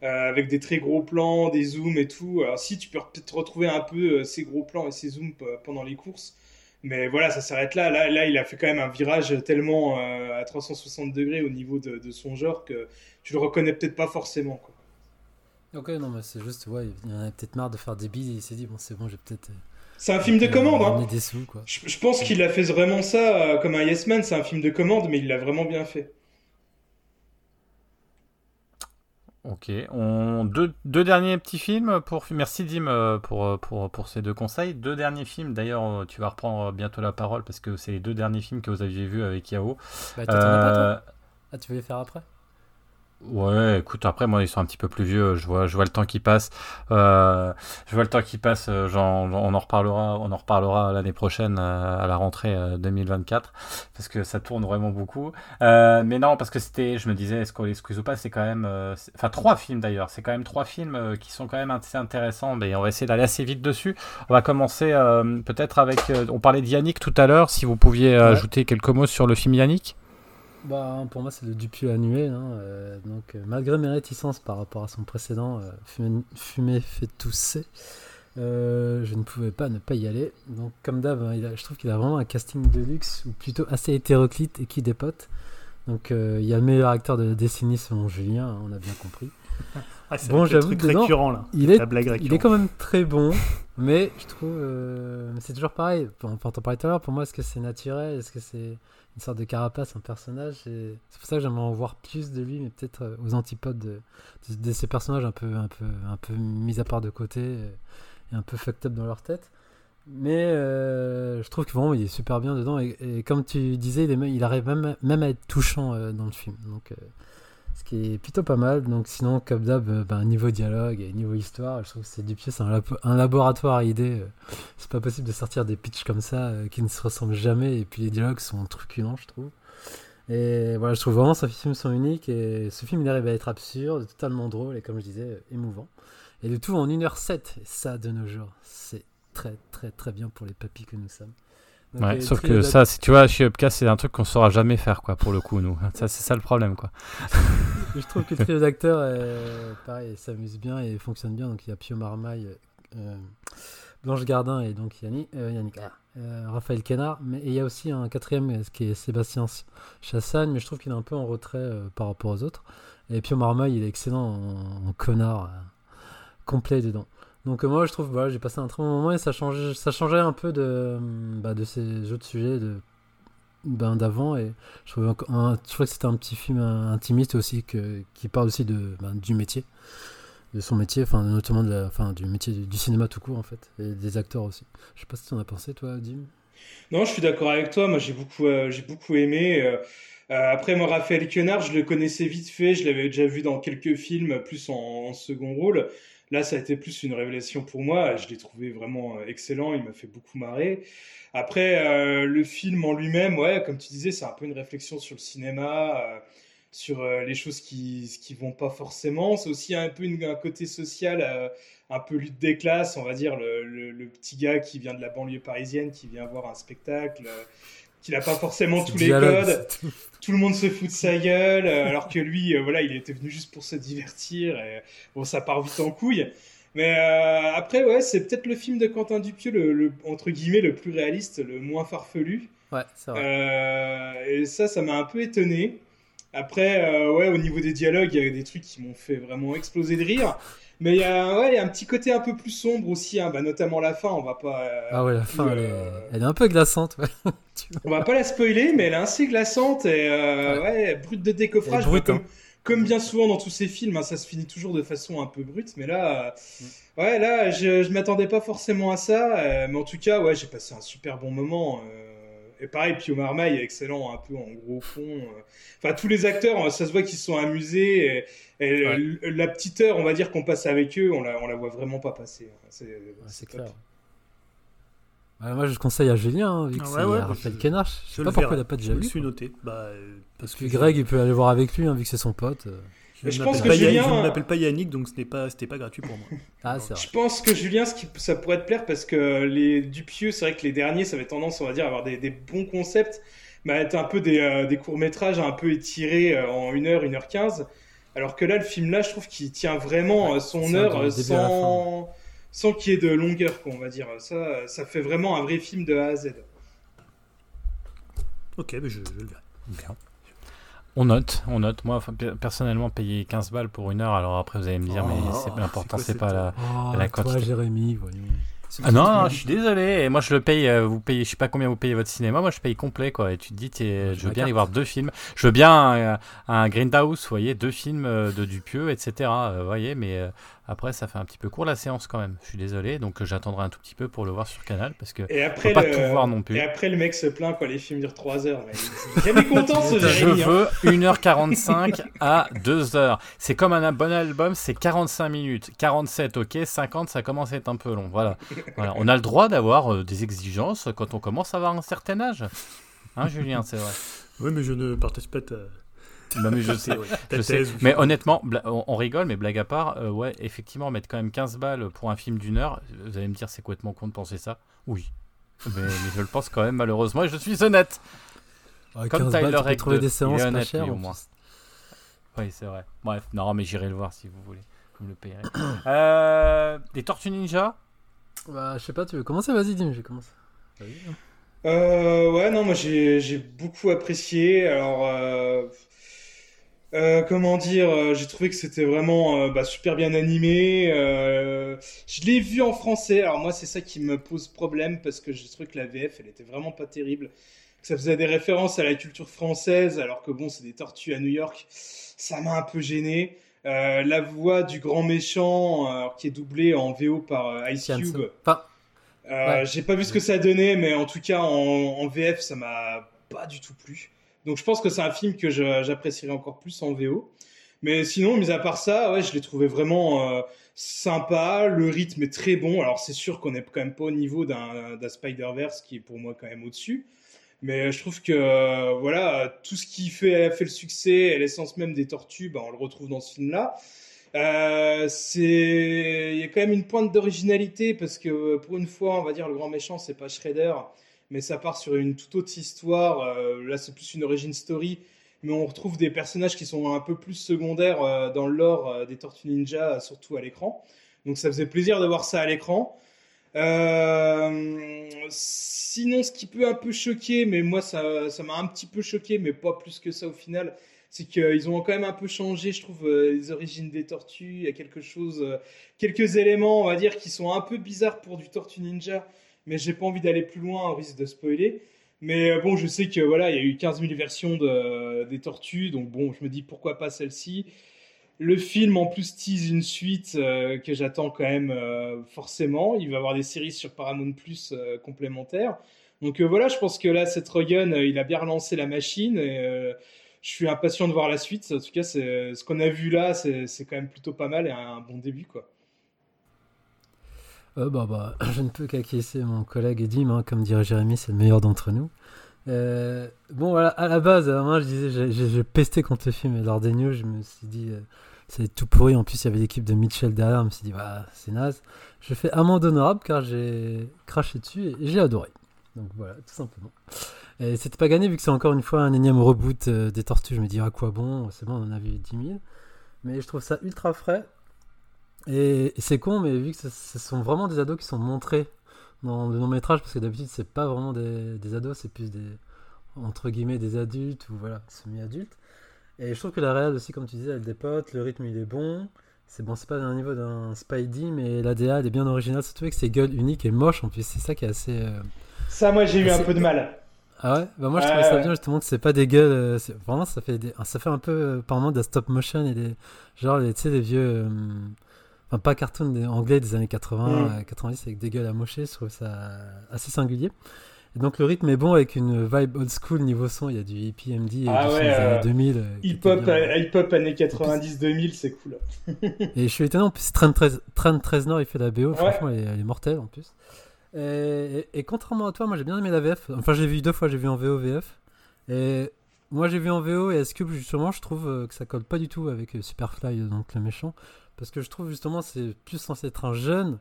avec des très gros plans, des zooms et tout. Alors si tu peux peut-être retrouver un peu ces gros plans et ces zooms pendant les courses, mais voilà, ça s'arrête là. là. Là, il a fait quand même un virage tellement à 360 degrés au niveau de, de, son genre que tu le reconnais peut-être pas forcément. Quoi. Ok, non, mais c'est juste, ouais, il en a peut-être marre de faire des billes et il s'est dit, bon, c'est bon, j'ai peut-être. C'est un film de commande, hein. Des sous, quoi. Je, pense qu'il a fait vraiment ça euh, comme un Yes Man, c'est un film de commande, mais il l'a vraiment bien fait. Ok, on... deux, deux, derniers petits films pour merci Dim euh, pour, euh, pour, pour, ces deux conseils. Deux derniers films, d'ailleurs tu vas reprendre bientôt la parole parce que c'est les deux derniers films que vous aviez vus avec Yao. Bah, pas toi? Ah tu veux les faire après? Ouais, écoute, après moi ils sont un petit peu plus vieux, je vois, je vois le temps qui passe, euh, je vois le temps qui passe, euh, on en reparlera, on en reparlera l'année prochaine euh, à la rentrée 2024 parce que ça tourne vraiment beaucoup. mais non, parce que c'était, je me disais, est-ce qu'on les squeeze ou pas, c'est quand même, enfin trois films d'ailleurs, c'est quand même trois films qui sont quand même assez intéressants. Mais on va essayer d'aller assez vite dessus. On va commencer peut-être avec, on parlait de Yannick tout à l'heure, si vous pouviez ajouter quelques mots sur le film Yannick. Bah, pour moi, c'est le Dupieux annuel. Hein, euh, donc, euh, malgré mes réticences par rapport à son précédent, euh, Fumé, fait tousser, je ne pouvais pas ne pas y aller. Donc, comme d'hab, hein, je trouve qu'il a vraiment un casting de luxe, ou plutôt assez hétéroclite et qui dépote. Donc, il y a le meilleur acteur de la décennie selon Julien, hein, on a bien compris. Ah, bon, j'avoue que récurrent, là. Il, est, il est quand même très bon, mais je trouve. c'est toujours pareil. Enfin, t'en parlais tout à l'heure, pour moi, est-ce que c'est naturel Est-ce que c'est une sorte de carapace, un personnage. Et c'est pour ça que j'aimerais en voir plus de lui, mais peut-être euh, aux antipodes de, de, ces personnages un peu, un peu, un peu mis à part de côté et, un peu fucked up dans leur tête. Mais euh, je trouve que vraiment il est super bien dedans et, comme tu disais, il, arrive même, même, à être touchant euh, dans le film. Donc ce qui est plutôt pas mal. Donc sinon, comme euh, ben, niveau dialogue et niveau histoire, je trouve que c'est du pied, c'est un, laboratoire à idées. Euh. C'est pas possible de sortir des pitchs comme ça euh, qui ne se ressemblent jamais. Et puis les dialogues sont truculents, je trouve. Et voilà, je trouve vraiment ces films sont uniques. Et ce film, il arrive à être absurde, totalement drôle et comme je disais, émouvant. Et le tout en 1h07. Et ça, de nos jours, c'est très, très, très bien pour les papis que nous sommes. Ouais, sauf que ça, tu vois, chez Upcast, c'est un truc qu'on saura jamais faire, quoi, pour le coup, nous. Ça, c'est ça le problème, quoi. je trouve que le trio d'acteurs, pareil, s'amuse bien et fonctionne bien. Donc, il y a Pio Marmaille, euh, Blanche Gardin et donc Yannick, euh, Yannick ah, euh, Raphaël Kenard. Mais il y a aussi un quatrième, qui est Sébastien Chassagne, mais je trouve qu'il est un peu en retrait par rapport aux autres. Et Pio Marmaille, il est excellent en connard complet dedans. Donc euh, moi je trouve voilà, j'ai passé un très bon moment et ça changeait, ça changeait un peu de, bah, de ces autres sujets de, ben, d'avant et je trouvais, je que c'était un petit film intimiste aussi que, qui parle aussi de, ben, du métier de son métier, enfin notamment de la, enfin, du métier du, cinéma tout court en fait et des acteurs aussi. Je sais pas si tu en as pensé toi Dim. Non, je suis d'accord avec toi. Moi j'ai beaucoup, euh, j'ai beaucoup aimé. Euh, après moi Raphaël Quenard, je le connaissais vite fait, je l'avais déjà vu dans quelques films plus en second rôle. Là, ça a été plus une révélation pour moi. Je l'ai trouvé vraiment euh, excellent. Il m'a fait beaucoup marrer. Après, euh, le film en lui-même, ouais, comme tu disais, c'est un peu une réflexion sur le cinéma, euh, sur les choses qui qui vont pas forcément. C'est aussi un peu un côté social, un peu lutte des classes, on va dire le, le, petit gars qui vient de la banlieue parisienne, qui vient voir un spectacle qu'il n'a pas forcément tous les codes. Tout. le monde se fout de sa gueule, euh, alors que lui, euh, voilà, il était venu juste pour se divertir. Et, bon, ça part vite en couille. Mais euh, après, ouais, c'est peut-être le film de Quentin Dupieux, le, entre guillemets, le plus réaliste, le moins farfelu. Ouais, c'est vrai. et ça, ça m'a un peu étonné. Après, ouais, au niveau des dialogues, il y a des trucs qui m'ont fait vraiment exploser de rire. Mais il y, a, ouais, y a un petit côté un peu plus sombre aussi, hein, bah, notamment la fin, on va pas. Euh, ah ouais, la fin, elle, est... Euh, elle, est, un peu glaçante. Ouais. on va pas la spoiler, mais elle est assez glaçante et euh, ouais. brute de décoffrage. Brute, comme, hein. comme, bien souvent dans tous ces films, hein, ça se finit toujours de façon un peu brute, mais là, mm. ouais, là, je, je m'attendais pas forcément à ça, mais en tout cas, ouais, j'ai passé un super bon moment. Et pareil, Pio Marmaille est excellent, un peu en gros fond. Enfin, tous les acteurs, ça se voit qu'ils se sont amusés. Et, la petite heure, on va dire qu'on passe avec eux, on la, on la voit vraiment pas passer. C'est clair. moi, je conseille à Julien, hein, vu que ah c'est ouais, Raphaël Kenach. Je sais pas pourquoi il n'a pas déjà vu. Je suis noté. Bah, parce que Greg, il peut aller voir avec lui, hein, vu que c'est son pote. Euh. Je, je pense que Julien... Je ne m'appelle pas Yannick, donc ce n'est pas, c'était pas gratuit pour moi. ah, c'est Je pense que Julien, ce qui, ça pourrait te plaire parce que les Dupieux, c'est vrai que les derniers, ça avait tendance, on va dire, à avoir des, des bons concepts. bah, t'as un peu des, des courts-métrages un peu étirés en 1h, 1h15. Alors que là, le film là, je trouve qu'il tient vraiment son heure sans, sans qu'il y ait de longueur, quoi, on va dire. Ça, ça fait vraiment un vrai film de A à Z. Ok, mais je, je le verrai. Bien. On note, on note. Moi, personnellement, payer 15 balles pour une heure, alors après, vous allez me dire, mais oh, c'est l'important, c'est pas la, oh, la quantité. Toi, Jérémy, voyons. Ah non, je suis désolé. Et moi, je le paye. Euh, vous payez, je sais pas combien vous payez votre cinéma. Moi, je paye complet, quoi. Et tu te dis, je veux bien y voir deux films. Je veux bien un, un Grindhouse, vous voyez, deux films euh, de Dupieux, etc. Vous voyez, mais après, ça fait un petit peu court la séance quand même. Je suis désolé, donc j'attendrai un tout petit peu pour le voir sur Canal parce que et après, pas tout voir non plus. Et après, le mec se plaint quand les films durent 3 heures. Mais jamais content ce Jérémy. Je veux 1h45 à 2h. C'est comme un bon album, c'est 45 minutes. 47, ok. 50, ça commence à être un peu long. Voilà. voilà. On a le droit d'avoir euh, des exigences quand on commence à avoir un certain âge. Hein, Julien, c'est vrai. Oui, mais je ne partage pas ta mais je sais, je sais. Mais honnêtement, on, rigole, mais blague à part, euh, ouais, effectivement, mettre quand même 15 balles pour un film d'une heure, vous allez me dire, c'est complètement con de penser ça Oui. Mais, je le pense quand même, malheureusement, et je suis honnête. Comme Tyler Rake, trouver des séances pas chères, au moins. Oui, c'est vrai. Bref, non, mais j'irai le voir si vous voulez. Vous me le payerez. euh, des Tortues Ninja? Bah, je sais pas, tu veux commencer? Vas-y, dis-moi, je commence. Euh, ouais, non, moi j'ai beaucoup apprécié. Alors, euh, euh, comment dire, euh, j'ai trouvé que c'était vraiment euh, bah, super bien animé. je l'ai vu en français. Alors moi, c'est ça qui me pose problème parce que je trouve que la VF, elle était vraiment pas terrible. ça faisait des références à la culture française, alors que bon, c'est des tortues à New York. Ça m'a un peu gêné. la voix du grand méchant, qui est doublée en VO par Ice Cube. J'ai pas vu ce que ça donnait, mais en tout cas en, en VF, ça m'a pas du tout plu. Donc je pense que c'est un film que j'apprécierais encore plus en VO. Mais sinon, mis à part ça, ouais, je l'ai trouvé vraiment euh, sympa. Le rythme est très bon. Alors c'est sûr qu'on n'est quand même pas au niveau d'un Spider-Verse qui est pour moi quand même au-dessus. Mais je trouve que euh, voilà, tout ce qui fait, le succès et l'essence même des tortues, bah, on le retrouve dans ce film-là. Euh, il y a quand même une pointe d'originalité parce que pour une fois, on va dire le grand méchant, c'est pas Shredder, mais ça part sur une toute autre histoire. Euh, là, c'est plus une origin story, mais on retrouve des personnages qui sont un peu plus secondaires euh, dans le lore euh, des Tortues Ninja, surtout à l'écran. Donc ça faisait plaisir de voir ça à l'écran. sinon, ce qui peut un peu choquer, mais moi ça m'a un petit peu choqué, mais pas plus que ça au final, c'est qu'ils ont quand même un peu changé, je trouve, les origines des tortues. Il y a quelque chose, quelques éléments, on va dire, qui sont un peu bizarres pour du Tortue Ninja mais j'ai pas envie d'aller plus loin au risque de spoiler. Mais euh, bon, je sais que voilà, il y a eu 15 000 versions de, des tortues, donc bon, je me dis pourquoi pas celle-ci. Le film en plus tease une suite euh, que j'attends quand même euh, forcément. Il va y avoir des séries sur Paramount Plus complémentaires. Donc voilà, je pense que là, Seth Rogen, il a bien relancé la machine et je suis impatient de voir la suite. En tout cas, ce qu'on a vu là, c'est quand même plutôt pas mal et un bon début quoi. Euh, bah, bah, je ne peux qu'acquiescer mon collègue Edim, hein, comme dirait Jérémy, c'est le meilleur d'entre nous. Euh, bon, voilà, à la base, moi je disais, j'ai pesté contre le film, et news, je me suis dit, euh, c'est tout pourri. En plus, il y avait l'équipe de Mitchell derrière, je me suis dit, bah, c'est naze. Je fais amende honorable car j'ai craché dessus et, j'ai adoré. Donc voilà, tout simplement. Et c'était pas gagné vu que c'est encore une fois un énième reboot des tortues. Je me dis, à quoi bon? C'est bon, on en a vu 10 000. Mais je trouve ça ultra frais. Et, c'est con, mais vu que ce, sont vraiment des ados qui sont montrés dans le long métrage, parce que d'habitude c'est pas vraiment des, ados, c'est plus des entre guillemets des adultes ou voilà semi-adultes. Et je trouve que la réelle aussi, comme tu disais, elle dépote, le rythme il est bon. C'est bon, c'est pas d'un niveau d'un Spidey, mais l'ADA elle est bien originale, surtout avec ses gueules uniques et moches en plus. C'est ça qui est assez. Euh, ça, moi j'ai eu un peu de mal. Ah ouais? Bah moi je trouve ça bien justement que c'est pas des gueules. Euh, vraiment ça fait ça fait un peu euh, par moment de stop motion et des genre tu sais des vieux enfin pas cartoon anglais des années 80, 90 mm. avec des gueules à mocher, je trouve ça assez singulier. Et donc le rythme est bon avec une vibe old school niveau son, il y a du hippie MD et ah du ouais, années 2000. Euh, hip-hop euh, hip -hop années 90-2000, c'est cool. et je suis étonnant, en plus Trent, 13, Nord il fait la BO, franchement elle est, mortelle en plus. Et, et, contrairement à toi, moi j'ai bien aimé la VF, enfin j'ai vu deux fois, j'ai vu en VO VF. Et moi j'ai vu en VO et S-Cube justement je trouve euh, que ça colle pas du tout avec Superfly, donc le méchant. Parce que je trouve justement c'est plus censé être un jeune.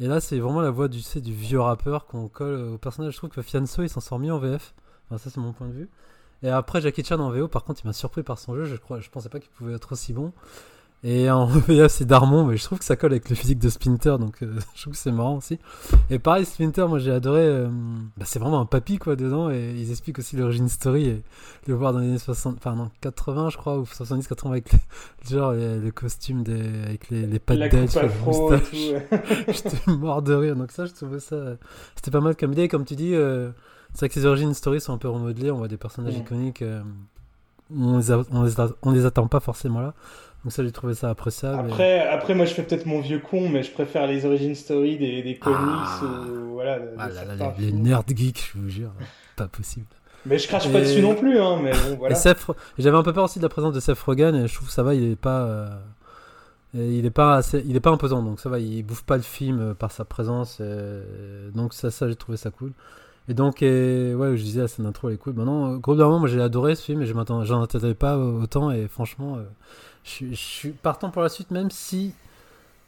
Et là, c'est vraiment la voix du, du vieux rappeur qu'on colle au personnage. Je trouve que Fianso, il s'en sort mieux en VF. Enfin, ça, c'est mon point de vue. Et après, Jackie Chan en VO, par contre, il m'a surpris par son jeu. Je crois, je pensais pas qu'il pouvait être aussi bon. Et en VF, c'est Darmon, mais je trouve que ça colle avec le physique de Splinter, donc euh, je trouve que c'est marrant aussi. Et pareil, Splinter, moi j'ai adoré. euh, bah, c'est vraiment un papy quoi dedans, et ils expliquent aussi l'origine story et le voir dans les années 60, enfin non, 80, je crois, ou 70, 80 avec le, genre les, les costumes des, avec les, les pattes le ouais. J'étais mort de rire. Donc ça, je trouvais ça... C'était pas mal comme idée. Comme tu dis, euh, c'est vrai que les origines story sont un peu remodelées. On voit des personnages Mm. iconiques. euh, on, les a- on, les a- on les attend pas forcément là. Donc ça, j'ai trouvé ça appréciable. et- Après, après, moi, je fais peut-être mon vieux con, mais je préfère les origin story des, des comics Ah. ou voilà. de- de Ah là là, certains les, nerd geeks, je vous jure. Pas possible. Mais je crache pas dessus non plus, hein. Mais bon, voilà. J'avais un peu peur aussi de la présence de Seth Rogen. Et je trouve que ça va, il est pas... euh, Il est pas, assez- il est pas imposant, donc ça va, il bouffe pas le film euh, par sa présence, euh, donc ça, ça j'ai trouvé ça cool. Et donc, et, ouais, je disais, la scène d'intro elle est cool. Maintenant, globalement, moi j'ai adoré ce film et je m'attends, j'en attendais pas autant. Et franchement, euh, je, suis- partant pour la suite, même si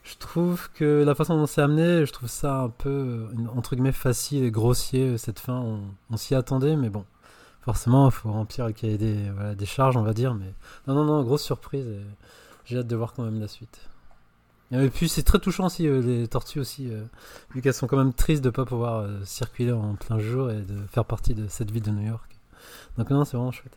je trouve que la façon dont c'est amené, je trouve ça un peu, entre guillemets, facile et grossier cette fin. On, s'y attendait, mais bon, forcément, il faut remplir le cahier des, charges, on va dire. Mais non, non, non, grosse surprise. J'ai hâte de voir quand même la suite. Et puis c'est très touchant aussi, euh, les tortues aussi, euh, vu qu'elles sont quand même tristes de pas pouvoir euh, circuler en plein jour et de faire partie de cette ville de New York. Donc non, c'est vraiment chouette.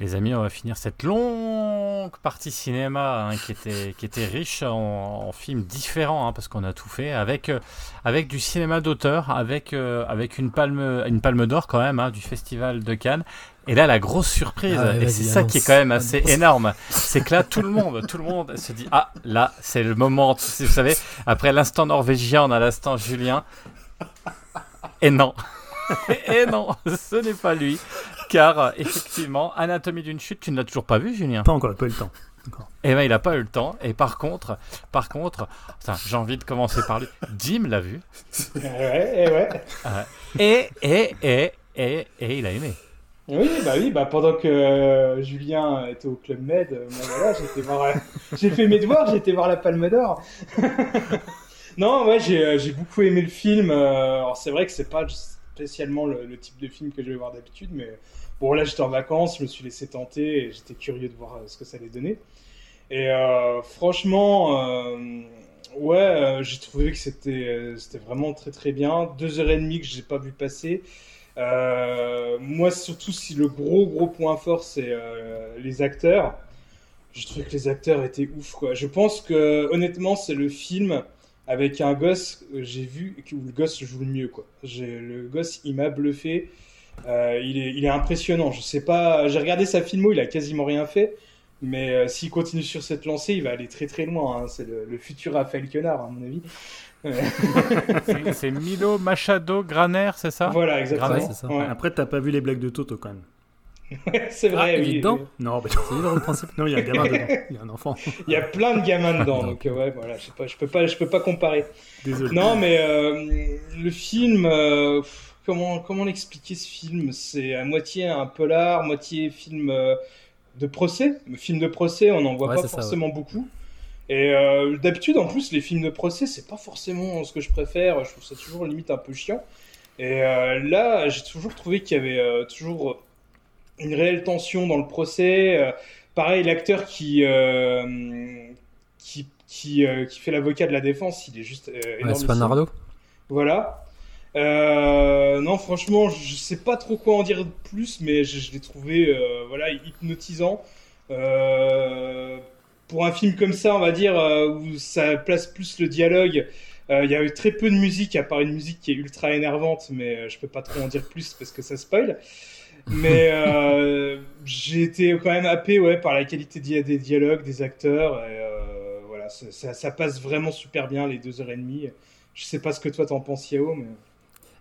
Les amis, on va finir cette longue partie cinéma hein, qui, était, qui était riche en, en films différents, hein, parce qu'on a tout fait, avec, euh, avec du cinéma d'auteur, avec, euh, avec une palme, une palme d'or quand même hein, du Festival de Cannes. Et là, la grosse surprise, Ah ouais, et c'est ça qui est quand même assez énorme, c'est que là, tout le monde, tout le monde se dit Ah, là, c'est le moment. Vous savez, après l'instant norvégien, on a l'instant Julien. Et non. Et non, ce n'est pas lui. Car, euh, effectivement, Anatomie d'une chute, tu ne l'as toujours pas vu, Julien Pas encore, pas eu le temps. Eh ben, il n'a pas eu le temps. Et par contre, par contre, j'ai envie de commencer par lui. Jim l'a vu. Ouais, et ouais. Et, et, et, et, et il a aimé. Oui, bah oui, bah pendant que euh, Julien était au Club Med, euh, moi, voilà, j'étais voir, euh, j'ai fait mes devoirs, j'ai été voir la Palme d'Or. non, ouais, j'ai j'ai beaucoup aimé le film. alors c'est vrai que c'est pas spécialement le, le type de film que je vais voir d'habitude, mais bon là j'étais en vacances, je me suis laissé tenter et j'étais curieux de voir euh, ce que ça allait donner. Et euh, franchement, euh, ouais, j'ai trouvé que c'était vraiment très très bien. Deux heures et demie que j'ai pas vu passer. Moi, surtout si le gros gros point fort c'est les acteurs. Je trouvais que les acteurs étaient ouf quoi. Je pense que honnêtement c'est le film avec un gosse que j'ai vu où le gosse joue le mieux quoi. J'ai- Le gosse il m'a bluffé. Euh, il, est, il est impressionnant. Je sais pas. J'ai regardé sa filmo, il a quasiment rien fait. Mais euh, s'il continue sur cette lancée, il va aller très très loin. hein. C'est le, le futur Raphaël Quenard, à mon avis. C'est- Milo Machado Graner, c'est ça? Voilà, exactement. Ça. Ouais. Après, t'as pas vu les blagues de Toto quand même. c'est vrai. Ah, il est oui, dedans? oui. Non, mais C'est libre le principe. non, il y a un gamin dedans. Il y a un enfant. Il y a plein de gamins dedans, donc ouais, voilà. Je sais pas, je peux pas, je peux pas comparer. Désolé. Non, mais euh, le film, euh, pff, comment comment l'expliquer ce film? C'est à moitié un polar, moitié film euh, de procès. Film de procès, on n'en voit Ouais, pas ça, forcément beaucoup. Et euh, d'habitude, en plus, les films de procès, c'est pas forcément ce que je préfère. Je trouve ça toujours limite un peu chiant. Et euh, là, j'ai toujours trouvé qu'il y avait euh, toujours une réelle tension dans le procès. Pareil, l'acteur qui qui qui, qui fait l'avocat de la défense, il est juste euh, Ouais. Spanardo. Voilà. Euh, non, franchement, je sais pas trop quoi en dire de plus, mais je, je l'ai trouvé euh, voilà, hypnotisant. Euh, pour un film comme ça, on va dire, où ça place plus le dialogue, il y a eu très peu de musique, à part une musique qui est ultra énervante, mais je peux pas trop en dire plus parce que ça spoil. Mais j'ai été quand même happé ouais, par la qualité des dialogues, des acteurs. Et, voilà, ça, ça- ça passe vraiment super bien les deux heures et demie. Je sais pas ce que toi t'en penses, Yao, mais.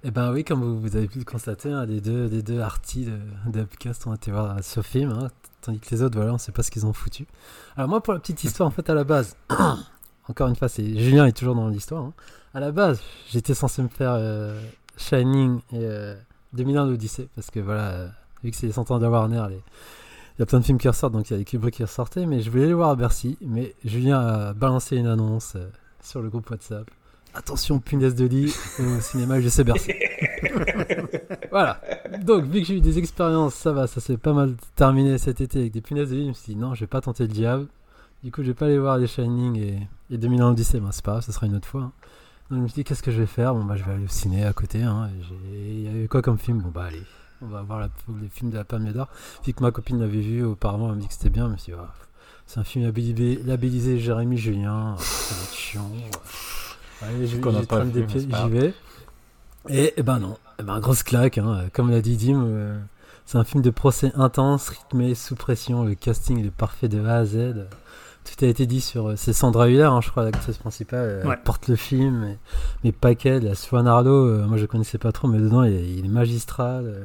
Eh ben oui, comme vous, avez pu le constater, hein, les deux, les deux artis de, de ont été voir ce film, hein, tandis que les autres, voilà, on sait pas ce qu'ils ont foutu. Alors moi, pour la petite histoire, en fait, à la base, encore une fois, c'est Julien est toujours dans l'histoire. hein. À la base, j'étais censé me faire euh, Shining et euh, 2001 l'Odyssée, parce que voilà, euh, vu que c'est les 100 ans de Warner, il y a plein de films qui ressortent, donc il y a les Kubrick qui ressortaient, mais je voulais les voir à Bercy, mais Julien a balancé une annonce euh, sur le groupe WhatsApp. Attention, punaise de lit, au cinéma, je sais Bercy. voilà. Donc, vu que j'ai eu des expériences, ça va, ça s'est pas mal terminé cet été avec des punaises de lit. Je me suis dit, non, je vais pas tenter le diable. Du coup, je vais pas aller voir les Shining et, et 2001 Odyssey. Ben, c'est pas grave, ça sera une autre fois. hein. Donc, je me suis dit, qu'est-ce que je vais faire? Bon, bah, je vais aller au ciné à côté. hein. Il y avait quoi comme film? Bon, bah, allez, on va voir la- les films de la Palme d'Or. Vu que ma copine l'avait vu auparavant, elle me dit que c'était bien. Je me suis dit, Ah, c'est un film labellisé, labellisé Jérémy Julien. Être chiant. Allez, des pieds, j'y vais. Et, eh ben non, Eh ben, grosse claque, hein. comme l'a dit Dim, euh, c'est un film de procès intense, rythmé, sous pression, le casting est parfait de A à Z. Tout a été dit sur... euh, C'est Sandra Hüller, hein, je crois, l'actrice principale, elle Ouais. porte le film, et- mais pas qu'elle, il y a Swan Arlo, euh, moi je connaissais pas trop, mais dedans il est, il est magistral. euh,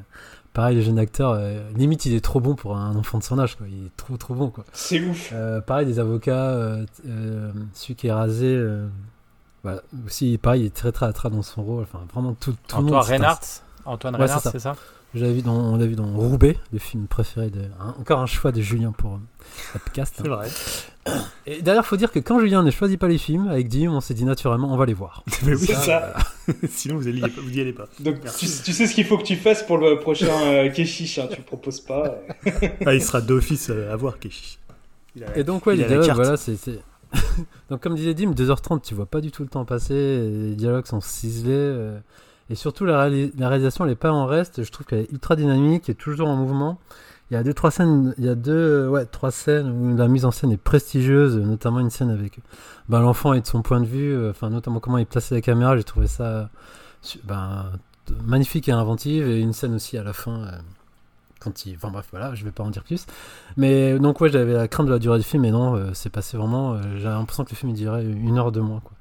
pareil, le jeune acteur, euh, limite il est trop bon pour un enfant de son âge, quoi. il est trop trop bon. Quoi. C'est ouf. Euh, pareil, des avocats, euh, euh, celui qui est rasé, voilà. aussi pareil, il est très très dans son rôle. Enfin, vraiment tout, tout le monde. Antoine c'est un- Reinhardt Antoine Ouais, Reinhardt, c'est ça. c'est ça J'avais vu dans, on l'a vu dans Roubaix, le film préféré de. hein, encore un choix de Julien pour euh, podcast. C'est vrai. Et d'ailleurs, faut dire que quand Julien ne choisit pas les films, avec Dim, on s'est dit naturellement, on va les voir. Mais oui, C'est ça. sinon vous n'y allez, pas- vous y allez pas. Donc tu, sais ce qu'il faut que tu fasses pour le prochain euh, Keshish, hein, tu proposes pas. euh. Ah, il sera d'office euh, à voir, Keshi. Il a- Et donc, ouais, il les a la dialogues, carte. voilà, c'est. donc, comme disait Dim, 2h30, tu vois pas du tout le temps passer, les dialogues sont ciselés. euh, et surtout, la, réali- la réalisation, elle est pas en reste. Je trouve qu'elle est ultra dynamique et toujours en mouvement. Il y a deux, trois scènes, il y a deux, ouais, trois scènes où la mise en scène est prestigieuse, notamment une scène avec ben, l'enfant et de son point de vue, euh, enfin, notamment comment il plaçait la caméra, j'ai trouvé ça ben, magnifique et inventive. Et une scène aussi à la fin. euh, quand il... Enfin bref, voilà, je vais pas en dire plus. Mais donc ouais, j'avais la crainte de la durée du film, mais non, euh, c'est passé vraiment. euh, J'avais l'impression que le film il durait une heure de moins, quoi.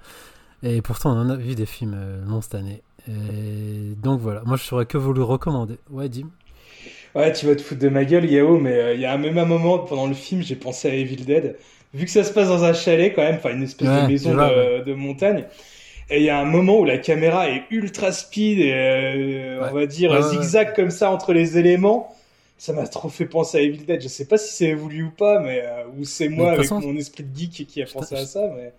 Et pourtant, on en a vu des films euh, longs cette année. Et donc voilà, moi je saurais que vous le recommander. Ouais, Dim. Ouais, tu vas te foutre de ma gueule, Yao, mais il y a même un moment pendant le film, j'ai pensé à Evil Dead. Vu que ça se passe dans un chalet, quand même, enfin une espèce Ouais, de maison de, de montagne, et il y a un moment où la caméra est ultra speed et euh, Ouais. on va dire Ouais, ouais, zigzag comme ça entre les éléments. Ça m'a trop fait penser à Evil Dead. Je sais pas si c'est voulu ou pas, mais euh, ou c'est moi avec façon, mon esprit de geek qui a pensé à ça. Mais...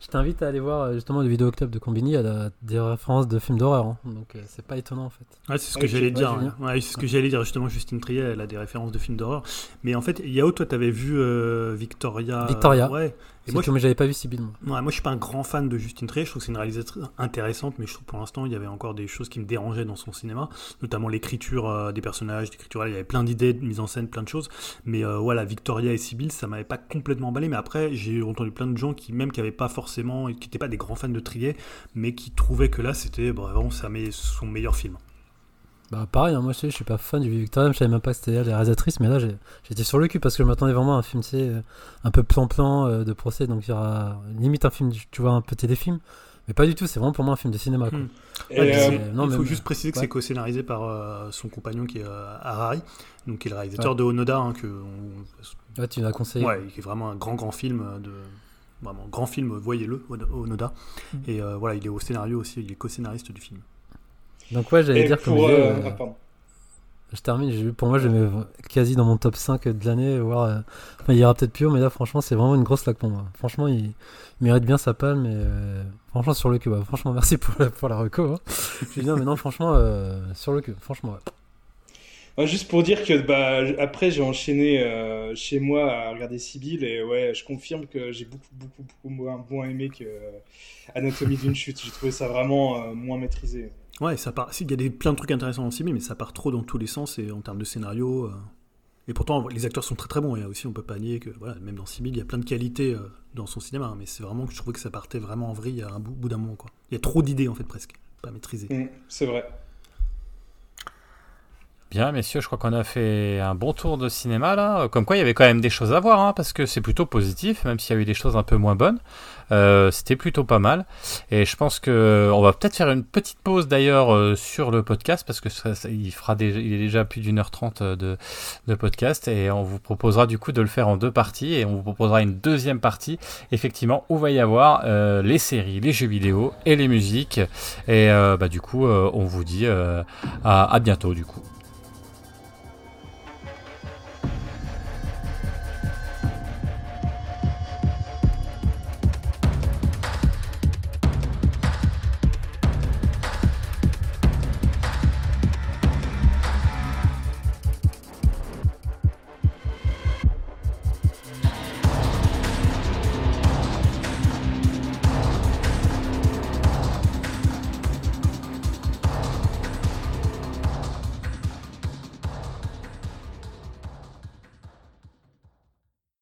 Je t'invite à aller voir euh, justement le vidéo club de Combini, il y a des références de films d'horreur, hein. donc euh, c'est pas étonnant en fait. Ouais, c'est ce que j'allais dire. Ouais, c'est ce que j'allais dire justement. Justine Triet, elle a des références de films d'horreur. Mais en fait, Yao, toi, t'avais vu euh, Victoria. Victoria. Ouais. Et moi, mais j'avais pas vu Sibyl. moi. Ouais, moi, je suis pas un grand fan de Justine Triet. Je trouve que c'est une réalisatrice intéressante, mais je trouve pour l'instant, il y avait encore des choses qui me dérangeaient dans son cinéma, notamment l'écriture euh, des personnages, l'écriture. Il y avait plein d'idées, de mise en scène, plein de choses. Mais euh, voilà, Victoria et Sibyl, ça m'avait pas complètement emballé. Mais après, j'ai entendu plein de gens qui, même qui avaient pas forcément, qui n'étaient pas des grands fans de Triet, mais qui trouvaient que là, c'était bah, vraiment ça met son meilleur film. Bah pareil, hein, moi je, sais, je suis pas fan du Victoria, je savais même pas que c'était elle la réalisatrice, mais là j'étais sur le cul parce que je m'attendais vraiment à un film, tu sais, euh, un peu plan-plan euh, de procès, donc il y aura limite un film, tu vois, un peu téléfilm, mais pas du tout, c'est vraiment pour moi un film de cinéma. Quoi. Hmm. Ouais, euh, non, il faut mais- juste préciser que ouais. c'est co-scénarisé par euh, son compagnon qui est Harari, donc qui est le réalisateur Ouais. de Onoda, hein, que on- Ouais, tu l'as conseillé. ouais, qui est vraiment un grand grand film de vraiment grand film, voyez-le, Ono- Onoda. Mm. Et voilà, il est au scénario aussi, il est co-scénariste du film. Donc ouais, j'allais dire pour, je, disais, euh, euh, ah, pardon. je termine, pour moi je mets quasi dans mon top 5 de l'année, voire, euh, enfin il y aura peut-être plus haut, mais là franchement c'est vraiment une grosse claque pour moi. Franchement il, il mérite bien sa palme, et euh, franchement sur le cul, bah, franchement merci pour la, pour la reco. Hein. Je dis non mais non franchement euh, sur le cul, franchement ouais. Ouais, juste pour dire que bah, après j'ai enchaîné euh, chez moi à regarder Sibyl et ouais je confirme que j'ai beaucoup beaucoup beaucoup moins, moins aimé que euh, Anatomie d'une chute. J'ai trouvé ça vraiment euh, moins maîtrisé. Ouais, ça part. Il y a des, plein de trucs intéressants dans Sibyl, mais ça part trop dans tous les sens et en termes de scénario. euh, Et pourtant, les acteurs sont très très bons. Et aussi, on peut pas nier que voilà, même dans Sibyl, il y a plein de qualités euh, dans son cinéma. hein, mais c'est vraiment que je trouvais que ça partait vraiment en vrille à un bout, d'un moment. Quoi. Il y a trop d'idées en fait presque, pas maîtrisées. Mm, c'est vrai. Bien, messieurs, je crois qu'on a fait un bon tour de cinéma là. Comme quoi, il y avait quand même des choses à voir, hein, parce que c'est plutôt positif, même s'il y a eu des choses un peu moins bonnes. Euh, C'était plutôt pas mal. Et je pense que on va peut-être faire une petite pause d'ailleurs euh, sur le podcast, parce que il fera déjà, est déjà plus d'une heure trente euh, de, podcast, et on vous proposera du coup de le faire en deux parties, et on vous proposera une deuxième partie, effectivement, où va y avoir les séries, les jeux vidéo et les musiques. Et bah, du coup, on vous dit à bientôt du coup.